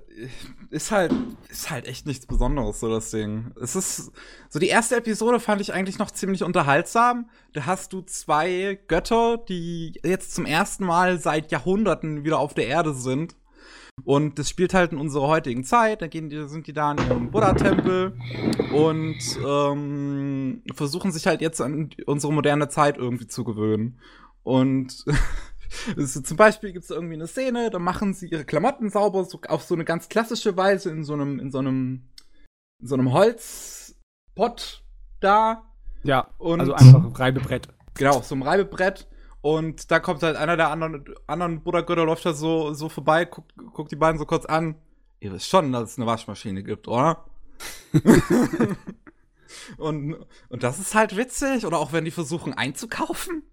ist halt, ist halt echt nichts Besonderes, so das Ding. Es ist, so die erste Episode fand ich eigentlich noch ziemlich unterhaltsam. Da hast du zwei Götter, die jetzt zum ersten Mal seit Jahrhunderten wieder auf der Erde sind und das spielt halt in unserer heutigen Zeit. Da gehen die, sind die da in ihrem Buddha-Tempel und ähm, versuchen sich halt jetzt an unsere moderne Zeit irgendwie zu gewöhnen. Und ist, zum Beispiel gibt es irgendwie eine Szene, da machen sie ihre Klamotten sauber, so, auf so eine ganz klassische Weise in so einem, in so einem, in so einem Holzpott da. Ja, und also einfach Reibebrett. Genau, so ein Reibebrett. Und da kommt halt einer der anderen, anderen Buddha-Götter, läuft da so, so vorbei, guckt, guckt die beiden so kurz an. ihr wisst schon, dass es eine Waschmaschine gibt, oder? und, und das ist halt witzig. Oder auch wenn die versuchen einzukaufen.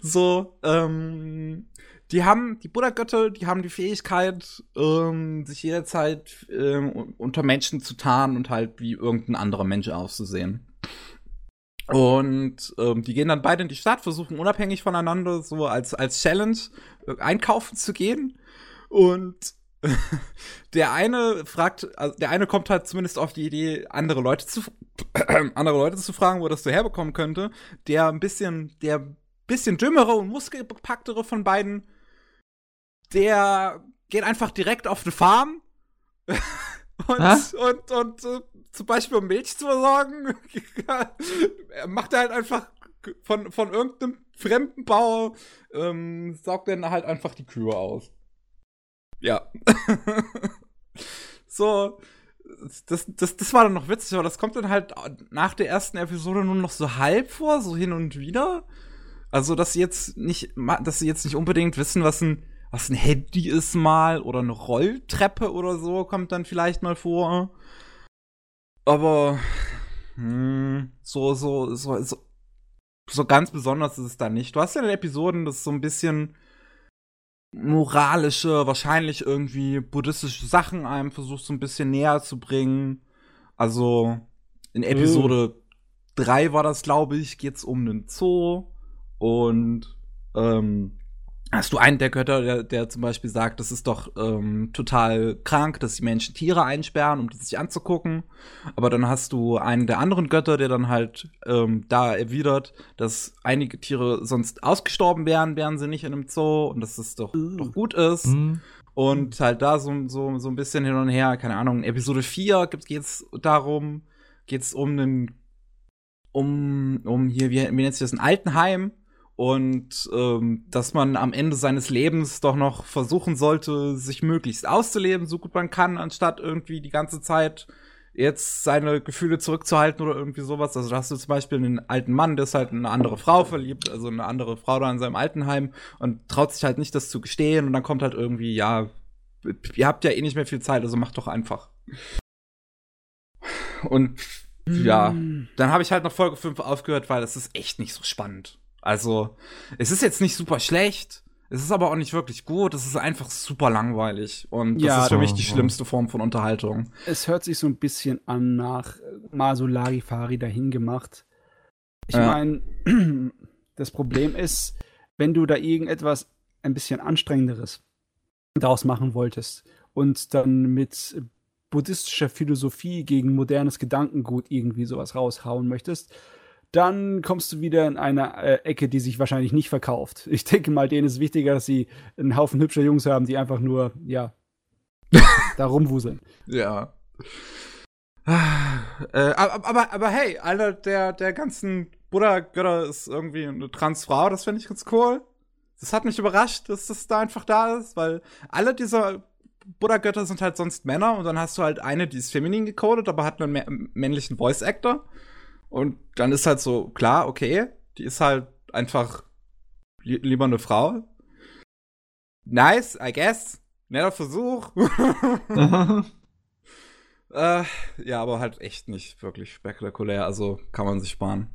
So, ähm, die haben, die Buddha-Götter, die haben die Fähigkeit, ähm, sich jederzeit ähm, unter Menschen zu tarnen und halt wie irgendein anderer Mensch auszusehen. Und ähm, die gehen dann beide in die Stadt, versuchen unabhängig voneinander so als, als Challenge äh, einkaufen zu gehen. Und der eine fragt, also der eine kommt halt zumindest auf die Idee, andere Leute zu, andere Leute zu fragen, wo das so herbekommen könnte. Der ein bisschen, der bisschen dümmere und muskelbepacktere von beiden, der geht einfach direkt auf eine Farm und, und, und, und äh, zum Beispiel um Milch zu versorgen, macht er halt einfach von, von irgendeinem fremden Bauer, ähm, saugt dann halt einfach die Kühe aus. Ja. so, das, das, das war dann noch witzig, aber das kommt dann halt nach der ersten Episode nur noch so halb vor, so hin und wieder. Also, dass sie jetzt nicht, dass sie jetzt nicht unbedingt wissen, was ein, was ein Handy ist mal oder eine Rolltreppe oder so, kommt dann vielleicht mal vor. Aber hm, so, so, so, so, so ganz besonders ist es dann nicht. Du hast ja in den Episoden das so ein bisschen moralische, wahrscheinlich irgendwie buddhistische Sachen einem versucht so ein bisschen näher zu bringen. Also in Episode mhm. 3 war das, glaube ich, geht's um einen Zoo und ähm, Hast du einen der Götter, der, der zum Beispiel sagt, das ist doch ähm, total krank, dass die Menschen Tiere einsperren, um die sich anzugucken. Aber dann hast du einen der anderen Götter, der dann halt ähm, da erwidert, dass einige Tiere sonst ausgestorben wären, wären sie nicht in einem Zoo und dass es doch, doch gut ist. Mhm. Und halt da so, so, so ein bisschen hin und her, keine Ahnung, in Episode 4 geht es darum, geht es um einen, um, um hier, wie, wie nennt sich das, ein Altenheim und ähm, dass man am Ende seines Lebens doch noch versuchen sollte, sich möglichst auszuleben, so gut man kann, anstatt irgendwie die ganze Zeit jetzt seine Gefühle zurückzuhalten oder irgendwie sowas. Also da hast du zum Beispiel einen alten Mann, der ist halt eine andere Frau verliebt, also eine andere Frau da in seinem Altenheim und traut sich halt nicht, das zu gestehen und dann kommt halt irgendwie, ja, ihr habt ja eh nicht mehr viel Zeit, also macht doch einfach. Und ja, hm. dann habe ich halt noch Folge 5 aufgehört, weil das ist echt nicht so spannend. Also, es ist jetzt nicht super schlecht. Es ist aber auch nicht wirklich gut. Es ist einfach super langweilig. Und das ja, ist für mich die schlimmste Form von Unterhaltung. Es hört sich so ein bisschen an nach mal so Larifari dahin gemacht. Ich ja. meine, das Problem ist, wenn du da irgendetwas ein bisschen anstrengenderes daraus machen wolltest und dann mit buddhistischer Philosophie gegen modernes Gedankengut irgendwie sowas raushauen möchtest, dann kommst du wieder in eine äh, Ecke, die sich wahrscheinlich nicht verkauft. Ich denke mal, denen ist wichtiger, dass sie einen Haufen hübscher Jungs haben, die einfach nur, ja, da rumwuseln. Ja. Äh, aber, aber, aber hey, einer der, der ganzen Buddha-Götter ist irgendwie eine Transfrau, das finde ich ganz cool. Das hat mich überrascht, dass das da einfach da ist, weil alle dieser Buddha-Götter sind halt sonst Männer und dann hast du halt eine, die ist feminin gecodet, aber hat einen männlichen Voice-Actor. Und dann ist halt so, klar, okay, die ist halt einfach li lieber eine Frau. Nice, I guess. Netter Versuch. äh, ja, aber halt echt nicht wirklich spektakulär. Also kann man sich sparen.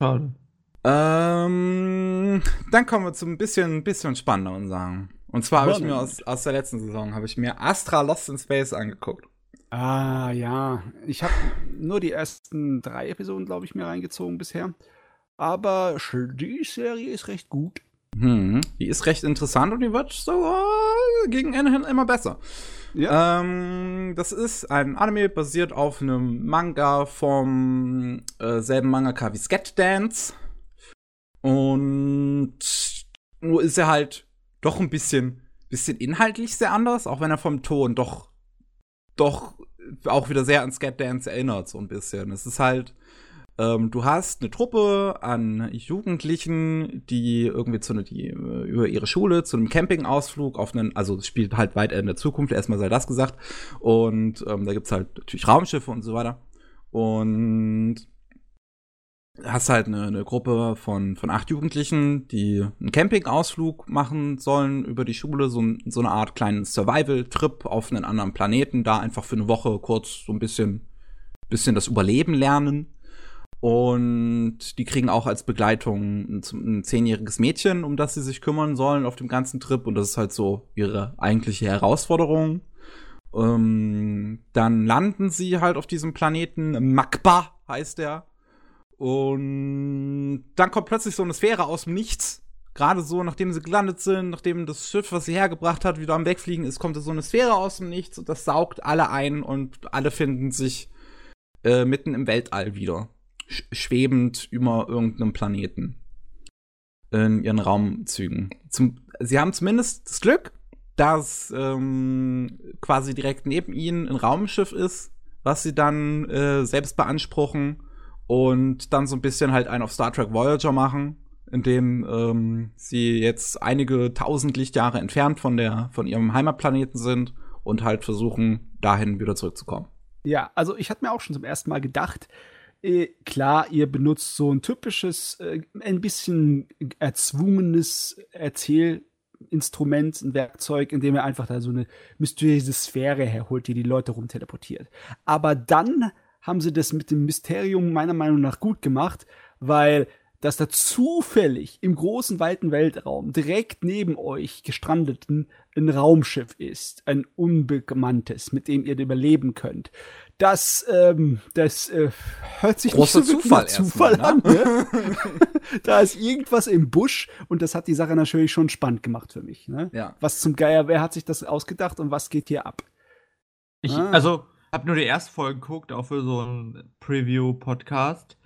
Schade. Ähm, dann kommen wir zu ein bisschen, bisschen spannenderen Sachen. Und zwar habe ich mir aus, aus der letzten Saison habe ich mir Astra Lost in Space angeguckt. Ah, ja. Ich habe nur die ersten drei Episoden, glaube ich, mir reingezogen bisher. Aber die Serie ist recht gut. Hm, die ist recht interessant und die wird so äh, gegen Ende hin immer besser. Ja. Ähm, das ist ein Anime basiert auf einem Manga vom äh, selben Mangaka wie Scat Dance. Und nur ist er halt doch ein bisschen, bisschen inhaltlich sehr anders, auch wenn er vom Ton doch doch auch wieder sehr an Scat Dance erinnert, so ein bisschen. Es ist halt, ähm, du hast eine Truppe an Jugendlichen, die irgendwie zu ne, die äh, über ihre Schule zu einem Campingausflug auf einen, also es spielt halt weit in der Zukunft, erstmal sei das gesagt. Und ähm, da gibt's halt natürlich Raumschiffe und so weiter. Und hast halt eine, eine Gruppe von, von acht Jugendlichen, die einen Campingausflug machen sollen über die Schule, so, so eine Art kleinen Survival-Trip auf einen anderen Planeten, da einfach für eine Woche kurz so ein bisschen, bisschen das Überleben lernen. Und die kriegen auch als Begleitung ein, zehnjähriges Mädchen, um das sie sich kümmern sollen auf dem ganzen Trip. Und das ist halt so ihre eigentliche Herausforderung. Ähm, dann landen sie halt auf diesem Planeten. Makba heißt der. Und dann kommt plötzlich so eine Sphäre aus dem Nichts. Gerade so, nachdem sie gelandet sind, nachdem das Schiff, was sie hergebracht hat, wieder am Wegfliegen ist, kommt so eine Sphäre aus dem Nichts und das saugt alle ein und alle finden sich äh, mitten im Weltall wieder. Sch schwebend über irgendeinem Planeten. In ihren Raumzügen. Zum, sie haben zumindest das Glück, dass ähm, quasi direkt neben ihnen ein Raumschiff ist, was sie dann äh, selbst beanspruchen und dann so ein bisschen halt einen auf Star Trek Voyager machen, in dem ähm, sie jetzt einige tausend Lichtjahre entfernt von der von ihrem Heimatplaneten sind und halt versuchen dahin wieder zurückzukommen. Ja, also ich hatte mir auch schon zum ersten Mal gedacht, äh, klar, ihr benutzt so ein typisches, äh, ein bisschen erzwungenes Erzählinstrument, ein Werkzeug, in dem ihr einfach da so eine mysteriöse Sphäre herholt, die die Leute rumteleportiert. Aber dann haben sie das mit dem Mysterium meiner Meinung nach gut gemacht, weil dass da zufällig im großen, weiten Weltraum direkt neben euch gestrandeten ein Raumschiff ist, ein unbekanntes, mit dem ihr überleben könnt. Das, ähm, das äh, hört sich Großer nicht so Zufall, Zufall mal, an. Ne? da ist irgendwas im Busch und das hat die Sache natürlich schon spannend gemacht für mich. Ne? Ja. Was zum Geier, wer hat sich das ausgedacht und was geht hier ab? Ich, Ah. also, hab nur die erste Folge geguckt, auch für so einen Preview-Podcast.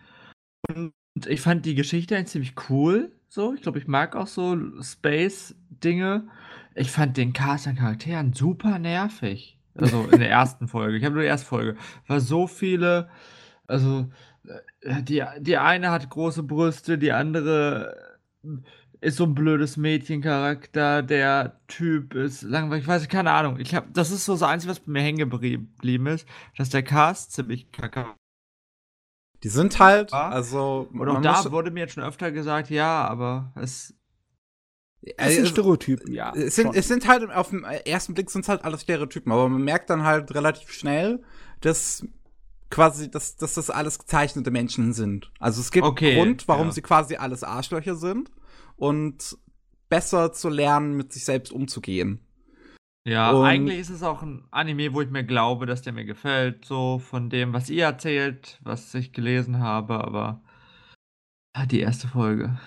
Und ich fand die Geschichte eigentlich ziemlich cool. So, ich glaube, ich mag auch so Space-Dinge. Ich fand den Cast an Charakteren super nervig. Also in der ersten Folge. Ich habe nur die erste Folge. War so viele. Also, äh, die, die eine hat große Brüste, die andere äh, ist so ein blödes Mädchencharakter, der Typ ist langweilig, ich weiß nicht, keine Ahnung. Ich hab, das ist so das Einzige, was bei mir hängen geblieben ist, dass der Cast ziemlich kacke Die sind halt, also Und auch da muss- wurde mir jetzt schon öfter gesagt, ja, aber es. Das sind Stereotypen, ja. es sind, schon. es sind halt auf den ersten Blick sind halt alles Stereotypen, aber man merkt dann halt relativ schnell, dass quasi, dass, dass das alles gezeichnete Menschen sind. Also es gibt Okay, einen Grund, warum ja. sie quasi alles Arschlöcher sind und besser zu lernen, mit sich selbst umzugehen. Ja, Und- eigentlich ist es auch ein Anime, wo ich mir glaube, dass der mir gefällt, so von dem, was ihr erzählt, was ich gelesen habe, aber ah, die erste Folge.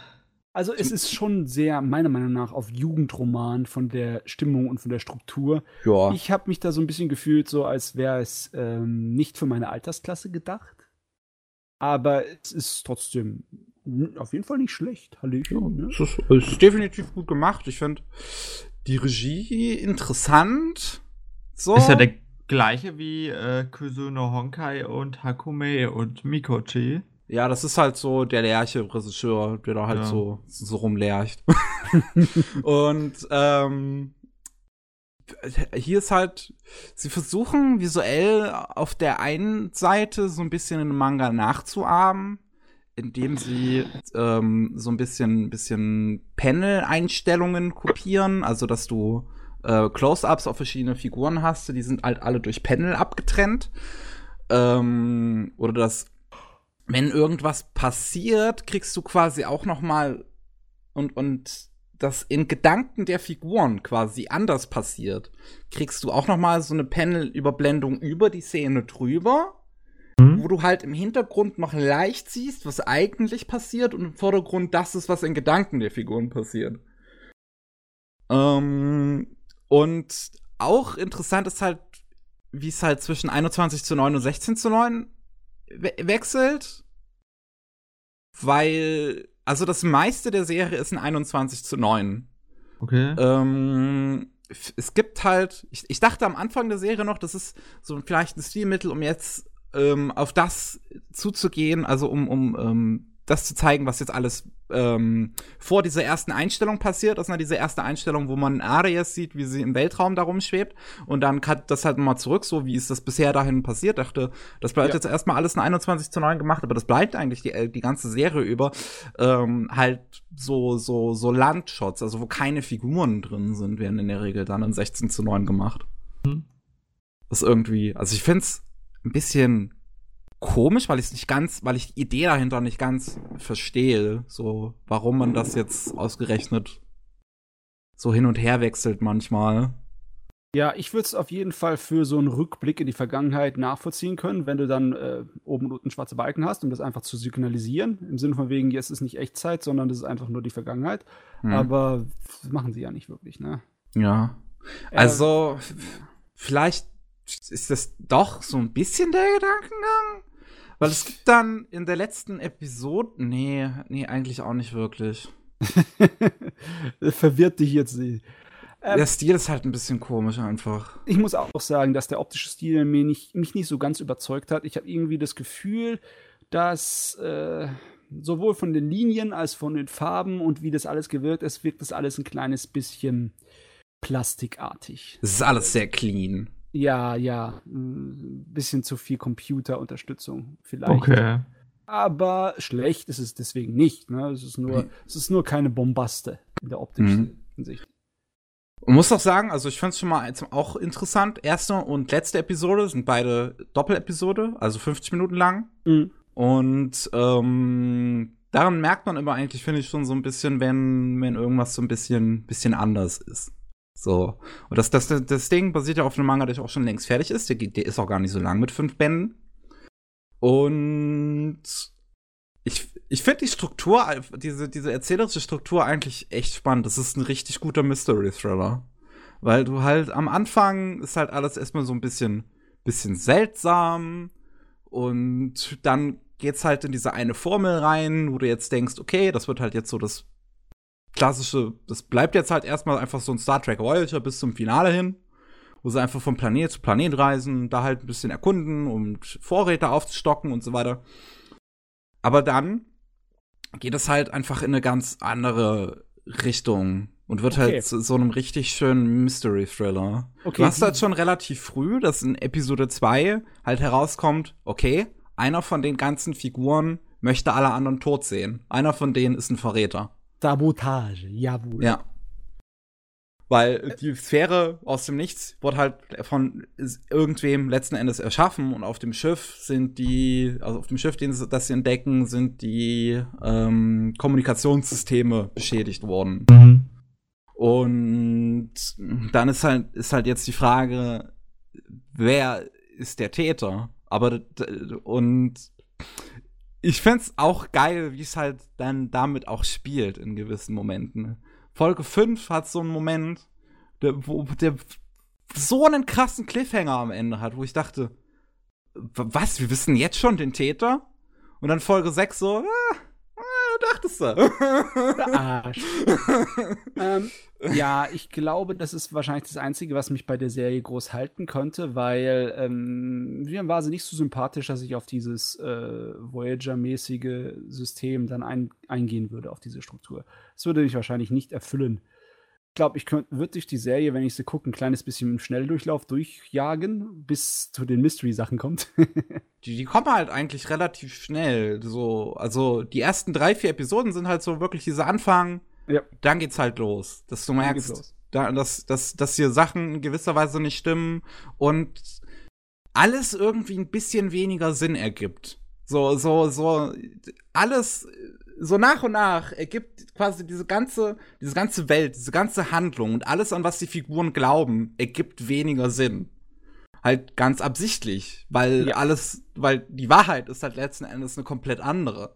Also es ist schon sehr, meiner Meinung nach, auf Jugendroman von der Stimmung und von der Struktur. Ja. Ich habe mich da so ein bisschen gefühlt, so als wäre es ähm, nicht für meine Altersklasse gedacht. Aber es ist trotzdem auf jeden Fall nicht schlecht. Hallöchen. Ne? Es ist, es ist definitiv gut gemacht. Ich finde die Regie interessant. So. Ist ja der gleiche wie äh, Kuzuno Honkai und Hakume und Mikochi. Ja, das ist halt so der Lerche-Regisseur, der da halt Ja. so, so rumlercht. und ähm, hier ist halt, sie versuchen visuell auf der einen Seite so ein bisschen den Manga nachzuahmen, indem sie ähm, so ein bisschen, bisschen Panel-Einstellungen kopieren, also dass du äh, Close-ups auf verschiedene Figuren hast, die sind halt alle durch Panel abgetrennt. Ähm, oder dass wenn irgendwas passiert, kriegst du quasi auch noch mal und und das in Gedanken der Figuren quasi anders passiert, kriegst du auch noch mal so eine Panel-Überblendung über die Szene drüber, wo du halt im Hintergrund noch leicht siehst, was eigentlich passiert und im Vordergrund das ist, was in Gedanken der Figuren passiert. Ähm, und auch interessant ist halt, wie es halt zwischen 21 zu 9 und 16 zu 9 we wechselt. Weil, also das meiste der Serie ist ein 21 zu 9. Okay. Ähm, es gibt halt, ich, ich dachte am Anfang der Serie noch, das ist so vielleicht ein Stilmittel, um jetzt ähm, auf das zuzugehen, also um, um ähm, das zu zeigen, was jetzt alles ähm, vor dieser ersten Einstellung passiert. Das ist diese erste Einstellung, wo man Aries sieht, wie sie im Weltraum da rumschwebt. Und dann cut das halt mal zurück, so wie ist das bisher dahin passiert. Dachte, das bleibt ja. jetzt erstmal alles in 21 zu 9 gemacht, aber das bleibt eigentlich die, die ganze Serie über ähm, halt so, so, so Landshots, also wo keine Figuren drin sind, werden in der Regel dann in 16 zu 9 gemacht. Mhm. Das irgendwie, also ich find's ein bisschen komisch, weil ich es nicht ganz, weil ich die Idee dahinter nicht ganz verstehe, so warum man das jetzt ausgerechnet so hin und her wechselt manchmal. Ja, ich würde es auf jeden Fall für so einen Rückblick in die Vergangenheit nachvollziehen können, wenn du dann äh, oben unten schwarze Balken hast, um das einfach zu signalisieren. Im Sinne von wegen, jetzt ist nicht Echtzeit, sondern das ist einfach nur die Vergangenheit. Hm. Aber das machen sie ja nicht wirklich, ne? Ja. Also, äh, vielleicht ist das doch so ein bisschen der Gedankengang? Weil es gibt dann in der letzten Episode. Nee, nee, eigentlich auch nicht wirklich. Verwirrt dich jetzt nicht. Ähm, der Stil ist halt ein bisschen komisch einfach. Ich muss auch sagen, dass der optische Stil mich nicht, mich nicht so ganz überzeugt hat. Ich habe irgendwie das Gefühl, dass äh, sowohl von den Linien als von den Farben und wie das alles gewirkt ist, wirkt das alles ein kleines bisschen plastikartig. Es ist alles sehr clean. Ja, ja. Ein bisschen zu viel Computerunterstützung vielleicht. Okay. Aber schlecht ist es deswegen nicht. Ne? Es, ist nur, es ist nur keine Bombaste in der optischen mhm. Hinsicht. Und muss auch sagen, also ich fand es schon mal auch interessant. Erste und letzte Episode sind beide Doppelepisode, also 50 Minuten lang. Mhm. Und ähm, daran merkt man immer eigentlich, finde ich, schon so ein bisschen, wenn, wenn irgendwas so ein bisschen, bisschen anders ist. So. Und das, das, das Ding basiert ja auf einem Manga, der auch schon längst fertig ist. Der, der ist auch gar nicht so lang mit fünf Bänden. Und ich, ich finde die Struktur, diese, diese erzählerische Struktur eigentlich echt spannend. Das ist ein richtig guter Mystery-Thriller. Weil du halt am Anfang ist halt alles erstmal so ein bisschen, bisschen seltsam. Und dann geht's halt in diese eine Formel rein, wo du jetzt denkst, okay, das wird halt jetzt so das klassische, das bleibt jetzt halt erstmal einfach so ein Star Trek Voyager bis zum Finale hin, wo sie einfach von Planet zu Planet reisen, da halt ein bisschen erkunden und Vorräte aufzustocken und so weiter. Aber dann geht es halt einfach in eine ganz andere Richtung und wird halt okay. halt zu so einem richtig schönen Mystery Thriller. Okay. Du hast halt schon relativ früh, dass in Episode 2 halt herauskommt, okay, einer von den ganzen Figuren möchte alle anderen tot sehen. Einer von denen ist ein Verräter. Sabotage, jawohl. Ja. Weil die Sphäre aus dem Nichts wurde halt von irgendwem letzten Endes erschaffen und auf dem Schiff sind die, also auf dem Schiff, das sie entdecken, sind die ähm, Kommunikationssysteme beschädigt worden. Mhm. Und dann ist halt, ist halt jetzt die Frage, wer ist der Täter? Aber und ich find's auch geil, wie es halt dann damit auch spielt in gewissen Momenten. Folge 5 hat so einen Moment, der, wo der so einen krassen Cliffhanger am Ende hat, wo ich dachte, was, wir wissen jetzt schon den Täter? Und dann Folge 6 so, ah, dachtest du? Arsch. ähm, ja, ich glaube, das ist wahrscheinlich das Einzige, was mich bei der Serie groß halten könnte, weil ähm, mir war sie nicht so sympathisch, dass ich auf dieses äh, Voyager-mäßige System dann ein, eingehen würde, auf diese Struktur. Das würde mich wahrscheinlich nicht erfüllen glaube, ich könnte wirklich die Serie, wenn ich sie gucke, ein kleines bisschen im Schnelldurchlauf durchjagen, bis zu den Mystery-Sachen kommt. die, die kommen halt eigentlich relativ schnell. So, also die ersten drei, vier Episoden sind halt so wirklich dieser Anfang. Ja. Dann geht's halt los. Dass du merkst, da, dass, dass, dass hier Sachen in gewisser Weise nicht stimmen und alles irgendwie ein bisschen weniger Sinn ergibt. So, so, so, alles so nach und nach ergibt quasi diese ganze, diese ganze Welt, diese ganze Handlung und alles, an was die Figuren glauben, ergibt weniger Sinn. Halt ganz absichtlich, weil ja. alles, weil die Wahrheit ist halt letzten Endes eine komplett andere.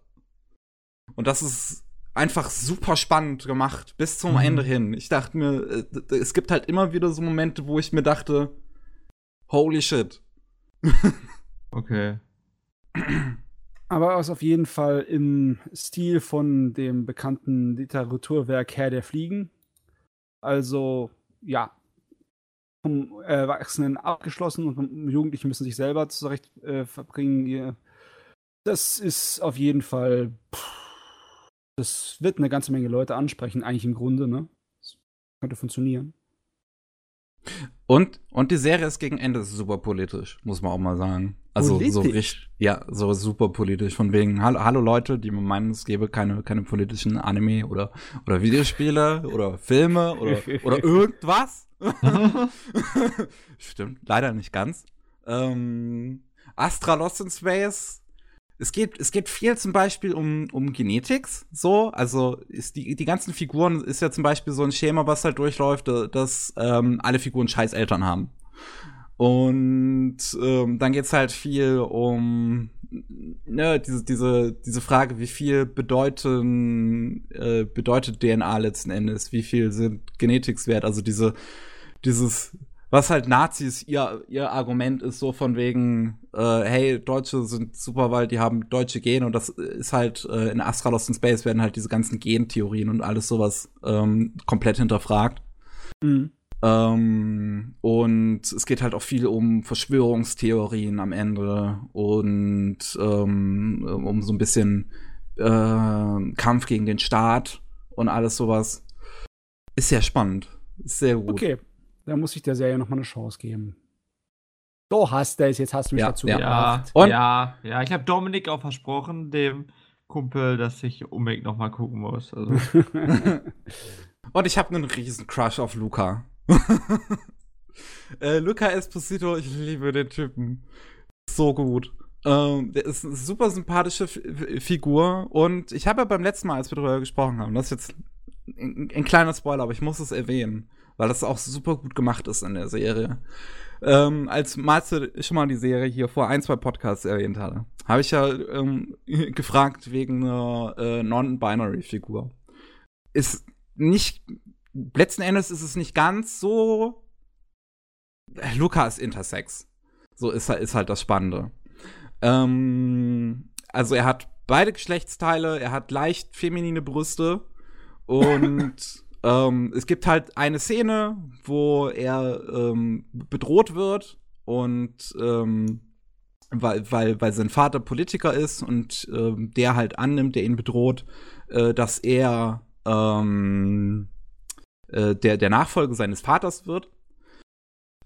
Und das ist einfach super spannend gemacht, bis zum mhm. Ende hin. Ich dachte mir, äh, es gibt halt immer wieder so Momente, wo ich mir dachte, holy shit. okay. Aber es ist auf jeden Fall im Stil von dem bekannten Literaturwerk Herr der Fliegen. Also, ja, vom Erwachsenen abgeschlossen und vom Jugendlichen müssen sich selber zurecht äh, verbringen. Das ist auf jeden Fall pff, Das wird eine ganze Menge Leute ansprechen, eigentlich im Grunde, ne? Das könnte funktionieren. Und, und die Serie ist gegen Ende super politisch, muss man auch mal sagen. Also politisch? so richtig, ja, so super politisch. Von wegen, hallo, hallo Leute, die meinen, es gäbe keine, keine politischen Anime oder, oder Videospiele oder Filme oder, oder irgendwas. Stimmt, leider nicht ganz. Ähm, Astra Lost in Space es geht, es geht viel zum Beispiel um, um Genetics, so. Also ist die, die ganzen Figuren ist ja zum Beispiel so ein Schema, was halt durchläuft, dass ähm, alle Figuren scheiß Eltern haben. Und ähm, dann geht's halt viel um ne, diese, diese, diese Frage, wie viel bedeuten, äh, bedeutet DNA letzten Endes, wie viel sind Genetics wert, also diese, dieses was halt Nazis ihr, ihr Argument ist, so von wegen, äh, hey, Deutsche sind super, weil die haben deutsche Gene und das ist halt äh, in Astra Lost in Space werden halt diese ganzen Gentheorien und alles sowas ähm, komplett hinterfragt. Mhm. Ähm, und es geht halt auch viel um Verschwörungstheorien am Ende und ähm, um so ein bisschen äh, Kampf gegen den Staat und alles sowas. Ist sehr spannend. Ist sehr gut. Okay, da muss ich der Serie nochmal eine Chance geben. Du hast es, jetzt hast du mich ja, dazu ja. gebracht. Und? Ja, ja, ich habe Dominik auch versprochen, dem Kumpel, dass ich unbedingt nochmal gucken muss. Also. Und ich habe einen riesen Crush auf Luca. äh, Luca Esposito, ich liebe den Typen. So gut. Ähm, der ist eine super sympathische F Figur. Und ich habe ja beim letzten Mal, als wir darüber gesprochen haben, das ist jetzt ein, ein kleiner Spoiler, aber ich muss es erwähnen weil das auch super gut gemacht ist in der Serie. Ähm, als Marze schon mal die Serie hier vor ein, zwei Podcasts erwähnt hatte, habe ich ja ähm, gefragt wegen einer äh, Non-Binary-Figur. Ist nicht, letzten Endes ist es nicht ganz so. Luca ist intersex. So ist, ist halt das Spannende. Ähm, also er hat beide Geschlechtsteile, er hat leicht feminine Brüste und ähm, es gibt halt eine Szene, wo er ähm, bedroht wird und ähm, weil, weil, weil sein Vater Politiker ist und ähm, der halt annimmt, der ihn bedroht, äh, dass er ähm, äh, der, der Nachfolger seines Vaters wird.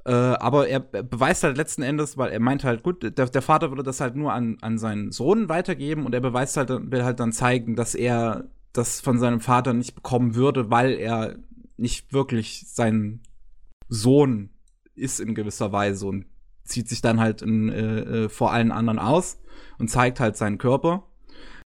Äh, aber er beweist halt letzten Endes, weil er meint halt, gut, der, der Vater würde das halt nur an, an seinen Sohn weitergeben und er beweist halt, will halt dann zeigen, dass er das von seinem Vater nicht bekommen würde, weil er nicht wirklich sein Sohn ist in gewisser Weise und zieht sich dann halt in, äh, äh, vor allen anderen aus und zeigt halt seinen Körper.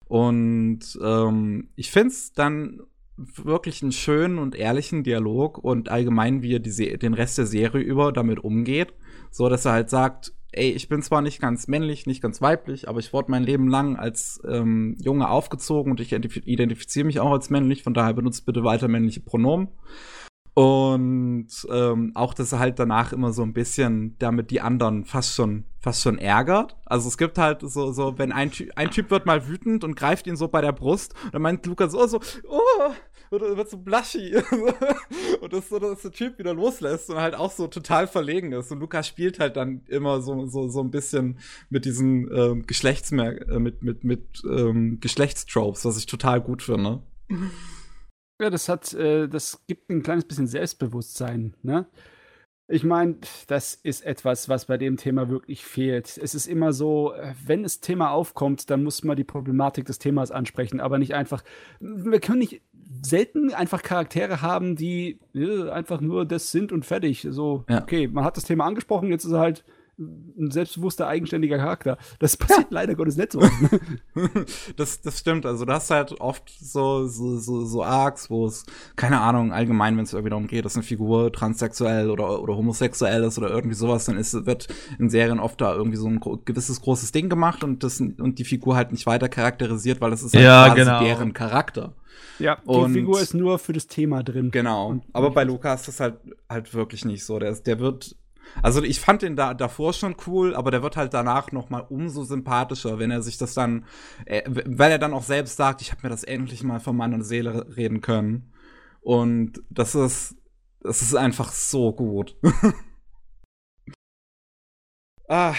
Und ähm, ich find's dann wirklich einen schönen und ehrlichen Dialog und allgemein, wie er die den Rest der Serie über damit umgeht. So, dass er halt sagt, ey, ich bin zwar nicht ganz männlich, nicht ganz weiblich, aber ich wurde mein Leben lang als ähm, Junge aufgezogen und ich identifiziere mich auch als männlich, von daher benutzt bitte weiter männliche Pronomen. Und ähm, auch, dass er halt danach immer so ein bisschen damit die anderen fast schon, fast schon ärgert. Also es gibt halt so, so, wenn ein, Ty ein Typ wird mal wütend und greift ihn so bei der Brust, dann meint Lukas so, so, oh, oder wird so blushy. und das so, dass der Typ wieder loslässt und halt auch so total verlegen ist. Und Lukas spielt halt dann immer so, so, so ein bisschen mit diesen ähm, Geschlechtsmer äh, mit, mit, mit ähm, Geschlechtstropes, was ich total gut finde. Ja, das hat, äh, das gibt ein kleines bisschen Selbstbewusstsein, ne? Ich meine, das ist etwas, was bei dem Thema wirklich fehlt. Es ist immer so, wenn das Thema aufkommt, dann muss man die Problematik des Themas ansprechen, aber nicht einfach. Wir können nicht selten einfach Charaktere haben, die äh, einfach nur das sind und fertig. So, ja. okay, man hat das Thema angesprochen, jetzt ist er halt ein selbstbewusster, eigenständiger Charakter. Das passiert ja. leider Gottes nicht so. das, das stimmt. Also, du hast halt oft so, so, so, so Arcs, wo es, keine Ahnung, allgemein, wenn es irgendwie darum geht, dass eine Figur transsexuell oder, oder homosexuell ist oder irgendwie sowas, dann ist, wird in Serien oft da irgendwie so ein gewisses großes Ding gemacht und, das, und die Figur halt nicht weiter charakterisiert, weil das ist halt ja, quasi genau. deren Charakter. Ja, die und, Figur ist nur für das Thema drin. Genau. Aber bei Lukas ist das halt, halt wirklich nicht so. Der, der wird also ich fand den da davor schon cool, aber der wird halt danach noch mal umso sympathischer, wenn er sich das dann, äh, weil er dann auch selbst sagt, ich habe mir das endlich mal von meiner Seele reden können. Und das ist, das ist einfach so gut. ah,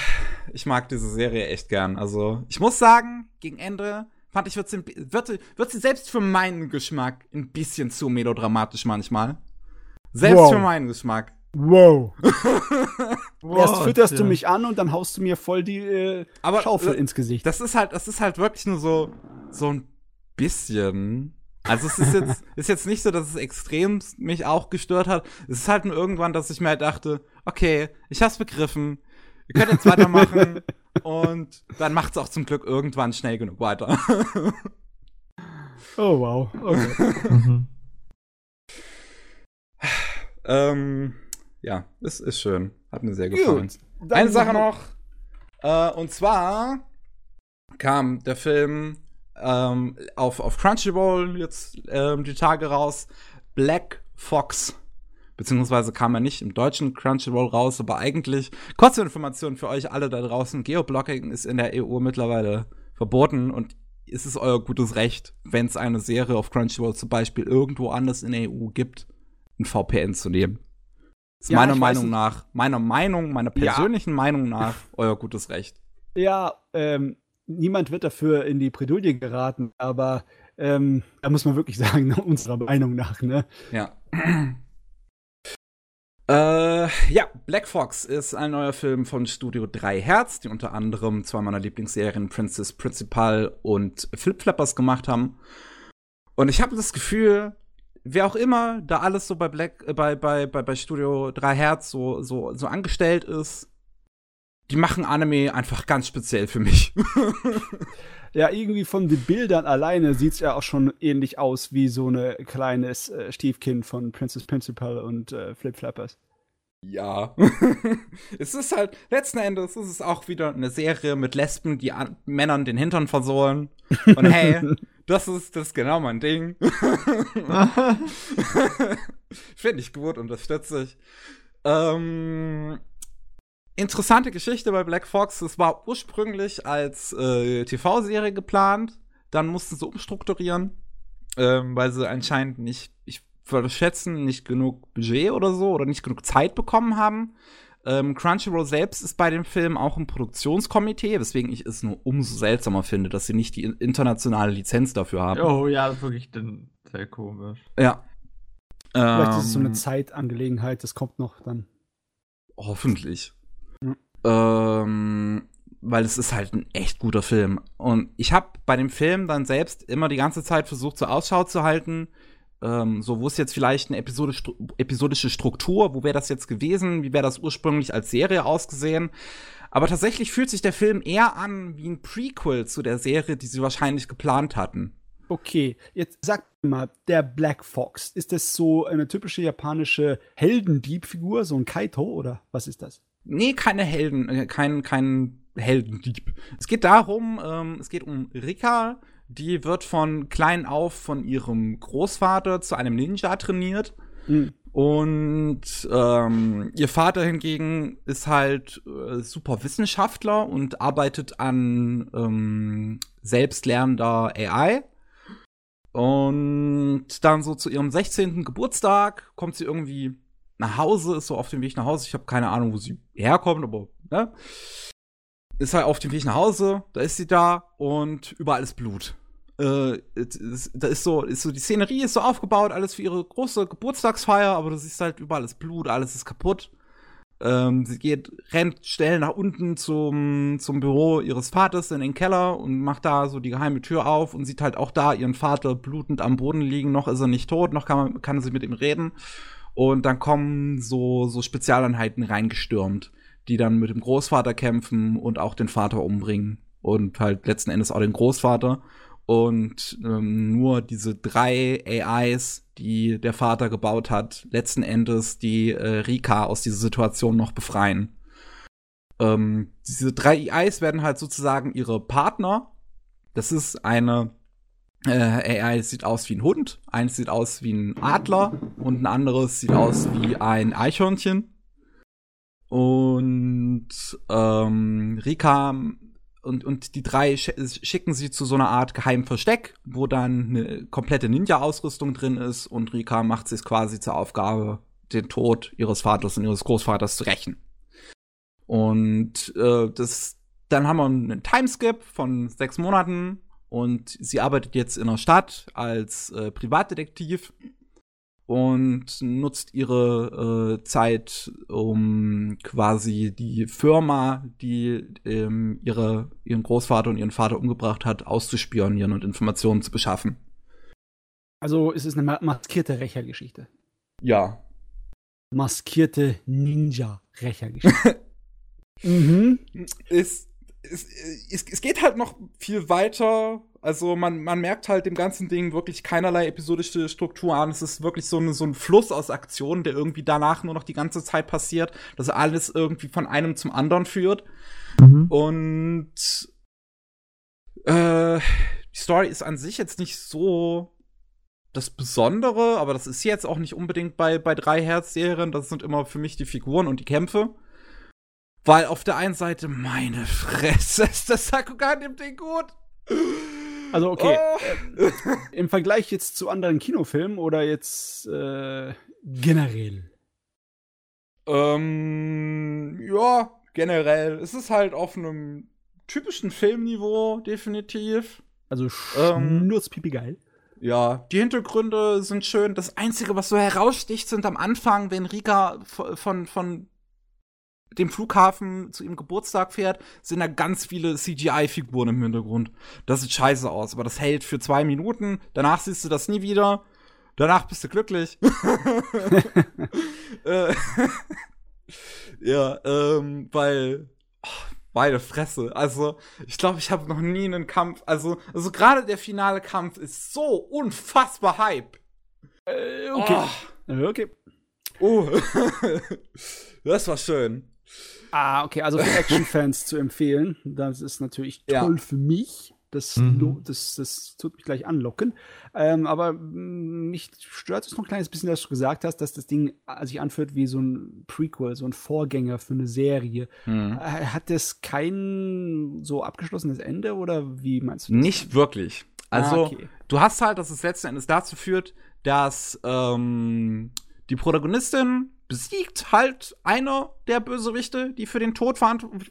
ich mag diese Serie echt gern. Also ich muss sagen, gegen Ende fand ich, wird sie, wird, wird sie selbst für meinen Geschmack ein bisschen zu melodramatisch manchmal. Selbst Wow. für meinen Geschmack. Wow. Erst What? fütterst du mich an und dann haust du mir voll die äh, Aber Schaufel äh, ins Gesicht. Das ist halt, das ist halt wirklich nur so, so ein bisschen. Also es ist jetzt, ist jetzt nicht so, dass es extrem mich auch gestört hat. Es ist halt nur irgendwann, dass ich mir halt dachte, okay, ich hab's begriffen. Wir können jetzt weitermachen. und dann macht's auch zum Glück irgendwann schnell genug weiter. oh, wow. Okay. Mhm. ähm, ja, es ist schön. Hat mir sehr gefallen. Gut. Eine Sache noch. Äh, und zwar kam der Film ähm, auf, auf Crunchyroll jetzt ähm, die Tage raus. Black Fox. Beziehungsweise kam er nicht im deutschen Crunchyroll raus, aber eigentlich, kurze Information für euch alle da draußen, Geoblocking ist in der EU mittlerweile verboten und es ist euer gutes Recht, wenn es eine Serie auf Crunchyroll zum Beispiel irgendwo anders in der EU gibt, ein VPN zu nehmen. Ist Ja, meiner Meinung nach, meiner Meinung, meiner Ja. persönlichen Meinung nach, euer gutes Recht. Ja, ähm, niemand wird dafür in die Bredouille geraten, aber ähm, da muss man wirklich sagen, unserer Meinung nach, ne? Ja. Äh, ja, Black Fox ist ein neuer Film von Studio 3 Hertz, die unter anderem zwei meiner Lieblingsserien Princess Principal und Flip Flappers gemacht haben. Und ich habe das Gefühl, wer auch immer da alles so bei Black, äh, bei, bei, bei, bei Studio 3 Hertz so, so, so angestellt ist, die machen Anime einfach ganz speziell für mich. Ja, irgendwie von den Bildern alleine sieht's ja auch schon ähnlich aus wie so ein kleines äh, Stiefkind von Princess Principal und äh, Flip Flappers. Ja. es ist halt, letzten Endes ist es auch wieder eine Serie mit Lesben, die Männern den Hintern versohlen. Und hey, das ist, das ist genau mein Ding. Finde ich gut, unterstütze ich. Ähm, interessante Geschichte bei Black Fox. Es war ursprünglich als äh, TV-Serie geplant. Dann mussten sie umstrukturieren, ähm, weil sie anscheinend nicht, ich würde schätzen, nicht genug Budget oder so oder nicht genug Zeit bekommen haben. Ähm, Crunchyroll selbst ist bei dem Film auch im Produktionskomitee, weswegen ich es nur umso seltsamer finde, dass sie nicht die in- internationale Lizenz dafür haben. Oh ja, das ist wirklich dann sehr komisch. Ja. Vielleicht ist es so eine Ähm, Zeitangelegenheit, das kommt noch dann. Hoffentlich. Ähm, weil es ist halt ein echt guter Film. Und ich habe bei dem Film dann selbst immer die ganze Zeit versucht, so Ausschau zu halten. Ähm, so, wo ist jetzt vielleicht eine Episode, stru episodische Struktur? Wo wäre das jetzt gewesen? Wie wäre das ursprünglich als Serie ausgesehen? Aber tatsächlich fühlt sich der Film eher an wie ein Prequel zu der Serie, die sie wahrscheinlich geplant hatten. Okay, jetzt sag mal, der Black Fox, ist das so eine typische japanische Heldendiebfigur, so ein Kaito oder was ist das? Nee, keine Helden, äh, kein, kein Heldendieb. Es geht darum, ähm, es geht um Rika, die wird von klein auf von ihrem Großvater zu einem Ninja trainiert. Hm. Und ähm, ihr Vater hingegen ist halt äh, super Wissenschaftler und arbeitet an ähm, selbstlernender AI. Und dann so zu ihrem 16. Geburtstag kommt sie irgendwie nach Hause, ist so auf dem Weg nach Hause. Ich habe keine Ahnung, wo sie herkommt, aber ne? Ist halt auf dem Weg nach Hause, da ist sie da und überall ist Blut. Äh, da ist so, ist so, die Szenerie ist so aufgebaut, alles für ihre große Geburtstagsfeier, aber du siehst halt überall ist Blut, alles ist kaputt. Ähm, sie geht, rennt schnell nach unten zum, zum Büro ihres Vaters in den Keller und macht da so die geheime Tür auf und sieht halt auch da ihren Vater blutend am Boden liegen. Noch ist er nicht tot, noch kann, kann sie mit ihm reden. Und dann kommen so, so Spezialeinheiten reingestürmt, die dann mit dem Großvater kämpfen und auch den Vater umbringen. Und halt letzten Endes auch den Großvater. Und ähm, nur diese drei AIs, die der Vater gebaut hat, letzten Endes die äh, Rika aus dieser Situation noch befreien. Ähm, diese drei AIs werden halt sozusagen ihre Partner. Das ist eine äh, AI sieht aus wie ein Hund, eins sieht aus wie ein Adler und ein anderes sieht aus wie ein Eichhörnchen. Und ähm, Rika und, und die drei sch schicken sie zu so einer Art geheimen Versteck, wo dann eine komplette Ninja-Ausrüstung drin ist und Rika macht sich quasi zur Aufgabe, den Tod ihres Vaters und ihres Großvaters zu rächen. Und äh, das, dann haben wir einen Timeskip von sechs Monaten und sie arbeitet jetzt in der Stadt als äh, Privatdetektiv und nutzt ihre äh, Zeit, um quasi die Firma, die ähm, ihre, ihren Großvater und ihren Vater umgebracht hat, auszuspionieren und Informationen zu beschaffen. Also ist es eine maskierte Rächergeschichte. Ja. Maskierte Ninja-Rächergeschichte. mhm. Ist es, es, es geht halt noch viel weiter. Also man, man merkt halt dem ganzen Ding wirklich keinerlei episodische Struktur an. Es ist wirklich so, eine, so ein Fluss aus Aktionen, der irgendwie danach nur noch die ganze Zeit passiert, dass alles irgendwie von einem zum anderen führt. Mhm. Und äh, die Story ist an sich jetzt nicht so das Besondere, aber das ist jetzt auch nicht unbedingt bei, bei drei Herz-Serien. Das sind immer für mich die Figuren und die Kämpfe. Weil auf der einen Seite, meine Fresse, ist das Sakugan im Ding gut. Also, okay. Oh. Äh, Im Vergleich jetzt zu anderen Kinofilmen oder jetzt äh, generell? Ähm, ja, generell. Es ist halt auf einem typischen Filmniveau, definitiv. Also ähm, schnurzpipi geil. Ja, die Hintergründe sind schön. Das Einzige, was so heraussticht, sind am Anfang, wenn Rika von, von dem Flughafen zu ihrem Geburtstag fährt, sind da ganz viele CGI-Figuren im Hintergrund. Das sieht scheiße aus, aber das hält für zwei Minuten. Danach siehst du das nie wieder. Danach bist du glücklich. äh, ja, ähm, weil oh, beide Fresse. Also, ich glaube, ich habe noch nie einen Kampf. Also, also gerade der finale Kampf ist so unfassbar Hype. Äh, okay. Oh. Okay. Oh. das war schön. Ah, okay, also für Action-Fans zu empfehlen. Das ist natürlich toll ja. für mich. Das, mhm. das, das tut mich gleich anlocken. Ähm, aber mm, mich stört es noch ein kleines bisschen, dass du gesagt hast, dass das Ding sich anfühlt wie so ein Prequel, so ein Vorgänger für eine Serie. Mhm. Äh, hat das kein so abgeschlossenes Ende oder wie meinst du das? Nicht wirklich. Also, ah, okay. du hast halt, dass es letzten Endes dazu führt, dass ähm, die Protagonistin besiegt halt einer der Bösewichte, die für den Tod,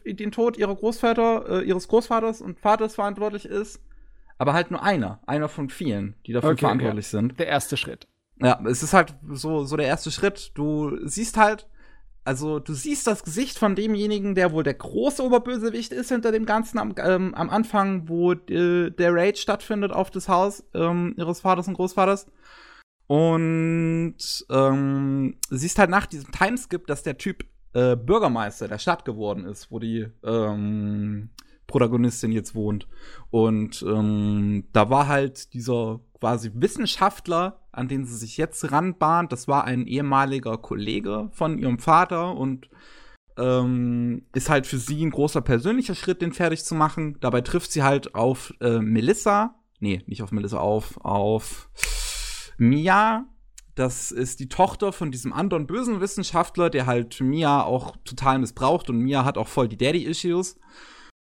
den Tod ihrer Großvater, äh, ihres Großvaters und Vaters verantwortlich ist. Aber halt nur einer, einer von vielen, die dafür okay, verantwortlich ja. sind. Der erste Schritt. Ja, es ist halt so, so der erste Schritt. Du siehst halt, also du siehst das Gesicht von demjenigen, der wohl der große Oberbösewicht ist hinter dem Ganzen am, ähm, am Anfang, wo äh, der Raid stattfindet auf das Haus ähm, ihres Vaters und Großvaters. Und ähm, siehst halt nach diesem Timeskip, dass der Typ äh, Bürgermeister der Stadt geworden ist, wo die ähm, Protagonistin jetzt wohnt. Und ähm, da war halt dieser quasi Wissenschaftler, an den sie sich jetzt ranbahnt, das war ein ehemaliger Kollege von ihrem Vater und ähm, ist halt für sie ein großer persönlicher Schritt, den fertig zu machen. Dabei trifft sie halt auf äh, Melissa, nee, nicht auf Melissa, auf, auf Mia, das ist die Tochter von diesem anderen bösen Wissenschaftler, der halt Mia auch total missbraucht und Mia hat auch voll die Daddy-Issues.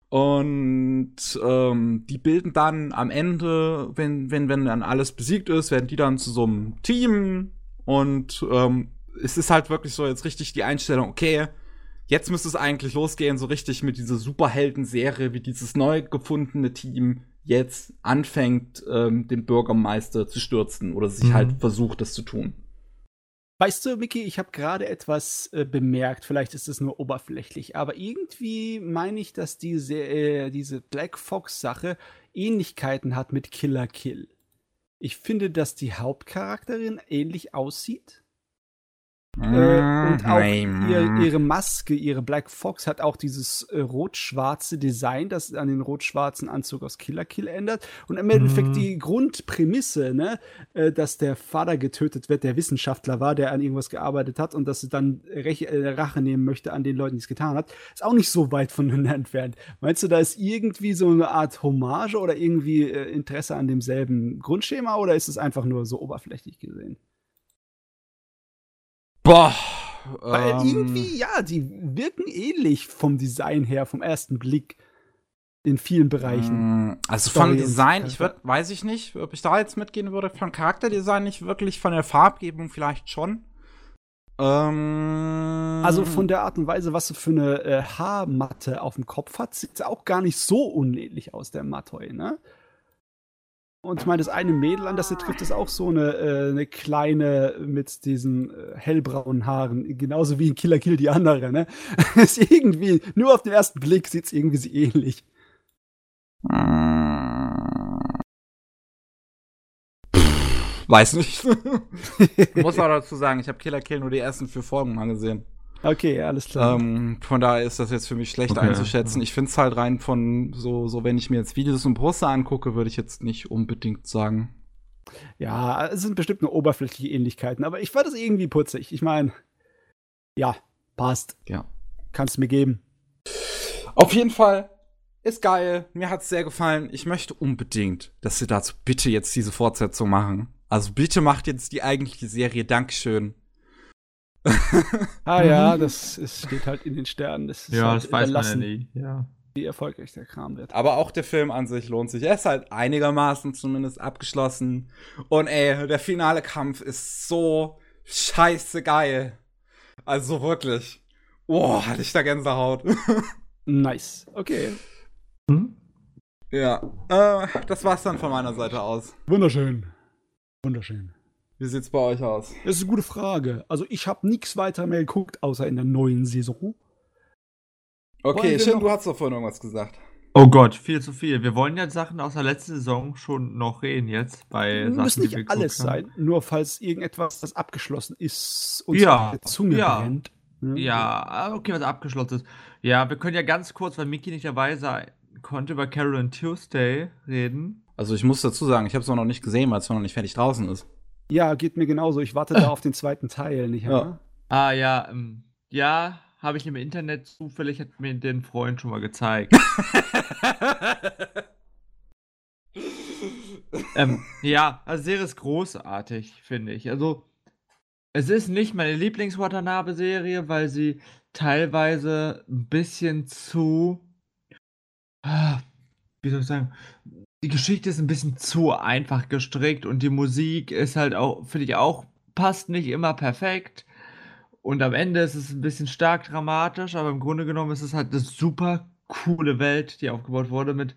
Und ähm, die bilden dann am Ende, wenn, wenn, wenn dann alles besiegt ist, werden die dann zu so einem Team. Und ähm, es ist halt wirklich so jetzt richtig die Einstellung, okay, jetzt müsste es eigentlich losgehen, so richtig mit dieser Superhelden-Serie, wie dieses neu gefundene Team jetzt anfängt, ähm, den Bürgermeister zu stürzen oder sich mhm. halt versucht, das zu tun. Weißt du, Mickey, ich habe gerade etwas äh, bemerkt, vielleicht ist es nur oberflächlich, aber irgendwie meine ich, dass diese, äh, diese Black Fox-Sache Ähnlichkeiten hat mit Killer Kill. Ich finde, dass die Hauptcharakterin ähnlich aussieht. Äh, und auch ihr, ihre Maske, ihre Black Fox hat auch dieses äh, rot-schwarze Design, das an den rot-schwarzen Anzug aus Killer Kill ändert. Und im Endeffekt mhm. die Grundprämisse, ne, äh, dass der Vater getötet wird, der Wissenschaftler war, der an irgendwas gearbeitet hat und dass sie dann Rech äh, Rache nehmen möchte an den Leuten, die es getan hat, ist auch nicht so weit voneinander entfernt. Meinst du, da ist irgendwie so eine Art Hommage oder irgendwie äh, Interesse an demselben Grundschema oder ist es einfach nur so oberflächlich gesehen? Boah. Weil ähm, irgendwie, ja, die wirken ähnlich vom Design her, vom ersten Blick. In vielen Bereichen. Mm, also von Design, ich würd, weiß ich nicht, ob ich da jetzt mitgehen würde. Von Charakterdesign nicht wirklich, von der Farbgebung vielleicht schon. Ähm, also von der Art und Weise, was sie für eine äh, Haarmatte auf dem Kopf hat, sieht sie auch gar nicht so unähnlich aus, der Matoi, ne? Und ich meine, das eine Mädel, an das er trifft, ist auch so eine, äh, eine kleine mit diesen äh, hellbraunen Haaren, genauso wie in Killer Kill die andere, ne? ist irgendwie, nur auf den ersten Blick sieht es irgendwie so ähnlich. Weiß nicht. Muss auch dazu sagen, ich habe Killer Kill nur die ersten vier Folgen mal gesehen. Okay, alles klar. Ähm, von daher ist das jetzt für mich schlecht Okay, einzuschätzen. Ich finde es halt rein von so, so, wenn ich mir jetzt Videos und Poster angucke, würde ich jetzt nicht unbedingt sagen. Ja, es sind bestimmt nur oberflächliche Ähnlichkeiten, aber ich fand das irgendwie putzig. Ich meine, ja, passt. Ja. Kannst du mir geben. Auf jeden Fall ist geil. Mir hat's sehr gefallen. Ich möchte unbedingt, dass sie dazu bitte jetzt diese Fortsetzung machen. Also bitte macht jetzt die eigentliche Serie. Dankeschön. Ah ja, das ist, steht halt in den Sternen. Das ist Ja, halt das weiß man ja nie. Ja. wie erfolgreich der Kram wird. Aber auch der Film an sich lohnt sich. Er ist halt einigermaßen zumindest abgeschlossen. Und ey, der finale Kampf ist so scheiße geil. Also wirklich. Boah, hatte ich da Gänsehaut. Nice. Okay. Hm? ja. Äh, das war's dann von meiner Seite aus. Wunderschön. Wunderschön. Wie sieht's bei euch aus? Das ist eine gute Frage. Also ich habe nichts weiter mehr geguckt, außer in der neuen Saison. Okay, Shin, noch- du hast doch vorhin irgendwas gesagt. Oh Gott, viel zu viel. Wir wollen ja Sachen aus der letzten Saison schon noch reden jetzt. Bei Sachen, Muss die wir nicht alles haben. sein, nur falls irgendetwas, das abgeschlossen ist, uns Ja, auf der Zunge ja. brennt. Ne? Ja, ah, okay, was abgeschlossen ist. Ja, wir können ja ganz kurz, weil Miki nicht dabei sein konnte, über Carol and Tuesday reden. Also ich muss dazu sagen, ich habe es noch nicht gesehen, weil es noch nicht fertig draußen ist. Ja, geht mir genauso. Ich warte da auf den zweiten Teil, nicht wahr? Ah ja, ähm, ja, habe ich im Internet zufällig, hat mir den Freund schon mal gezeigt. ähm, ja, also Serie ist großartig, finde ich. Also, es ist nicht meine Lieblings-Watanabe-Serie, weil sie teilweise ein bisschen zu. Ah, Wie soll ich sagen? Die Geschichte ist ein bisschen zu einfach gestrickt und die Musik ist halt auch, finde ich auch, passt nicht immer perfekt. Und am Ende ist es ein bisschen stark dramatisch, aber im Grunde genommen ist es halt eine super coole Welt, die aufgebaut wurde mit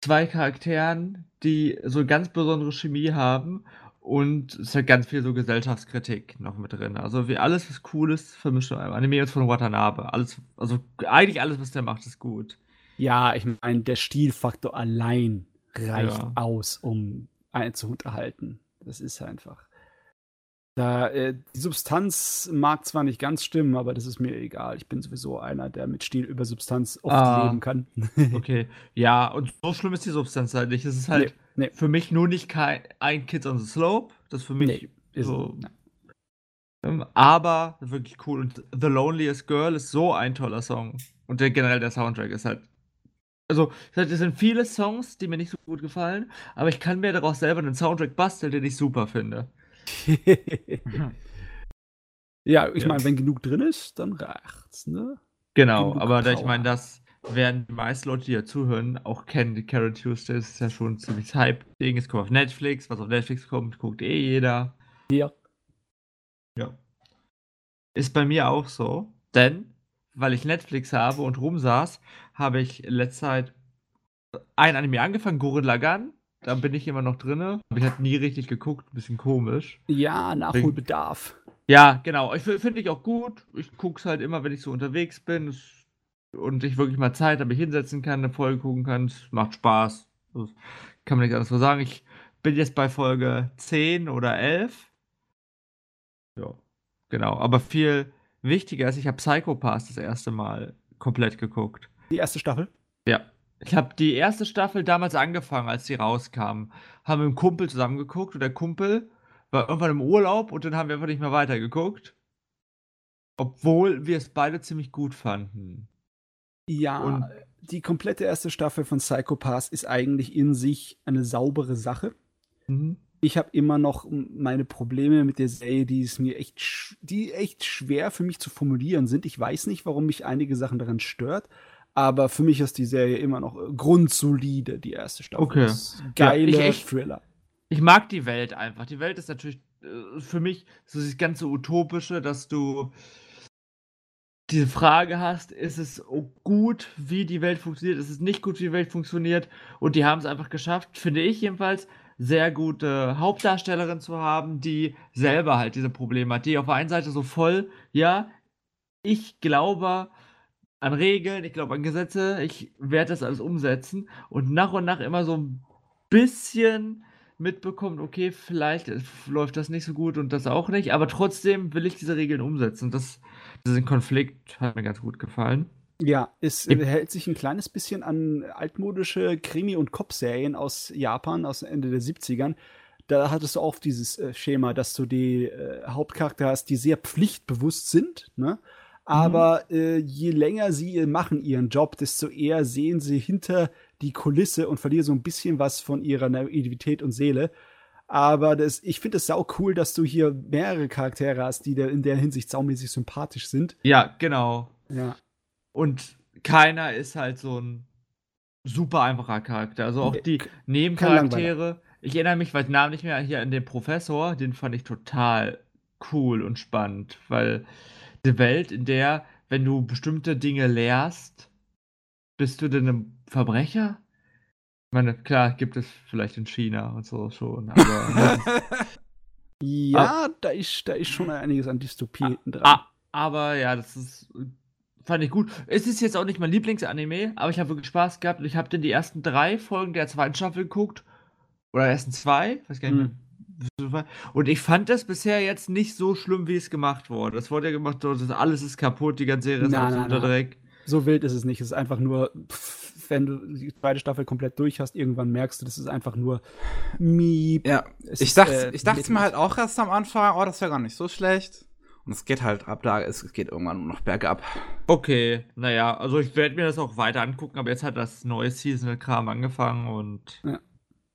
zwei Charakteren, die so ganz besondere Chemie haben und es halt ganz viel so Gesellschaftskritik noch mit drin. Also wie alles, was cool ist, vermischt in einem. Anime jetzt von Watanabe. Alles, also eigentlich alles, was der macht, ist gut. Ja, ich meine, der Stilfaktor allein reicht Ja. aus, um einen zu unterhalten. Das ist einfach. Da, äh, die Substanz mag zwar nicht ganz stimmen, aber das ist mir egal. Ich bin sowieso einer, der mit Stil über Substanz oft Ah. leben kann. Okay. ja, und so schlimm ist die Substanz halt nicht. Es ist halt Nee, nee. für mich nur nicht kein ein Kids on the Slope. Das ist für mich Nee, ist so. Ähm, aber wirklich cool. Und The Loneliest Girl ist so ein toller Song. Und der, generell der Soundtrack ist halt. Also, es sind viele Songs, die mir nicht so gut gefallen, aber ich kann mir daraus selber einen Soundtrack basteln, den ich super finde. ja, ich Ja. meine, wenn genug drin ist, dann reicht's, ne? Genau, Genug aber da, ich meine, das werden die meisten Leute, die ja zuhören, auch kennen. Die Carol Tuesday ist ja schon ein ziemlich Hype-Ding. Es kommt auf Netflix. Was auf Netflix kommt, guckt eh jeder. Ja. Ja. Ist bei mir auch so. Denn, weil ich Netflix habe und rumsaß, habe ich in letzter Zeit ein Anime angefangen, Gurren Lagann. Da bin ich immer noch drinne. Habe ich halt nie richtig geguckt. Ein bisschen komisch. Ja, Nachholbedarf. Ja, genau. Ich fi- finde ich auch gut. Ich gucke es halt immer, wenn ich so unterwegs bin und ich wirklich mal Zeit habe, mich hinsetzen kann, eine Folge gucken kann. Es macht Spaß. Das kann man nicht anders so sagen. Ich bin jetzt bei Folge 10 oder 11. Ja, genau. Aber viel wichtiger ist, ich habe Psychopass das erste Mal komplett geguckt. Die erste Staffel. Ja. Ich habe die erste Staffel damals angefangen, als die rauskam. Haben mit einem Kumpel zusammen geguckt und der Kumpel war irgendwann im Urlaub und dann haben wir einfach nicht mehr weitergeguckt. Obwohl wir es beide ziemlich gut fanden. Ja, Und- die komplette erste Staffel von Psycho Pass ist eigentlich in sich eine saubere Sache. Mhm. Ich habe immer noch meine Probleme mit der Serie, die es mir echt, die echt schwer für mich zu formulieren sind. Ich weiß nicht, warum mich einige Sachen daran stört, aber für mich ist die Serie immer noch äh, grundsolide, die erste Staffel. Okay. Ist Geile Ja, ich- ich- Thriller. Ich mag die Welt einfach. Die Welt ist natürlich äh, für mich so das ganze Utopische, dass du diese Frage hast, ist es gut, wie die Welt funktioniert, ist es nicht gut, wie die Welt funktioniert. Und die haben es einfach geschafft, finde ich jedenfalls, sehr gute Hauptdarstellerin zu haben, die selber halt diese Probleme hat. Die auf der einen Seite so voll, ja, ich glaube an Regeln, ich glaube an Gesetze, ich werde das alles umsetzen und nach und nach immer so ein bisschen mitbekommt, okay, vielleicht läuft das nicht so gut und das auch nicht, aber trotzdem will ich diese Regeln umsetzen. Das, diesen Konflikt hat mir ganz gut gefallen. Ja, es äh, hält sich ein kleines bisschen an altmodische Krimi- und Cop-Serien aus Japan aus Ende der 70ern. Da hattest du auch dieses äh, Schema, dass du die äh, Hauptcharakter hast, die sehr pflichtbewusst sind, ne? Aber mhm. äh, je länger sie machen ihren Job, desto eher sehen sie hinter die Kulisse und verlieren so ein bisschen was von ihrer Naivität und Seele. Aber das, ich finde es sau cool, dass du hier mehrere Charaktere hast, die in der Hinsicht saumäßig sympathisch sind. Ja, genau. Ja. Und keiner ist halt so ein super einfacher Charakter. Also auch die Nebencharaktere. Ich erinnere mich, weil Namen nicht mehr hier an den Professor, den fand ich total cool und spannend, weil die Welt, in der, wenn du bestimmte Dinge lehrst, bist du denn ein Verbrecher? Ich meine, klar, gibt es vielleicht in China und so schon, aber. ja, ah, da, ist, da ist schon einiges an Dystopie ah, dran. Ah, aber ja, das ist Fand ich gut. Es ist jetzt auch nicht mein Lieblingsanime, aber ich habe wirklich Spaß gehabt. Ich habe dann die ersten drei Folgen der zweiten Staffel geguckt. Oder ersten zwei, weiß gar nicht hm. mehr. Und ich fand das bisher jetzt nicht so schlimm, wie es gemacht wurde. Das wurde ja gemacht, das alles ist kaputt, die ganze Serie ist na, absoluter Dreck. So wild ist es nicht. Es ist einfach nur, pff, wenn du die zweite Staffel komplett durch hast, irgendwann merkst du, das ist einfach nur Miep. Ja, ich dachte, äh, ich dachte mir halt auch erst am Anfang, oh, das wäre gar nicht so schlecht. Und es geht halt ab da, es geht irgendwann nur noch bergab. Okay, naja, also ich werde mir das auch weiter angucken, aber jetzt hat das neue Seasonal-Kram angefangen und. Ja.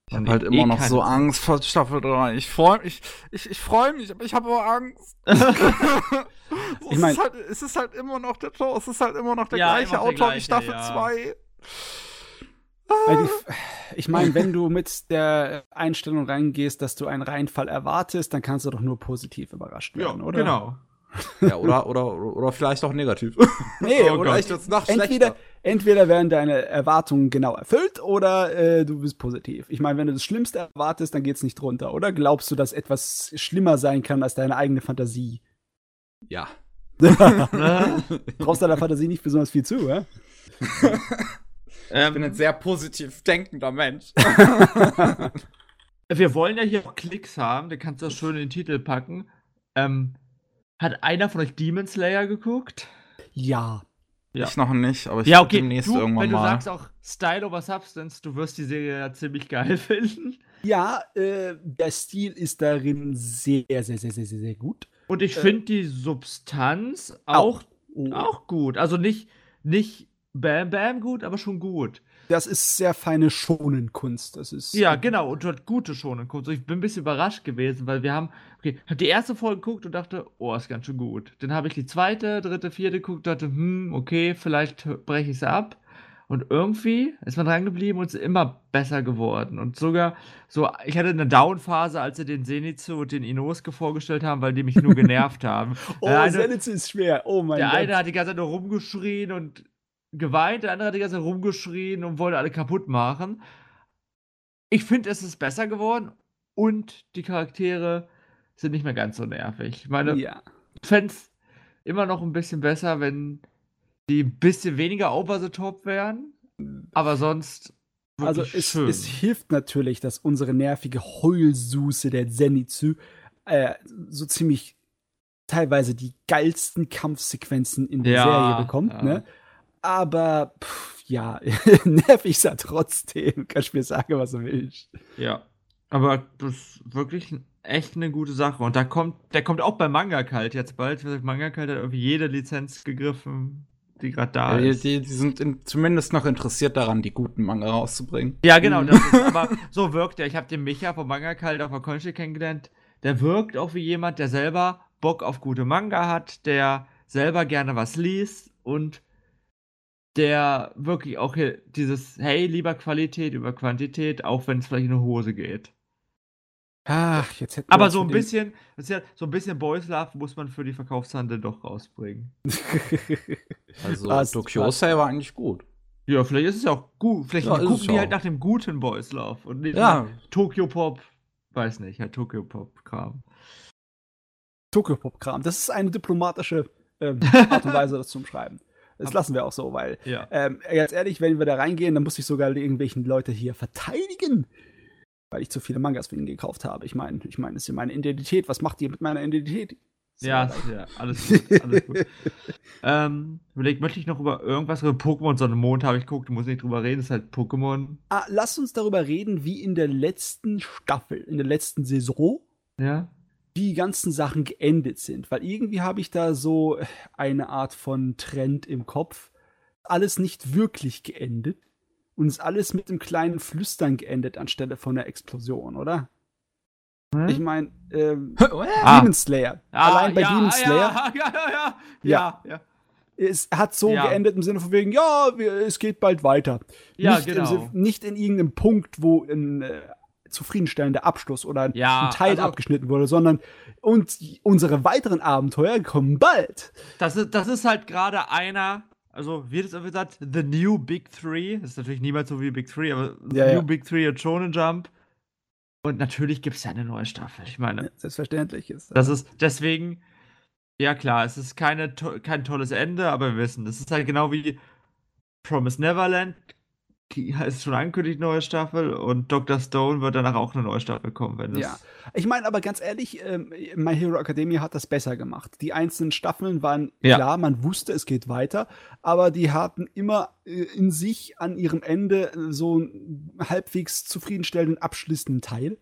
Ich habe halt immer eh noch so Angst vor Staffel 3. Ich freue mich, ich, ich freue mich, aber ich habe auch Angst. ich mein, es, ist halt, es ist halt immer noch der Joe, es ist halt immer noch der ja, gleiche Autor wie Staffel 2. Ja. Ich meine, wenn du mit der Einstellung reingehst, dass du einen Reinfall erwartest, dann kannst du doch nur positiv überrascht werden, ja, oder? Genau. Ja, oder, oder, oder vielleicht auch negativ. Nee, oh oder vielleicht wird's noch entweder, entweder werden deine Erwartungen genau erfüllt oder äh, du bist positiv. Ich meine, wenn du das Schlimmste erwartest, dann geht's nicht drunter, oder? Glaubst du, dass etwas schlimmer sein kann als deine eigene Fantasie? Ja. Brauchst deiner Fantasie nicht besonders viel zu, ja? ich bin ein sehr positiv denkender Mensch. Wir wollen ja hier auch Klicks haben, da kannst du das schön in den Titel packen. Ähm, hat einer von euch Demon Slayer geguckt? Ja. ja. Ich noch nicht, aber ich ja, okay. demnächst du, irgendwann wenn mal. Wenn du sagst auch Style over Substance, du wirst die Serie ja ziemlich geil finden. Ja, äh, der Stil ist darin sehr, sehr, sehr, sehr, sehr, sehr gut. Und ich äh, finde die Substanz auch, auch, oh. auch gut. Also nicht, nicht bam, bam gut, aber schon gut das ist sehr feine Schonenkunst. Das ist ja genau und dort gute Schonenkunst. Ich bin ein bisschen überrascht gewesen, weil wir haben, okay, habe die erste Folge geguckt und dachte, oh, ist ganz schön gut. Dann habe ich die zweite, dritte, vierte geguckt, dachte, hm, okay, vielleicht breche ich es ab. Und irgendwie ist man dran geblieben und ist immer besser geworden. Und sogar so, ich hatte eine Down-Phase, als sie den Zenitsu und den Inosuke vorgestellt haben, weil die mich nur genervt haben. oh, eine, Zenitsu ist schwer. Oh mein der Gott. Der eine hat die ganze Zeit nur rumgeschrien und geweint, der andere hat die ganze Zeit rumgeschrien und wollte alle kaputt machen. Ich finde, es ist besser geworden und die Charaktere sind nicht mehr ganz so nervig. Ich meine, ja. fände es immer noch ein bisschen besser, wenn die ein bisschen weniger over the top wären. Aber sonst. Also es, es, hilft natürlich, dass unsere nervige Heulsuse der Zenitsu äh, so ziemlich teilweise die geilsten Kampfsequenzen in der ja, Serie bekommt. Ja. Ne? Aber pff, ja, nervig ist er trotzdem. Kannst mir sagen, was du willst. Ja. Aber das ist wirklich echt eine gute Sache. Und da kommt, der kommt auch bei Manga Kalt jetzt bald. Manga Kalt hat irgendwie jede Lizenz gegriffen, die gerade da ja, ist. Die, die sind in, zumindest noch interessiert daran, die guten Manga rauszubringen. Ja, genau. Mhm. Ist, aber so wirkt er. Ich habe den Micha von Manga Kalt auf der Konchi kennengelernt. Der wirkt auch wie jemand, der selber Bock auf gute Manga hat, der selber gerne was liest und der wirklich auch hier dieses, hey, lieber Qualität über Quantität, auch wenn es vielleicht in eine Hose geht. Ach, jetzt hätten wir Aber so ein bisschen, das ist ja, so ein bisschen Boys Love muss man für die Verkaufshandel doch rausbringen. Also Passt, Dokyosei war eigentlich gut. Ja, vielleicht ist es ja auch gut. Vielleicht Ja, gucken die halt auch. nach dem guten Boys Love und nicht Ja. nach Tokyo Pop. Weiß nicht, halt Tokyo Pop Kram. Tokyo-Pop-Kram. Das ist eine diplomatische ähm, Art und Weise, das zu umschreiben. Das lassen wir auch so, weil, Ja. ähm, ganz ehrlich, wenn wir da reingehen, dann muss ich sogar irgendwelchen Leute hier verteidigen, weil ich zu viele Mangas von ihnen gekauft habe. Ich meine, ich meine, das ist ja meine Identität. Was macht ihr mit meiner Identität? Ja, ja, alles gut. Alles gut. ähm, überlegt, möchte ich noch über irgendwas über Pokémon Sonne Mond habe ich geguckt, muss nicht drüber reden, ist halt Pokémon. Ah, lass uns darüber reden, wie in der letzten Staffel, in der letzten Saison, Ja. Die ganzen Sachen geendet sind. Weil irgendwie habe ich da so eine Art von Trend im Kopf. Alles nicht wirklich geendet. Und ist alles mit einem kleinen Flüstern geendet anstelle von einer Explosion, oder? Hm? Ich meine, ähm, Ah. Demon Slayer. Allein bei ja, Demon Slayer, Ja, ja, ja, ja. ja. es hat so geendet im Sinne von wegen, ja, wir, es geht bald weiter. Ja, nicht, genau. im Sinn- nicht in irgendeinem Punkt, wo ein äh, zufriedenstellender Abschluss oder ein, Ja, ein Teil also- abgeschnitten wurde, sondern und unsere weiteren Abenteuer kommen bald. Das ist, das ist halt gerade einer, also wird es irgendwie gesagt, The New Big Three. Das ist natürlich niemals so wie Big Three, aber The Ja, New ja. Big Three und Shonen Jump. Und natürlich gibt es ja eine neue Staffel. Ich meine, Selbstverständlich ist das ist deswegen, ja klar, es ist keine, kein tolles Ende, aber wir wissen, das ist halt genau wie Promise Neverland. Die ist schon angekündigt, neue Staffel. Und Dr. Stone wird danach auch eine neue Staffel kommen, wenn das. Ja. Ich meine aber ganz ehrlich, ähm, My Hero Academia hat das besser gemacht. Die einzelnen Staffeln waren Ja. klar, man wusste, es geht weiter, aber die hatten immer äh, in sich an ihrem Ende äh, so einen halbwegs zufriedenstellenden abschließenden Teil.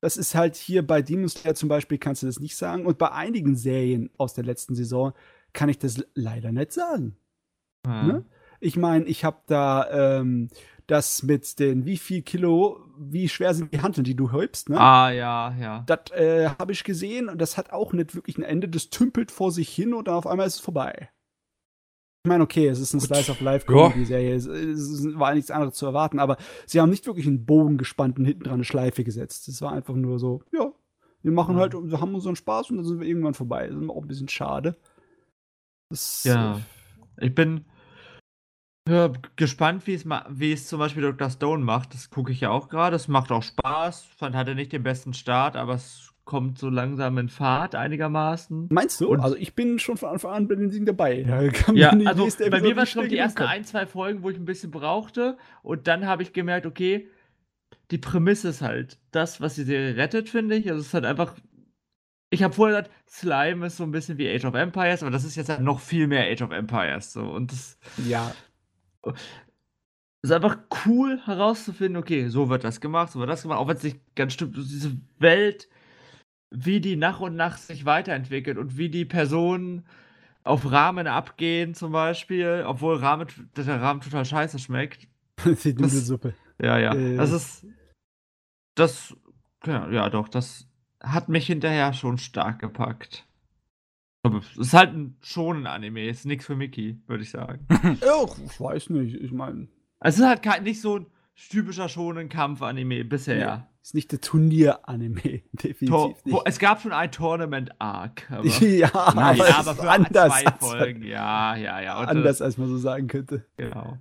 Das ist halt hier bei Demon Slayer zum Beispiel, kannst du das nicht sagen. Und bei einigen Serien aus der letzten Saison kann ich das leider nicht sagen. Ja. Ne? Ich meine, ich habe da ähm, das mit den wie viel Kilo, wie schwer sind die Hanteln, die du häubst, ne? Ah, ja, ja. Das äh, habe ich gesehen und das hat auch nicht wirklich ein Ende. Das tümpelt vor sich hin und dann auf einmal ist es vorbei. Ich meine, okay, es ist eine Slice of Life Comedy Serie, es, es war nichts anderes zu erwarten, aber sie haben nicht wirklich einen Bogen gespannt und hinten dran eine Schleife gesetzt. Es war einfach nur so, ja, wir machen halt, wir haben unseren Spaß und dann sind wir irgendwann vorbei. Das ist auch ein bisschen schade. Das, Ja. Ich bin ja, gespannt, wie es wie es zum Beispiel Dr. Stone macht. Das gucke ich ja auch gerade. Es macht auch Spaß. Fand hatte nicht den besten Start, aber es kommt so langsam in Fahrt einigermaßen. Meinst du? Und- also ich bin schon von Anfang an bei den Dingen dabei. Ja, mir die also bei Episode mir war schon die ersten ein, zwei Folgen, wo ich ein bisschen brauchte. Und dann habe ich gemerkt, okay, die Prämisse ist halt das, was die Serie rettet, finde ich. Also es ist halt einfach. Ich habe vorher gesagt, Slime ist so ein bisschen wie Age of Empires, aber das ist jetzt halt noch viel mehr Age of Empires. So. Und das. Ja, ist einfach cool herauszufinden, okay, so wird das gemacht, so wird das gemacht, auch wenn es nicht ganz stimmt, diese Welt, wie die nach und nach sich weiterentwickelt und wie die Personen auf Rahmen abgehen zum Beispiel, obwohl Rahmen, der Rahmen total scheiße schmeckt. die Nudelsuppe. Ja, ja. Äh. Das ist, das, ja, ja doch, das hat mich hinterher schon stark gepackt. Aber Es ist halt ein schonen Anime, ist nichts für Mickey, würde ich sagen. Ja, ich weiß nicht. Ich meine, Es ist halt kein, nicht so ein typischer schonen Kampf-Anime bisher. nee, ist nicht der Turnier-Anime, definitiv Tor wo, nicht. es gab schon ein Tournament-Arc. Ja, Nein, ja, es aber ist für anders, zwei als, Folgen. Ja, ja, ja. und, anders als man so sagen könnte. Genau.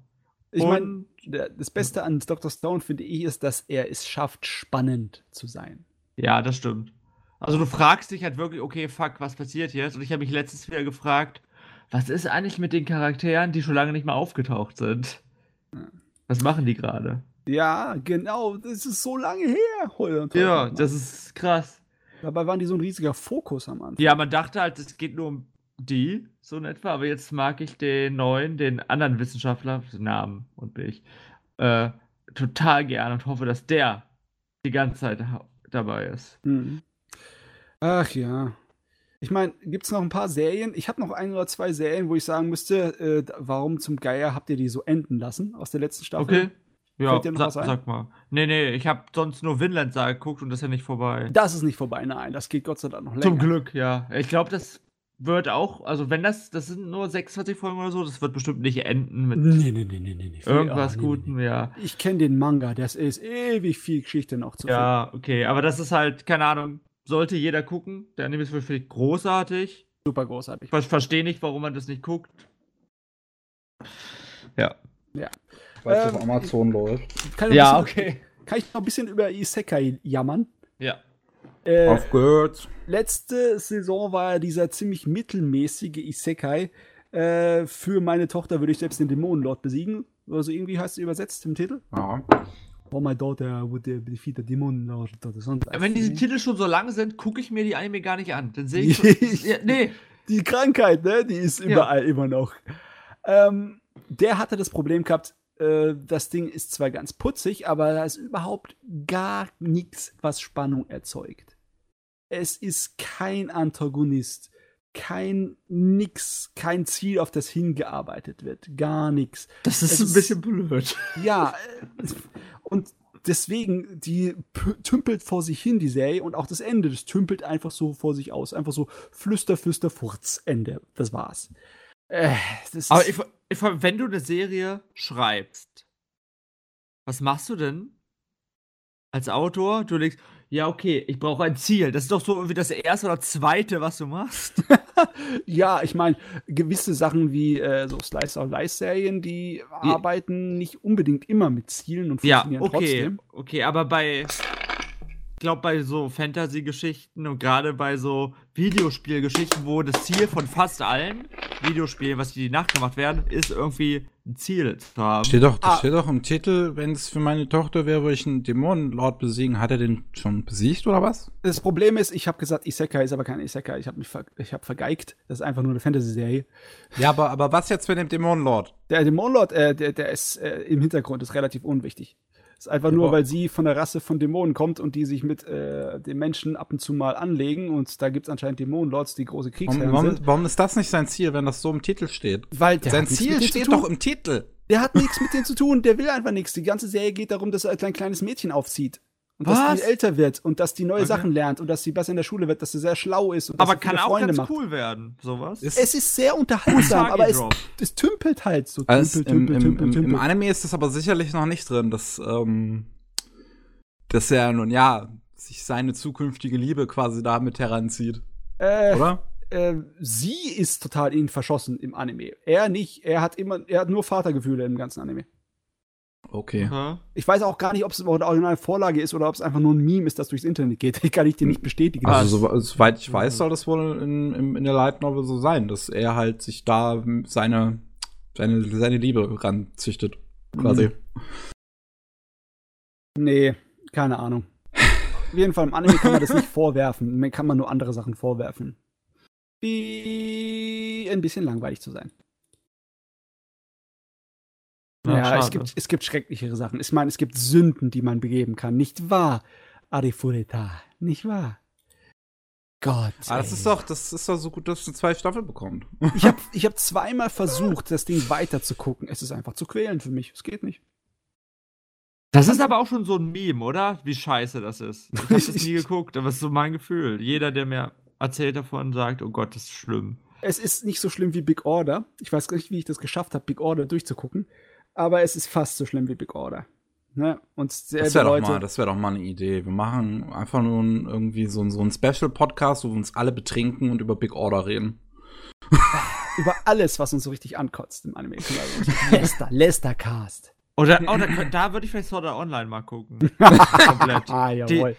Ich meine, das Beste an Dr. Stone finde ich ist, dass er es schafft, spannend zu sein. Ja, das stimmt. Also du fragst dich halt wirklich, okay, fuck, was passiert jetzt? Und ich habe mich letztens wieder gefragt, was ist eigentlich mit den Charakteren, die schon lange nicht mehr aufgetaucht sind? Was machen die gerade? Ja, genau, das ist so lange her. Und Ja, Teufel, das Mann. ist krass. Dabei waren die so ein riesiger Fokus am Anfang. Ja, man dachte halt, es geht nur um die, so in etwa, aber jetzt mag ich den neuen, den anderen Wissenschaftler, Namen und ich, äh, total gern und hoffe, dass der die ganze Zeit dabei ist. Mhm. Ach ja. Ich meine, gibt es noch ein paar Serien? Ich habe noch ein oder zwei Serien, wo ich sagen müsste, äh, warum zum Geier habt ihr die so enden lassen aus der letzten Staffel? Okay. Ja, Fällt dir noch sa was ein? sag mal. Nee, nee, ich habe sonst nur Vinland Saga geguckt und das ist ja nicht vorbei. Das ist nicht vorbei, nein, das geht Gott sei Dank noch länger. Zum Glück, ja. Ich glaube, das wird auch, also wenn das, das sind nur 26 Folgen oder so, das wird bestimmt nicht enden mit Nee, nee, nee, nee, nee. nee. irgendwas Ah, nee, nee, Gutem, nee. ja. Ich kenne den Manga, das ist ewig viel Geschichte noch zu finden. Ja, okay, aber das ist halt, keine Ahnung, sollte jeder gucken. Der Anime ist wirklich großartig. Super großartig. Ich verstehe nicht, warum man das nicht guckt. Ja. Weil es Ähm, auf Amazon läuft. Kann ein bisschen, okay. kann ich noch ein bisschen über Isekai jammern? Ja. Äh, Auf geht's. letzte Saison war ja dieser ziemlich mittelmäßige Isekai. Äh, für meine Tochter würde ich selbst den Dämonenlord besiegen. Also irgendwie heißt es übersetzt im Titel. Ja. Oh my daughter would defeat the sonst was. Wenn diese Titel schon so lang sind, gucke ich mir die Anime gar nicht an. Dann sehe ich. Schon, ja, nee. Die Krankheit, ne? Die ist überall immer noch. Ähm, der hatte das Problem gehabt, äh, das Ding ist zwar ganz putzig, aber da ist überhaupt gar nichts, was Spannung erzeugt. Es ist kein Antagonist, kein nix, kein Ziel, auf das hingearbeitet wird. Gar nichts. Das Es ist ein ist- bisschen blöd. Ja, äh, und deswegen, die tümpelt vor sich hin, die Serie, und auch das Ende, das tümpelt einfach so vor sich aus. Einfach so Flüster, Flüster, Furz, Ende. Das war's. Äh, das Aber ist, ich, ich, wenn du eine Serie schreibst, was machst du denn als Autor? Du denkst, ja, okay, ich brauche ein Ziel. Das ist doch so irgendwie das erste oder zweite, was du machst. ja, ich meine, gewisse Sachen wie äh, so Slice-of-Life-Serien, die arbeiten nicht unbedingt immer mit Zielen und Ja, funktionieren okay. trotzdem. Okay, aber bei. Ich glaube, bei so Fantasy-Geschichten und gerade bei so Videospielgeschichten, wo das Ziel von fast allen Videospielen, was die nachgemacht werden, ist irgendwie ein Ziel zu haben. Steht doch, das Ah. steht doch im Titel, wenn es für meine Tochter wäre, würde ich einen Dämonenlord besiegen. Hat er den schon besiegt oder was? Das Problem ist, ich habe gesagt, Isekai ist aber kein Isekai. Ich habe mich ver ich hab vergeigt. Das ist einfach nur eine Fantasy-Serie. Ja, aber, aber was jetzt mit dem Dämonenlord? Der Dämonenlord, äh, der, der ist äh, im Hintergrund, ist relativ unwichtig. Ist einfach nur, Ja. weil sie von der Rasse von Dämonen kommt und die sich mit äh, den Menschen ab und zu mal anlegen. Und da gibt es anscheinend Dämonenlords, die große Warum, Kriegsherren warum, sind. warum ist das nicht sein Ziel, wenn das so im Titel steht? Weil sein Ziel steht doch im Titel. Der hat nichts mit denen zu tun, der will einfach nichts. Die ganze Serie geht darum, dass er ein kleines Mädchen aufzieht. Und dass Was? die älter wird und dass die neue Okay. Sachen lernt und dass sie besser in der Schule wird, dass sie sehr schlau ist und dass Aber sie viele kann auch Freunde ganz macht. cool werden, sowas. Ist, Es ist sehr unterhaltsam, aber es, es tümpelt halt so. also Tümpel, im, tümpel, im, tümpel, im, tümpel. Im Anime ist das aber sicherlich noch nicht drin, dass, ähm, dass er nun ja sich seine zukünftige Liebe quasi damit heranzieht, Äh, oder? äh, sie ist total in ihn verschossen im Anime. Er nicht. Er hat immer, er hat nur Vatergefühle im ganzen Anime. Okay. Aha. Ich weiß auch gar nicht, ob es eine originale Vorlage ist oder ob es einfach nur ein Meme ist, das durchs Internet geht. Ich kann ich dir nicht bestätigen. Also, so, soweit ich weiß, soll das wohl in, in, in der Light Novel so sein, dass er halt sich da seine, seine, seine Liebe ranzüchtet, quasi. Nee, keine Ahnung. Auf jeden Fall im Anime kann man das nicht vorwerfen. Mir kann man nur andere Sachen vorwerfen. Wie ein bisschen langweilig zu sein. Ja, Ja, es gibt, es gibt schrecklichere Sachen. Ich meine, es gibt Sünden, die man begeben kann. Nicht wahr, Arifureta? Nicht wahr? Gott. Aber das ey. ist doch, das ist doch so gut, dass es zwei Staffeln bekommt. Ich habe ich hab zweimal versucht, das Ding weiter zu gucken. Es ist einfach zu quälen für mich. Es geht nicht. Das ist aber auch schon so ein Meme, oder? Wie scheiße das ist. Ich habe das nie geguckt, aber es ist so mein Gefühl. Jeder, der mir erzählt davon, sagt, oh Gott, das ist schlimm. Es ist nicht so schlimm wie Big Order. Ich weiß gar nicht, wie ich das geschafft habe, Big Order durchzugucken. Aber es ist fast so schlimm wie Big Order. Ne? Und Das wäre doch, Leute. mal- das wär doch mal eine Idee. Wir machen einfach nur ein, irgendwie so, so ein Special-Podcast, wo wir uns alle betrinken und über Big Order reden. über alles, was uns so richtig ankotzt im Anime. Lester, Lester Cast. Oder, oh, da, würde ich vielleicht Sword Art Online mal gucken. Komplett. Ah, jawohl.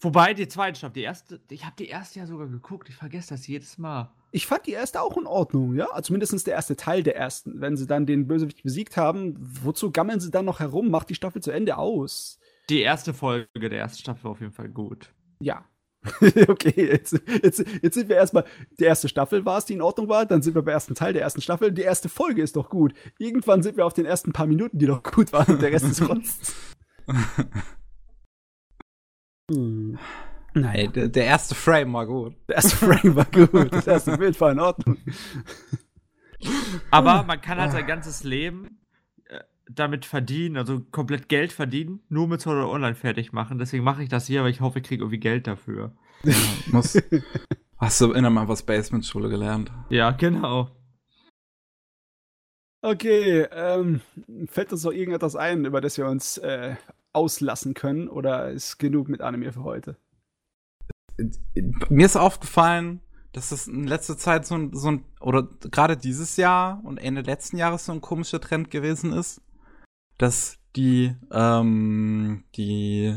Wobei, die zweite Staffel, die erste, ich habe die erste ja sogar geguckt, ich vergesse das jedes Mal. Ich fand die erste auch in Ordnung, ja. Also Zumindest der erste Teil der ersten. Wenn sie dann den Bösewicht besiegt haben, wozu gammeln sie dann noch herum? Macht die Staffel zu Ende aus. Die erste Folge der ersten Staffel war auf jeden Fall gut. Ja. okay, jetzt, jetzt, jetzt sind wir erstmal. Die erste Staffel war es, die in Ordnung war. Dann sind wir beim ersten Teil der ersten Staffel. Die erste Folge ist doch gut. Irgendwann sind wir auf den ersten paar Minuten, die doch gut waren. Und der Rest ist Rotz. hm. Naja, der, der erste Frame war gut. der erste Frame war gut. Das erste Bild war in Ordnung. Aber man kann halt sein ganzes Leben äh, damit verdienen, also komplett Geld verdienen, nur mit Sword Online fertig machen. Deswegen mache ich das hier, weil ich hoffe, ich kriege irgendwie Geld dafür. Muss, Hast du in der Marvel's Basement Schule gelernt? Ja, genau. Okay, ähm, fällt uns noch irgendetwas ein, über das wir uns äh, auslassen können? Oder ist genug mit Anime für heute? Mir ist aufgefallen, dass das in letzter Zeit so ein, so ein oder gerade dieses Jahr und Ende letzten Jahres so ein komischer Trend gewesen ist, dass die, ähm, die,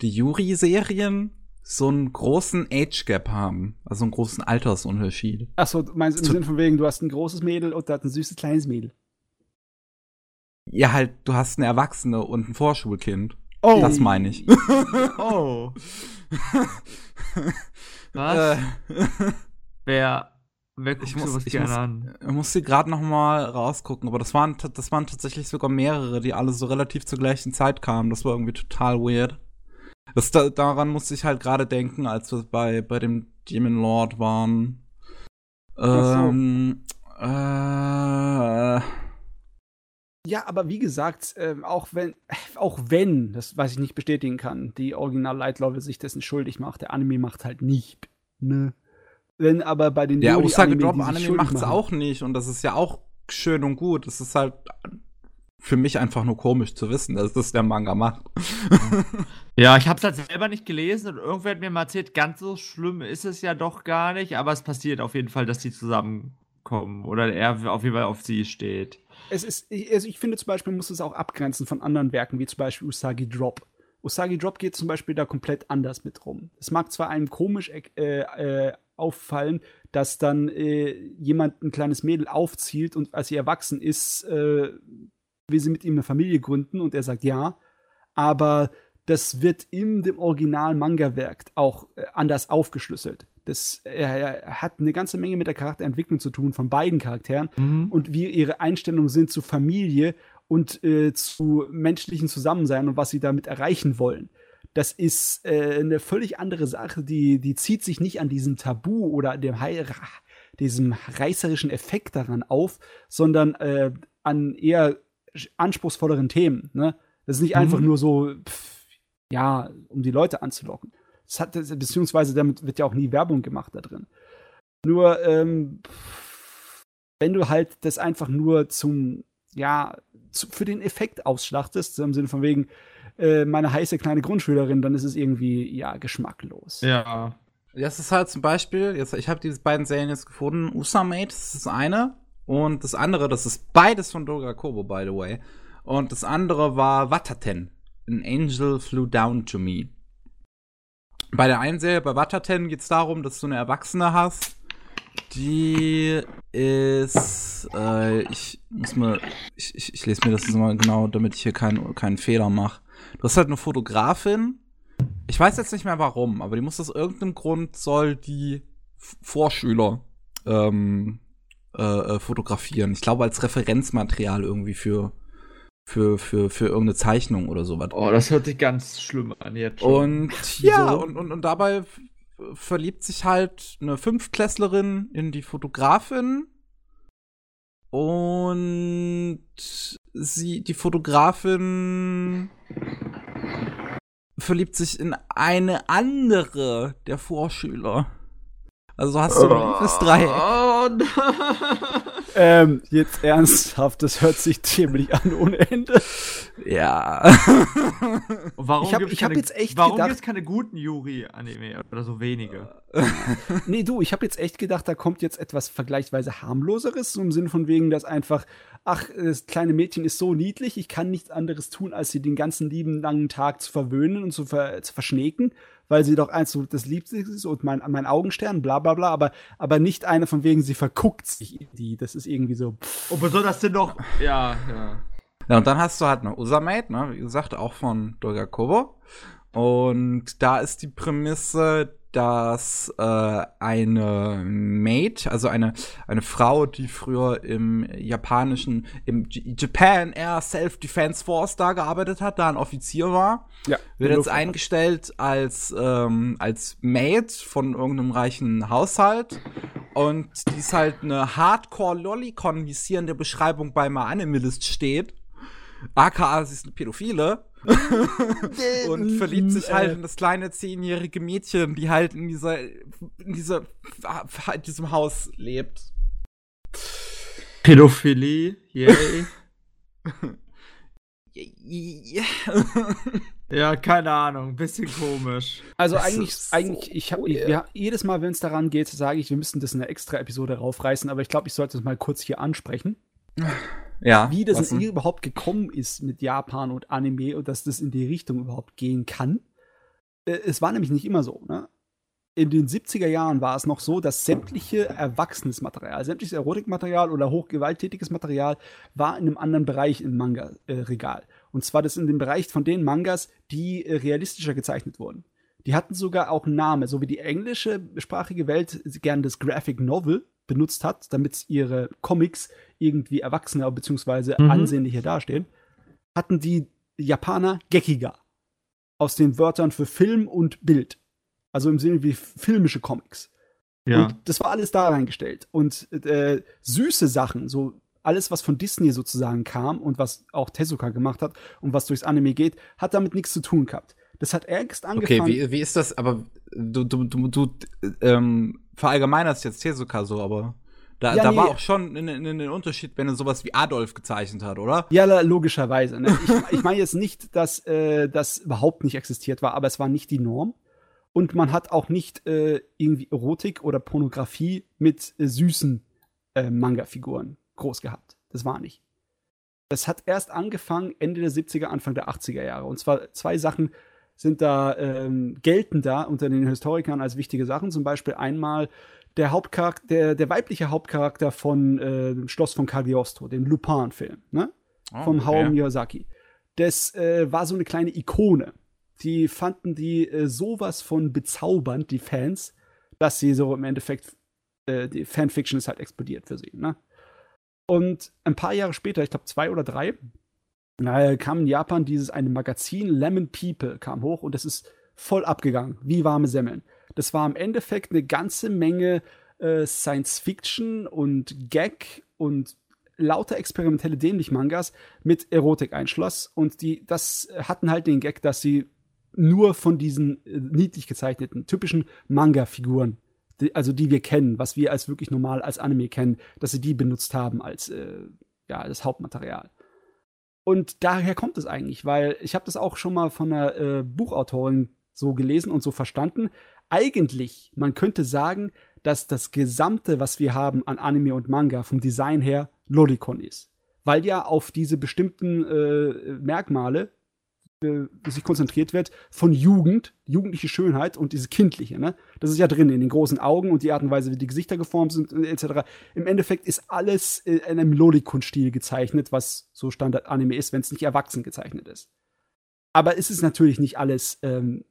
die Yuri-Serien so einen großen Age Gap haben, also einen großen Altersunterschied. Achso, du meinst im Sinne von wegen, du hast ein großes Mädel und du hast ein süßes kleines Mädel. Ja, halt, du hast eine Erwachsene und ein Vorschulkind. Oh. Das meine ich. Oh. Was? Äh, wer, wer guckt ich muss, sowas ich gerne muss, an? ich muss sie gerade noch mal rausgucken, aber das waren, das waren tatsächlich sogar mehrere, die alle so relativ zur gleichen Zeit kamen. Das war irgendwie total weird. Das, da, daran musste ich halt gerade denken, als wir bei, bei dem Demon Lord waren. Ach so. Ähm, äh, Ja, aber wie gesagt, ähm, auch wenn, auch wenn, das was ich nicht bestätigen kann, die Original Light Novel sich dessen schuldig macht, der Anime macht halt nicht. Ne? Wenn aber bei den der Yuri Usage Anime, Drop Anime macht's machen- auch nicht und das ist ja auch schön und gut. Es ist halt für mich einfach nur komisch zu wissen, dass das der Manga macht. Ja, ich hab's halt selber nicht gelesen und irgendwer hat mir mal erzählt, ganz so schlimm ist es ja doch gar nicht, aber es passiert auf jeden Fall, dass die zusammenkommen oder er auf jeden Fall auf sie steht. Es ist, ich- also ich finde zum Beispiel, muss es auch abgrenzen von anderen Werken, wie zum Beispiel Usagi Drop. Usagi Drop geht zum Beispiel da komplett anders mit rum. Es mag zwar einem komisch äh, äh, auffallen, dass dann äh, jemand ein kleines Mädel aufzielt und als sie erwachsen ist, äh, will sie mit ihm eine Familie gründen und er sagt ja, aber das wird in dem Original-Manga-Werk auch äh, anders aufgeschlüsselt. Das, er hat eine ganze Menge mit der Charakterentwicklung zu tun von beiden Charakteren und wie ihre Einstellungen sind zu Familie und äh, zu menschlichen Zusammensein und was sie damit erreichen wollen. Das ist äh, eine völlig andere Sache, die, die zieht sich nicht an diesem Tabu oder dem diesem reißerischen Effekt daran auf, sondern äh, an eher anspruchsvolleren Themen. Ne? Das ist nicht Mhm. einfach nur so, pff, ja, um die Leute anzulocken. Das hat, beziehungsweise damit wird ja auch nie Werbung gemacht da drin. Nur, ähm, wenn du halt das einfach nur zum, ja, zu, für den Effekt ausschlachtest, so im Sinne von wegen, äh, meine heiße kleine Grundschülerin, dann ist es irgendwie, ja, geschmacklos. Ja. Das ist halt zum Beispiel, jetzt, ich habe diese beiden Serien jetzt gefunden. Usamate, das ist das eine. Und das andere, das ist beides von Doga Kobo, by the way. Und das andere war Wataten. An Angel Flew Down to Me. Bei der einen Serie, bei Wataten, geht es darum, dass du eine Erwachsene hast, die ist, äh, ich muss mal, ich, ich, ich lese mir das mal genau, damit ich hier keinen keinen Fehler mache. Du hast halt eine Fotografin, ich weiß jetzt nicht mehr warum, aber die muss aus irgendeinem Grund soll die Vorschüler ähm, äh, äh, fotografieren. Ich glaube als Referenzmaterial irgendwie für für für für irgendeine Zeichnung oder sowas. Oh, das hört sich ganz schlimm an jetzt schon. Und ja, und, und, und dabei verliebt sich halt eine Fünftklässlerin in die Fotografin. Und sie, die Fotografin verliebt sich in eine andere der Vorschüler. Also hast du ein Liebesdreieck. Oh, nein. Ähm, jetzt ernsthaft, das hört sich ziemlich an ohne Ende. Ja. Warum Ich hab- gibt's ich hab keine- jetzt echt Warum gedacht- gibt's keine guten Yuri-Anime oder so wenige? Nee, du, ich habe jetzt echt gedacht, da kommt jetzt etwas vergleichsweise harmloseres, so im Sinn von wegen, dass einfach, ach, das kleine Mädchen ist so niedlich, ich kann nichts anderes tun, als sie den ganzen lieben langen Tag zu verwöhnen und zu, ver zu verschnecken, weil sie doch eins so das Liebste ist und mein, mein Augenstern, bla bla bla, aber, aber nicht eine von wegen, sie verguckt sich in die. Das ist irgendwie so. Pff. Und besonders sind noch. Ja, ja. Ja, und dann hast du halt eine Usamate, ne, wie gesagt, auch von Doga Kobo. Und da ist die Prämisse, dass äh, eine Maid, also eine, eine Frau, die früher im japanischen, im J Japan Air Self-Defense Force da gearbeitet hat, da ein Offizier war, Ja, wird jetzt eingestellt als, ähm, als Maid von irgendeinem reichen Haushalt. Und die ist halt eine Hardcore-Lollicon, wie es hier in der Beschreibung bei My Animalist steht. AKA, sie ist eine Pädophile. Und verliebt sich halt in das kleine zehnjährige Mädchen, die halt in dieser, in dieser, in diesem Haus lebt. Pädophilie, yay. ja, keine Ahnung, bisschen komisch. Also das eigentlich, so eigentlich, ich habe ja, jedes Mal, wenn es daran geht, sage ich, wir müssen das in eine extra Episode raufreißen, aber ich glaube, ich sollte es mal kurz hier ansprechen. Ja. Wie das überhaupt gekommen ist mit Japan und Anime und dass das in die Richtung überhaupt gehen kann. Äh, es war nämlich nicht immer so, ne? in den 70er Jahren war es noch so, dass sämtliche erwachsenes Material, sämtliches Erotikmaterial oder hochgewalttätiges Material war in einem anderen Bereich im Manga-Regal. Und zwar das in dem Bereich von den Mangas, die äh, realistischer gezeichnet wurden. Die hatten sogar auch einen Namen, so wie die englische sprachige Welt gern das Graphic Novel benutzt hat, damit ihre Comics irgendwie erwachsener bzw. Mhm. ansehnlicher dastehen, hatten die Japaner Gekiga aus den Wörtern für Film und Bild. Also im Sinne wie filmische Comics. Ja. Und das war alles da reingestellt. Und äh, süße Sachen, so alles, was von Disney sozusagen kam und was auch Tezuka gemacht hat und was durchs Anime geht, hat damit nichts zu tun gehabt. Das hat erst angefangen. Okay, wie, wie ist das? Aber du, du, du, du ähm, verallgemeinerst jetzt Tezuka so, aber da, ja, da nee. war auch schon ein Unterschied, wenn er sowas wie Adolf gezeichnet hat, oder? Ja, logischerweise. Ne? Ich, ich meine jetzt nicht, dass äh, das überhaupt nicht existiert war, aber es war nicht die Norm. Und man hat auch nicht äh, irgendwie Erotik oder Pornografie mit äh, süßen äh, Manga-Figuren groß gehabt. Das war nicht. Das hat erst angefangen Ende der 70er, Anfang der 80er Jahre. Und zwar zwei Sachen sind da, ähm, gelten da unter den Historikern als wichtige Sachen. Zum Beispiel einmal der Hauptcharakter, der, der weibliche Hauptcharakter von äh, Schloss von Cagliostro, dem Lupin-Film, ne? Oh, Vom okay. Hayao Miyazaki. Das äh, war so eine kleine Ikone die fanden die äh, sowas von bezaubernd, die Fans, dass sie so im Endeffekt, äh, die Fanfiction ist halt explodiert für sie. Ne? Und ein paar Jahre später, ich glaube zwei oder drei, äh, kam in Japan dieses eine Magazin, Lemon People, kam hoch und das ist voll abgegangen, wie warme Semmeln. Das war im Endeffekt eine ganze Menge äh, Science Fiction und Gag und lauter experimentelle Dämlich-Mangas mit Erotik-Einschloss. Und die, das hatten halt den Gag, dass sie nur von diesen äh, niedlich gezeichneten, typischen Manga-Figuren, also die wir kennen, was wir als wirklich normal als Anime kennen, dass sie die benutzt haben als äh, ja, das Hauptmaterial. Und daher kommt es eigentlich, weil ich habe das auch schon mal von einer äh, Buchautorin so gelesen und so verstanden. Eigentlich, man könnte sagen, dass das Gesamte, was wir haben an Anime und Manga vom Design her, Loricon ist. Weil ja auf diese bestimmten äh, Merkmale äh, sich konzentriert wird von Jugend, jugendliche Schönheit und diese kindliche, ne? Das ist ja drin in den großen Augen und die Art und Weise, wie die Gesichter geformt sind, etc. Im Endeffekt ist alles in einem Lollikon-Stil gezeichnet, was so Standard-Anime ist, wenn es nicht erwachsen gezeichnet ist. Aber es ist natürlich nicht alles ähm,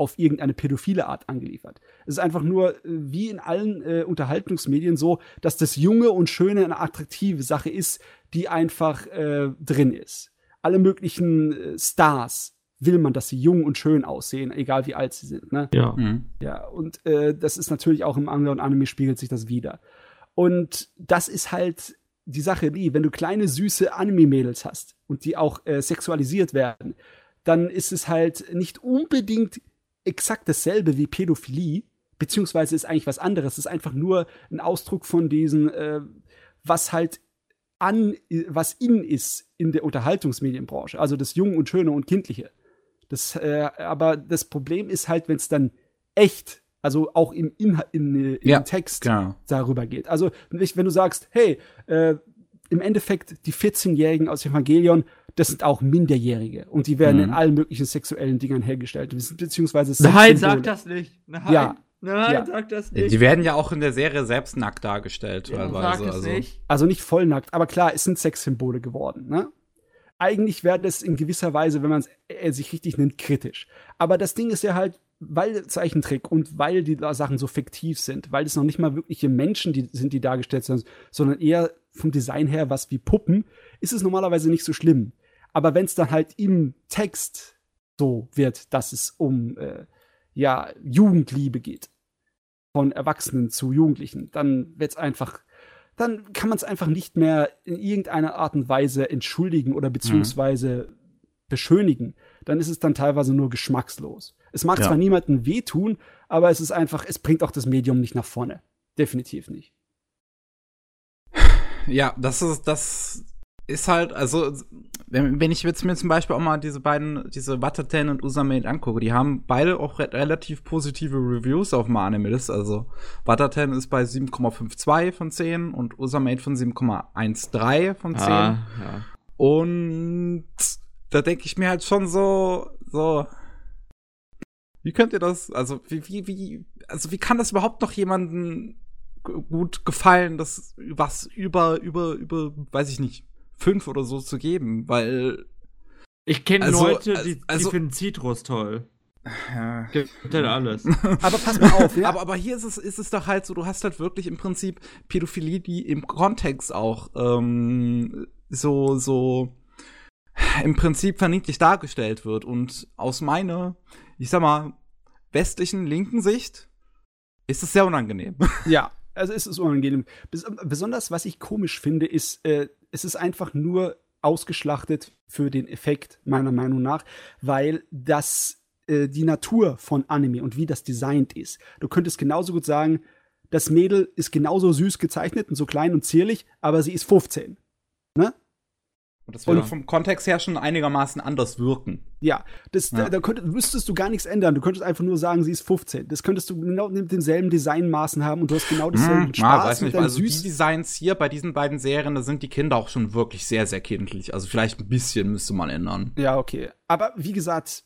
auf irgendeine pädophile Art angeliefert. Es ist einfach nur, äh, wie in allen äh, Unterhaltungsmedien, so, dass das Junge und Schöne eine attraktive Sache ist, die einfach äh, drin ist alle möglichen äh, Stars will man, dass sie jung und schön aussehen, egal wie alt sie sind. Ne? Ja. Mhm. Ja, und äh, das ist natürlich auch im Manga und Anime spiegelt sich das wieder. Und das ist halt die Sache, wie, wenn du kleine, süße Anime-Mädels hast und die auch äh, sexualisiert werden, dann ist es halt nicht unbedingt exakt dasselbe wie Pädophilie, beziehungsweise ist eigentlich was anderes. Es ist einfach nur ein Ausdruck von diesen, äh, was halt an, was in ist in der Unterhaltungsmedienbranche. Also das Junge und Schöne und Kindliche. Das, äh, aber das Problem ist halt, wenn es dann echt, also auch im, in, in, in ja, Text genau. darüber geht. Also wenn du sagst, hey, äh, im Endeffekt die 14-Jährigen aus Evangelion, das sind auch Minderjährige und die werden mhm. in allen möglichen sexuellen Dingern hergestellt, beziehungsweise Nein, sag das nicht. Nein. Ja, Nein, ja. sag das nicht. Die werden ja auch in der Serie selbst nackt dargestellt, ja, teilweise. Sag also. Nicht. also nicht voll nackt, aber klar, es sind Sexsymbole geworden, ne? Eigentlich wäre das in gewisser Weise, wenn man es äh, sich richtig nimmt, kritisch. Aber das Ding ist ja halt, weil Zeichentrick und weil die Sachen so fiktiv sind, weil es noch nicht mal wirkliche Menschen die, sind, die dargestellt sind, sondern eher vom Design her was wie Puppen, ist es normalerweise nicht so schlimm. Aber wenn es dann halt im Text so wird, dass es um äh, ja, Jugendliebe geht. Von Erwachsenen zu Jugendlichen, dann wird's einfach, dann kann man es einfach nicht mehr in irgendeiner Art und Weise entschuldigen oder beziehungsweise beschönigen, dann ist es dann teilweise nur geschmackslos. Es mag Ja. zwar niemandem wehtun, aber es ist einfach, es bringt auch das Medium nicht nach vorne. Definitiv nicht. Ja, das ist, das ist halt, also, wenn, wenn ich jetzt mir zum Beispiel auch mal diese beiden, diese Wataten und Usamate angucke, die haben beide auch re relativ positive Reviews auf Animalist. Also, Wataten ist bei 7,52 von 10 und Usamate von 7,13 von 10. Ah, ja. Und da denke ich mir halt schon so, so, wie könnt ihr das, also wie, wie, wie, also wie kann das überhaupt noch jemandem g- gut gefallen, das was über, über, über, weiß ich nicht, fünf oder so zu geben, weil, Ich kenne Also, Leute, die, die also- finden Zitrus toll. ja. Gibt halt alles. Aber pass mal auf, ja. Aber, aber hier ist es, ist es doch halt so, du hast halt wirklich im Prinzip Pädophilie, die im Kontext auch ähm, so, so im Prinzip verniedlich dargestellt wird. Und aus meiner, ich sag mal, westlichen linken Sicht ist es sehr unangenehm. Ja, also es ist unangenehm. Bes besonders, was ich komisch finde, ist, äh, es ist einfach nur ausgeschlachtet für den Effekt, meiner Meinung nach, weil das äh, die Natur von Anime und wie das designt ist. Du könntest genauso gut sagen, das Mädel ist genauso süß gezeichnet und so klein und zierlich, aber sie ist 15. Ne? Und das würde Und- vom Kontext her schon einigermaßen anders wirken. Ja, das, Ja. Da, da könntest, müsstest du gar nichts ändern. Du könntest einfach nur sagen, sie ist 15. Das könntest du genau mit demselben Designmaßen haben und du hast genau denselben Hm, Spaß ja, weiß mit nicht, also die süß Designs hier bei diesen beiden Serien, da sind die Kinder auch schon wirklich sehr, sehr kindlich. Also vielleicht ein bisschen müsste man ändern. Ja, okay. Aber wie gesagt,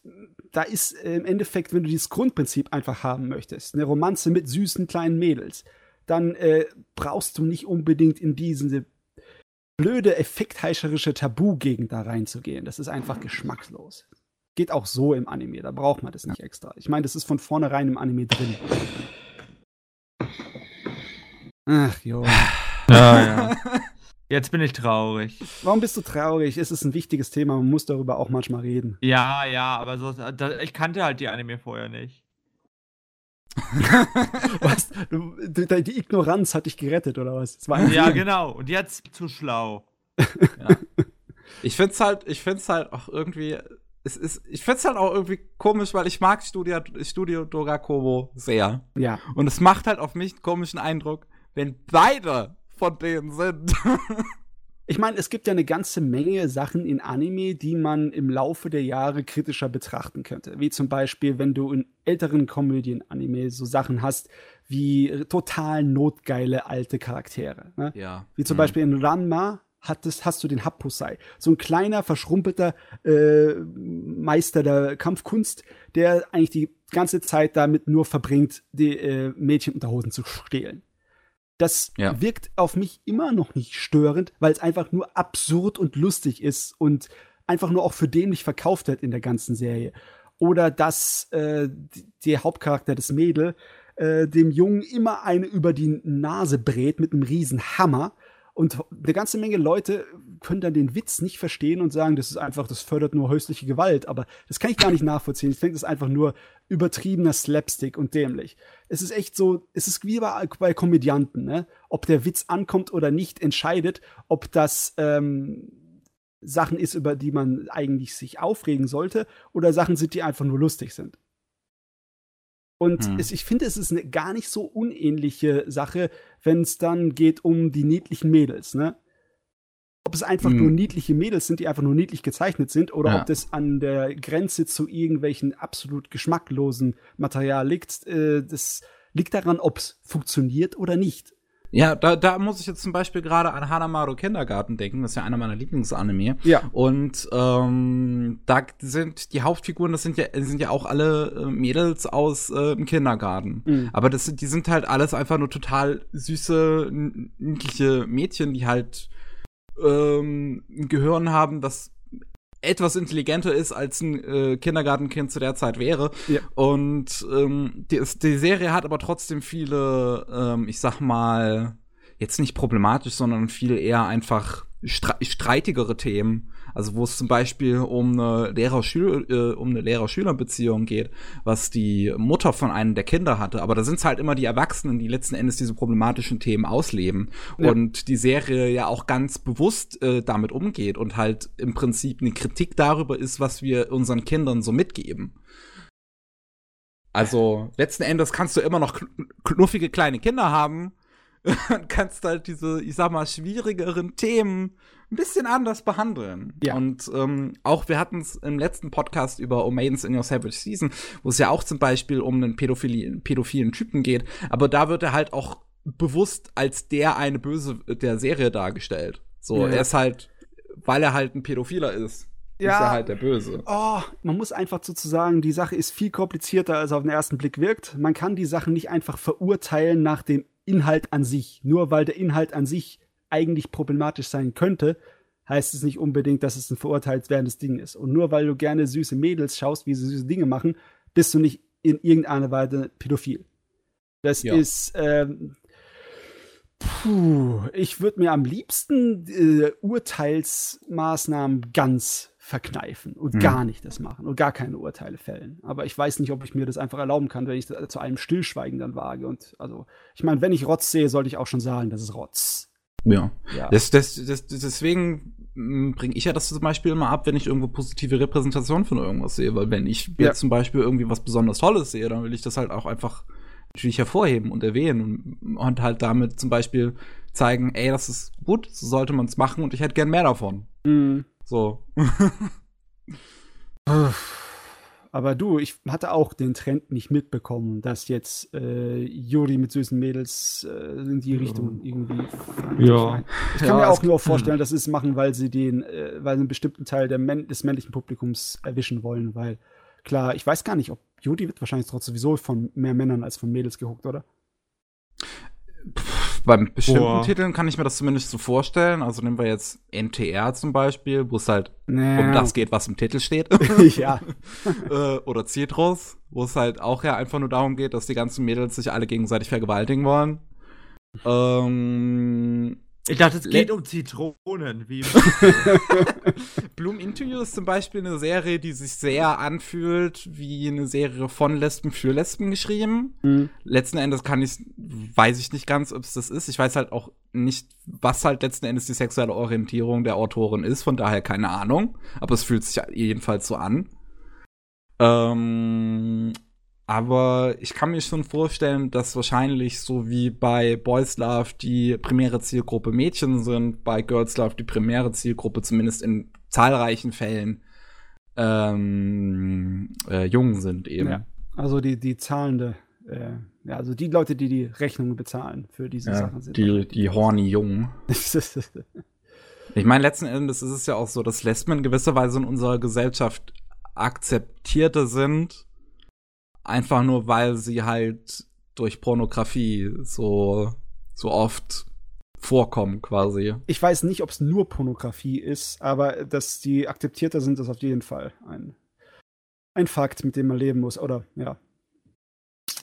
da ist äh, im Endeffekt, wenn du dieses Grundprinzip einfach haben möchtest, eine Romanze mit süßen kleinen Mädels, dann äh, brauchst du nicht unbedingt in diese blöde, effektheischerische Tabu-Gegend da reinzugehen. Das ist einfach geschmackslos. Geht auch so im Anime, da braucht man das nicht extra. Ich meine, das ist von vornherein im Anime drin. Ach jo. Ja, ja. Jetzt bin ich traurig. Warum bist du traurig? Es ist ein wichtiges Thema, man muss darüber auch manchmal reden. Ja, ja, aber so, ich kannte halt die Anime vorher nicht. Was? Du, die Ignoranz hat dich gerettet, oder was? Ja, Fehler. genau. Und jetzt zu schlau. Ich find's halt, ich find's halt auch irgendwie, es ist, ich find's halt auch irgendwie komisch, weil ich mag Studio, Studio Dorakobo sehr. Ja. Und es macht halt auf mich einen komischen Eindruck, wenn beide von denen sind. Ich meine, es gibt ja eine ganze Menge Sachen in Anime, die man im Laufe der Jahre kritischer betrachten könnte. Wie zum Beispiel, wenn du in älteren Komödien-Anime so Sachen hast wie total notgeile alte Charaktere. Ne? ja. Wie zum Mhm. Beispiel in Ranma hattest, hast du den Happusai. So ein kleiner, verschrumpelter äh, Meister der Kampfkunst, der eigentlich die ganze Zeit damit nur verbringt, die äh, Mädchenunterhosen zu stehlen. Das Ja. wirkt auf mich immer noch nicht störend, weil es einfach nur absurd und lustig ist und einfach nur auch für dämlich verkauft wird in der ganzen Serie. Oder dass äh, der Hauptcharakter des Mädel äh, dem Jungen immer eine über die Nase brät mit einem riesen Hammer. Und eine ganze Menge Leute können dann den Witz nicht verstehen und sagen, das ist einfach, das fördert nur häusliche Gewalt. Aber das kann ich gar nicht nachvollziehen. Ich denke, das ist einfach nur übertriebener Slapstick und dämlich. Es ist echt so, es ist wie bei, bei Komödianten, ne? Ob der Witz ankommt oder nicht, entscheidet, ob das ähm, Sachen ist, über die man eigentlich sich aufregen sollte, oder Sachen sind, die einfach nur lustig sind. Und Hm. es, ich finde, es ist eine gar nicht so unähnliche Sache, wenn es dann geht um die niedlichen Mädels, ne? Ob es einfach Hm. nur niedliche Mädels sind, die einfach nur niedlich gezeichnet sind, oder Ja. ob das an der Grenze zu irgendwelchen absolut geschmacklosen Material liegt, äh, das liegt daran, ob es funktioniert oder nicht. Ja, da, da muss ich jetzt zum Beispiel gerade an Hanamaru Kindergarten denken. Das ist ja einer meiner Lieblingsanime. Ja. Und ähm, da sind die Hauptfiguren, das sind ja, sind ja auch alle äh, Mädels aus äh, dem Kindergarten. Mhm. Aber das sind, die sind halt alles einfach nur total süße, niedliche Mädchen, die halt ähm, ein Gehirn haben, das etwas intelligenter ist, als ein äh, Kindergartenkind zu der Zeit wäre. Ja. Und ähm, die, die Serie hat aber trotzdem viele, ähm, ich sag mal, jetzt nicht problematisch, sondern viel eher einfach streitigere Themen. Also wo es zum Beispiel um eine Lehrer-Schüler, äh, um eine Lehrer-Schüler-Beziehung geht, was die Mutter von einem der Kinder hatte. Aber da sind es halt immer die Erwachsenen, die letzten Endes diese problematischen Themen ausleben. Ja. Und die Serie ja auch ganz bewusst äh, damit umgeht und halt im Prinzip eine Kritik darüber ist, was wir unseren Kindern so mitgeben. Also letzten Endes kannst du immer noch knuffige kleine Kinder haben und kannst halt diese, ich sag mal, schwierigeren Themen ein bisschen anders behandeln. Ja. Und ähm, auch wir hatten es im letzten Podcast über Omaidens in Your Savage Season, wo es ja auch zum Beispiel um einen pädophilen, pädophilen Typen geht, aber da wird er halt auch bewusst als der eine Böse der Serie dargestellt. So, ja. er ist halt, weil er halt ein Pädophiler ist. Ja. Ist er halt der Böse. Oh, man muss einfach sozusagen, die Sache ist viel komplizierter, als auf den ersten Blick wirkt. Man kann die Sachen nicht einfach verurteilen nach dem Inhalt an sich. Nur weil der Inhalt an sich eigentlich problematisch sein könnte, heißt es nicht unbedingt, dass es ein verurteilswertes Ding ist. Und nur weil du gerne süße Mädels schaust, wie sie süße Dinge machen, bist du nicht in irgendeiner Weise pädophil. Das ja. ist, ähm, puh, ich würde mir am liebsten äh, Urteilsmaßnahmen ganz verkneifen und mhm. gar nicht das machen und gar keine Urteile fällen. Aber ich weiß nicht, ob ich mir das einfach erlauben kann, wenn ich zu einem Stillschweigen dann wage. Und also, ich meine, wenn ich Rotz sehe, sollte ich auch schon sagen, das ist Rotz. Ja. ja. Das, das, das, deswegen hm, bringe ich ja das zum Beispiel immer ab, wenn ich irgendwo positive Repräsentation von irgendwas sehe. Weil wenn ich ja. jetzt zum Beispiel irgendwie was besonders Tolles sehe, dann will ich das halt auch einfach natürlich hervorheben und erwähnen und, und halt damit zum Beispiel zeigen, ey, das ist gut, so sollte man es machen und ich hätte gern mehr davon. Mhm. So. Aber du, ich hatte auch den Trend nicht mitbekommen, dass jetzt äh, Juri mit süßen Mädels äh, in die Richtung irgendwie. Ja. Ich kann ja, mir auch nur vorstellen, dass sie es machen, weil sie den, äh, weil sie einen bestimmten Teil der Män des männlichen Publikums erwischen wollen, weil klar, ich weiß gar nicht, ob Juri wird wahrscheinlich trotzdem sowieso von mehr Männern als von Mädels gehuckt, oder? Bei bestimmten Boah. Titeln kann ich mir das zumindest so vorstellen. Also nehmen wir jetzt NTR zum Beispiel, wo es halt naja. um das geht, was im Titel steht. ja. äh, oder Citrus, wo es halt auch ja einfach nur darum geht, dass die ganzen Mädels sich alle gegenseitig vergewaltigen wollen. Ähm, ich dachte, es geht Le um Zitronen. Wie Bloom You ist zum Beispiel eine Serie, die sich sehr anfühlt wie eine Serie von Lesben für Lesben geschrieben. Mhm. Letzten Endes kann ich, weiß ich nicht ganz, ob es das ist. Ich weiß halt auch nicht, was halt letzten Endes die sexuelle Orientierung der Autorin ist. Von daher keine Ahnung. Aber es fühlt sich jedenfalls so an. Ähm, aber ich kann mir schon vorstellen, dass wahrscheinlich so wie bei Boys Love die primäre Zielgruppe Mädchen sind, bei Girls Love die primäre Zielgruppe zumindest in zahlreichen Fällen ähm, äh, Jungen sind eben. Ja, also die, die zahlende, äh, ja, also die Leute, die die Rechnungen bezahlen für diese ja, Sachen sind. Die, die horny Jungen. ich meine, letzten Endes ist es ja auch so, dass Lesben in gewisser Weise in unserer Gesellschaft akzeptierter sind Einfach nur, weil sie halt durch Pornografie so, so oft vorkommen quasi. Ich weiß nicht, ob es nur Pornografie ist, aber dass die akzeptierter sind, ist auf jeden Fall ein, ein Fakt, mit dem man leben muss, oder? Ja.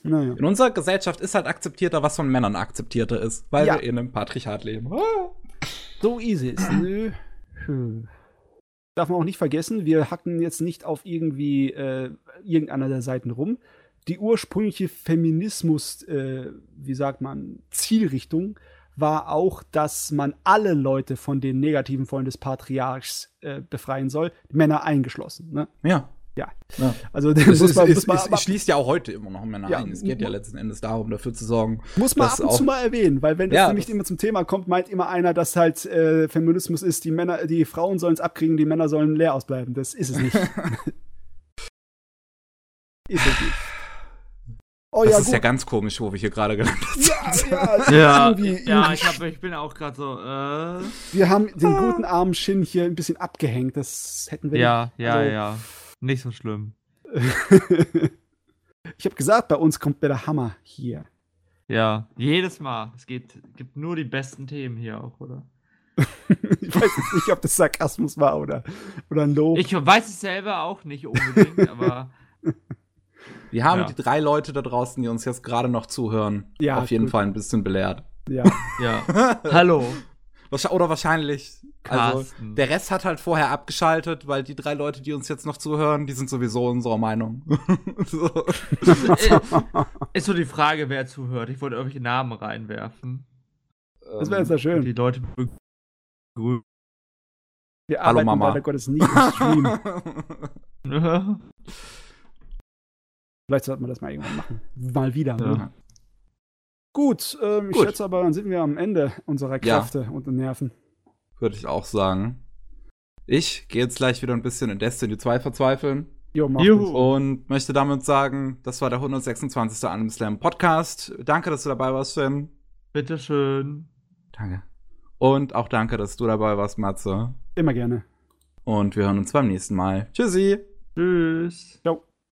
Naja. In unserer Gesellschaft ist halt akzeptierter, was von Männern akzeptierter ist, weil ja. wir in einem Patriarchat leben. So easy ist. Nö. Hm. Darf man auch nicht vergessen, wir hacken jetzt nicht auf irgendwie äh, irgendeiner der Seiten rum. Die ursprüngliche Feminismus, äh, wie sagt man, Zielrichtung war auch, dass man alle Leute von den negativen Folgen des Patriarchs äh, befreien soll, Männer eingeschlossen. Ne? Ja. Ja. ja. Also das muss man, ist, muss man, ist, schließt ja auch heute immer noch Männer ja, ein. Es geht ja letzten Endes darum, dafür zu sorgen. Muss man ab und zu mal erwähnen, weil wenn das ja, nämlich immer zum Thema kommt, meint immer einer, dass halt äh, Feminismus ist, die Männer, die Frauen sollen es abkriegen, die Männer sollen leer ausbleiben. Das ist es nicht. ist es nicht. Oh, das ja, ist gut. ja ganz komisch, wo wir hier gerade gelandet sind. Ja, ja, ja, ja ich, hab, ich bin auch gerade so. Äh. Wir haben den guten armen Shin hier ein bisschen abgehängt. Das hätten wir. Ja, nicht. ja, also, ja. Nicht so schlimm. ich habe gesagt, bei uns kommt der Hammer hier. Ja, jedes Mal. Es geht, gibt nur die besten Themen hier auch, oder? ich weiß jetzt nicht, ob das Sarkasmus war oder, oder ein Lob. Ich weiß es selber auch nicht unbedingt, aber. Wir haben ja. die drei Leute da draußen, die uns jetzt gerade noch zuhören, ja, auf jeden gut. Fall ein bisschen belehrt. Ja. Ja. Hallo. Oder wahrscheinlich. Also, Carsten. der Rest hat halt vorher abgeschaltet, weil die drei Leute, die uns jetzt noch zuhören, die sind sowieso unserer Meinung. so. Äh, Ist so die Frage, wer zuhört. Ich wollte irgendwelche Namen reinwerfen. Das wäre jetzt ja schön. die Leute begrüßen. Wir Hallo, Mama. leider Gottes nicht im Stream. ja. Vielleicht sollten wir das mal irgendwann machen. Mal wieder. Ja. Ne? Gut, ähm, ich Gut. schätze aber, dann sind wir am Ende unserer Ja. Kräfte und Nerven. Würde ich auch sagen. Ich gehe jetzt gleich wieder ein bisschen in Destiny 2 verzweifeln. Jo, mach Juhu. Und möchte damit sagen, das war der 126. Anime Slam Podcast. Danke, dass du dabei warst, Finn. Bitteschön. Danke. Und auch danke, dass du dabei warst, Matze. Immer gerne. Und wir hören uns beim nächsten Mal. Tschüssi. Tschüss. Ciao.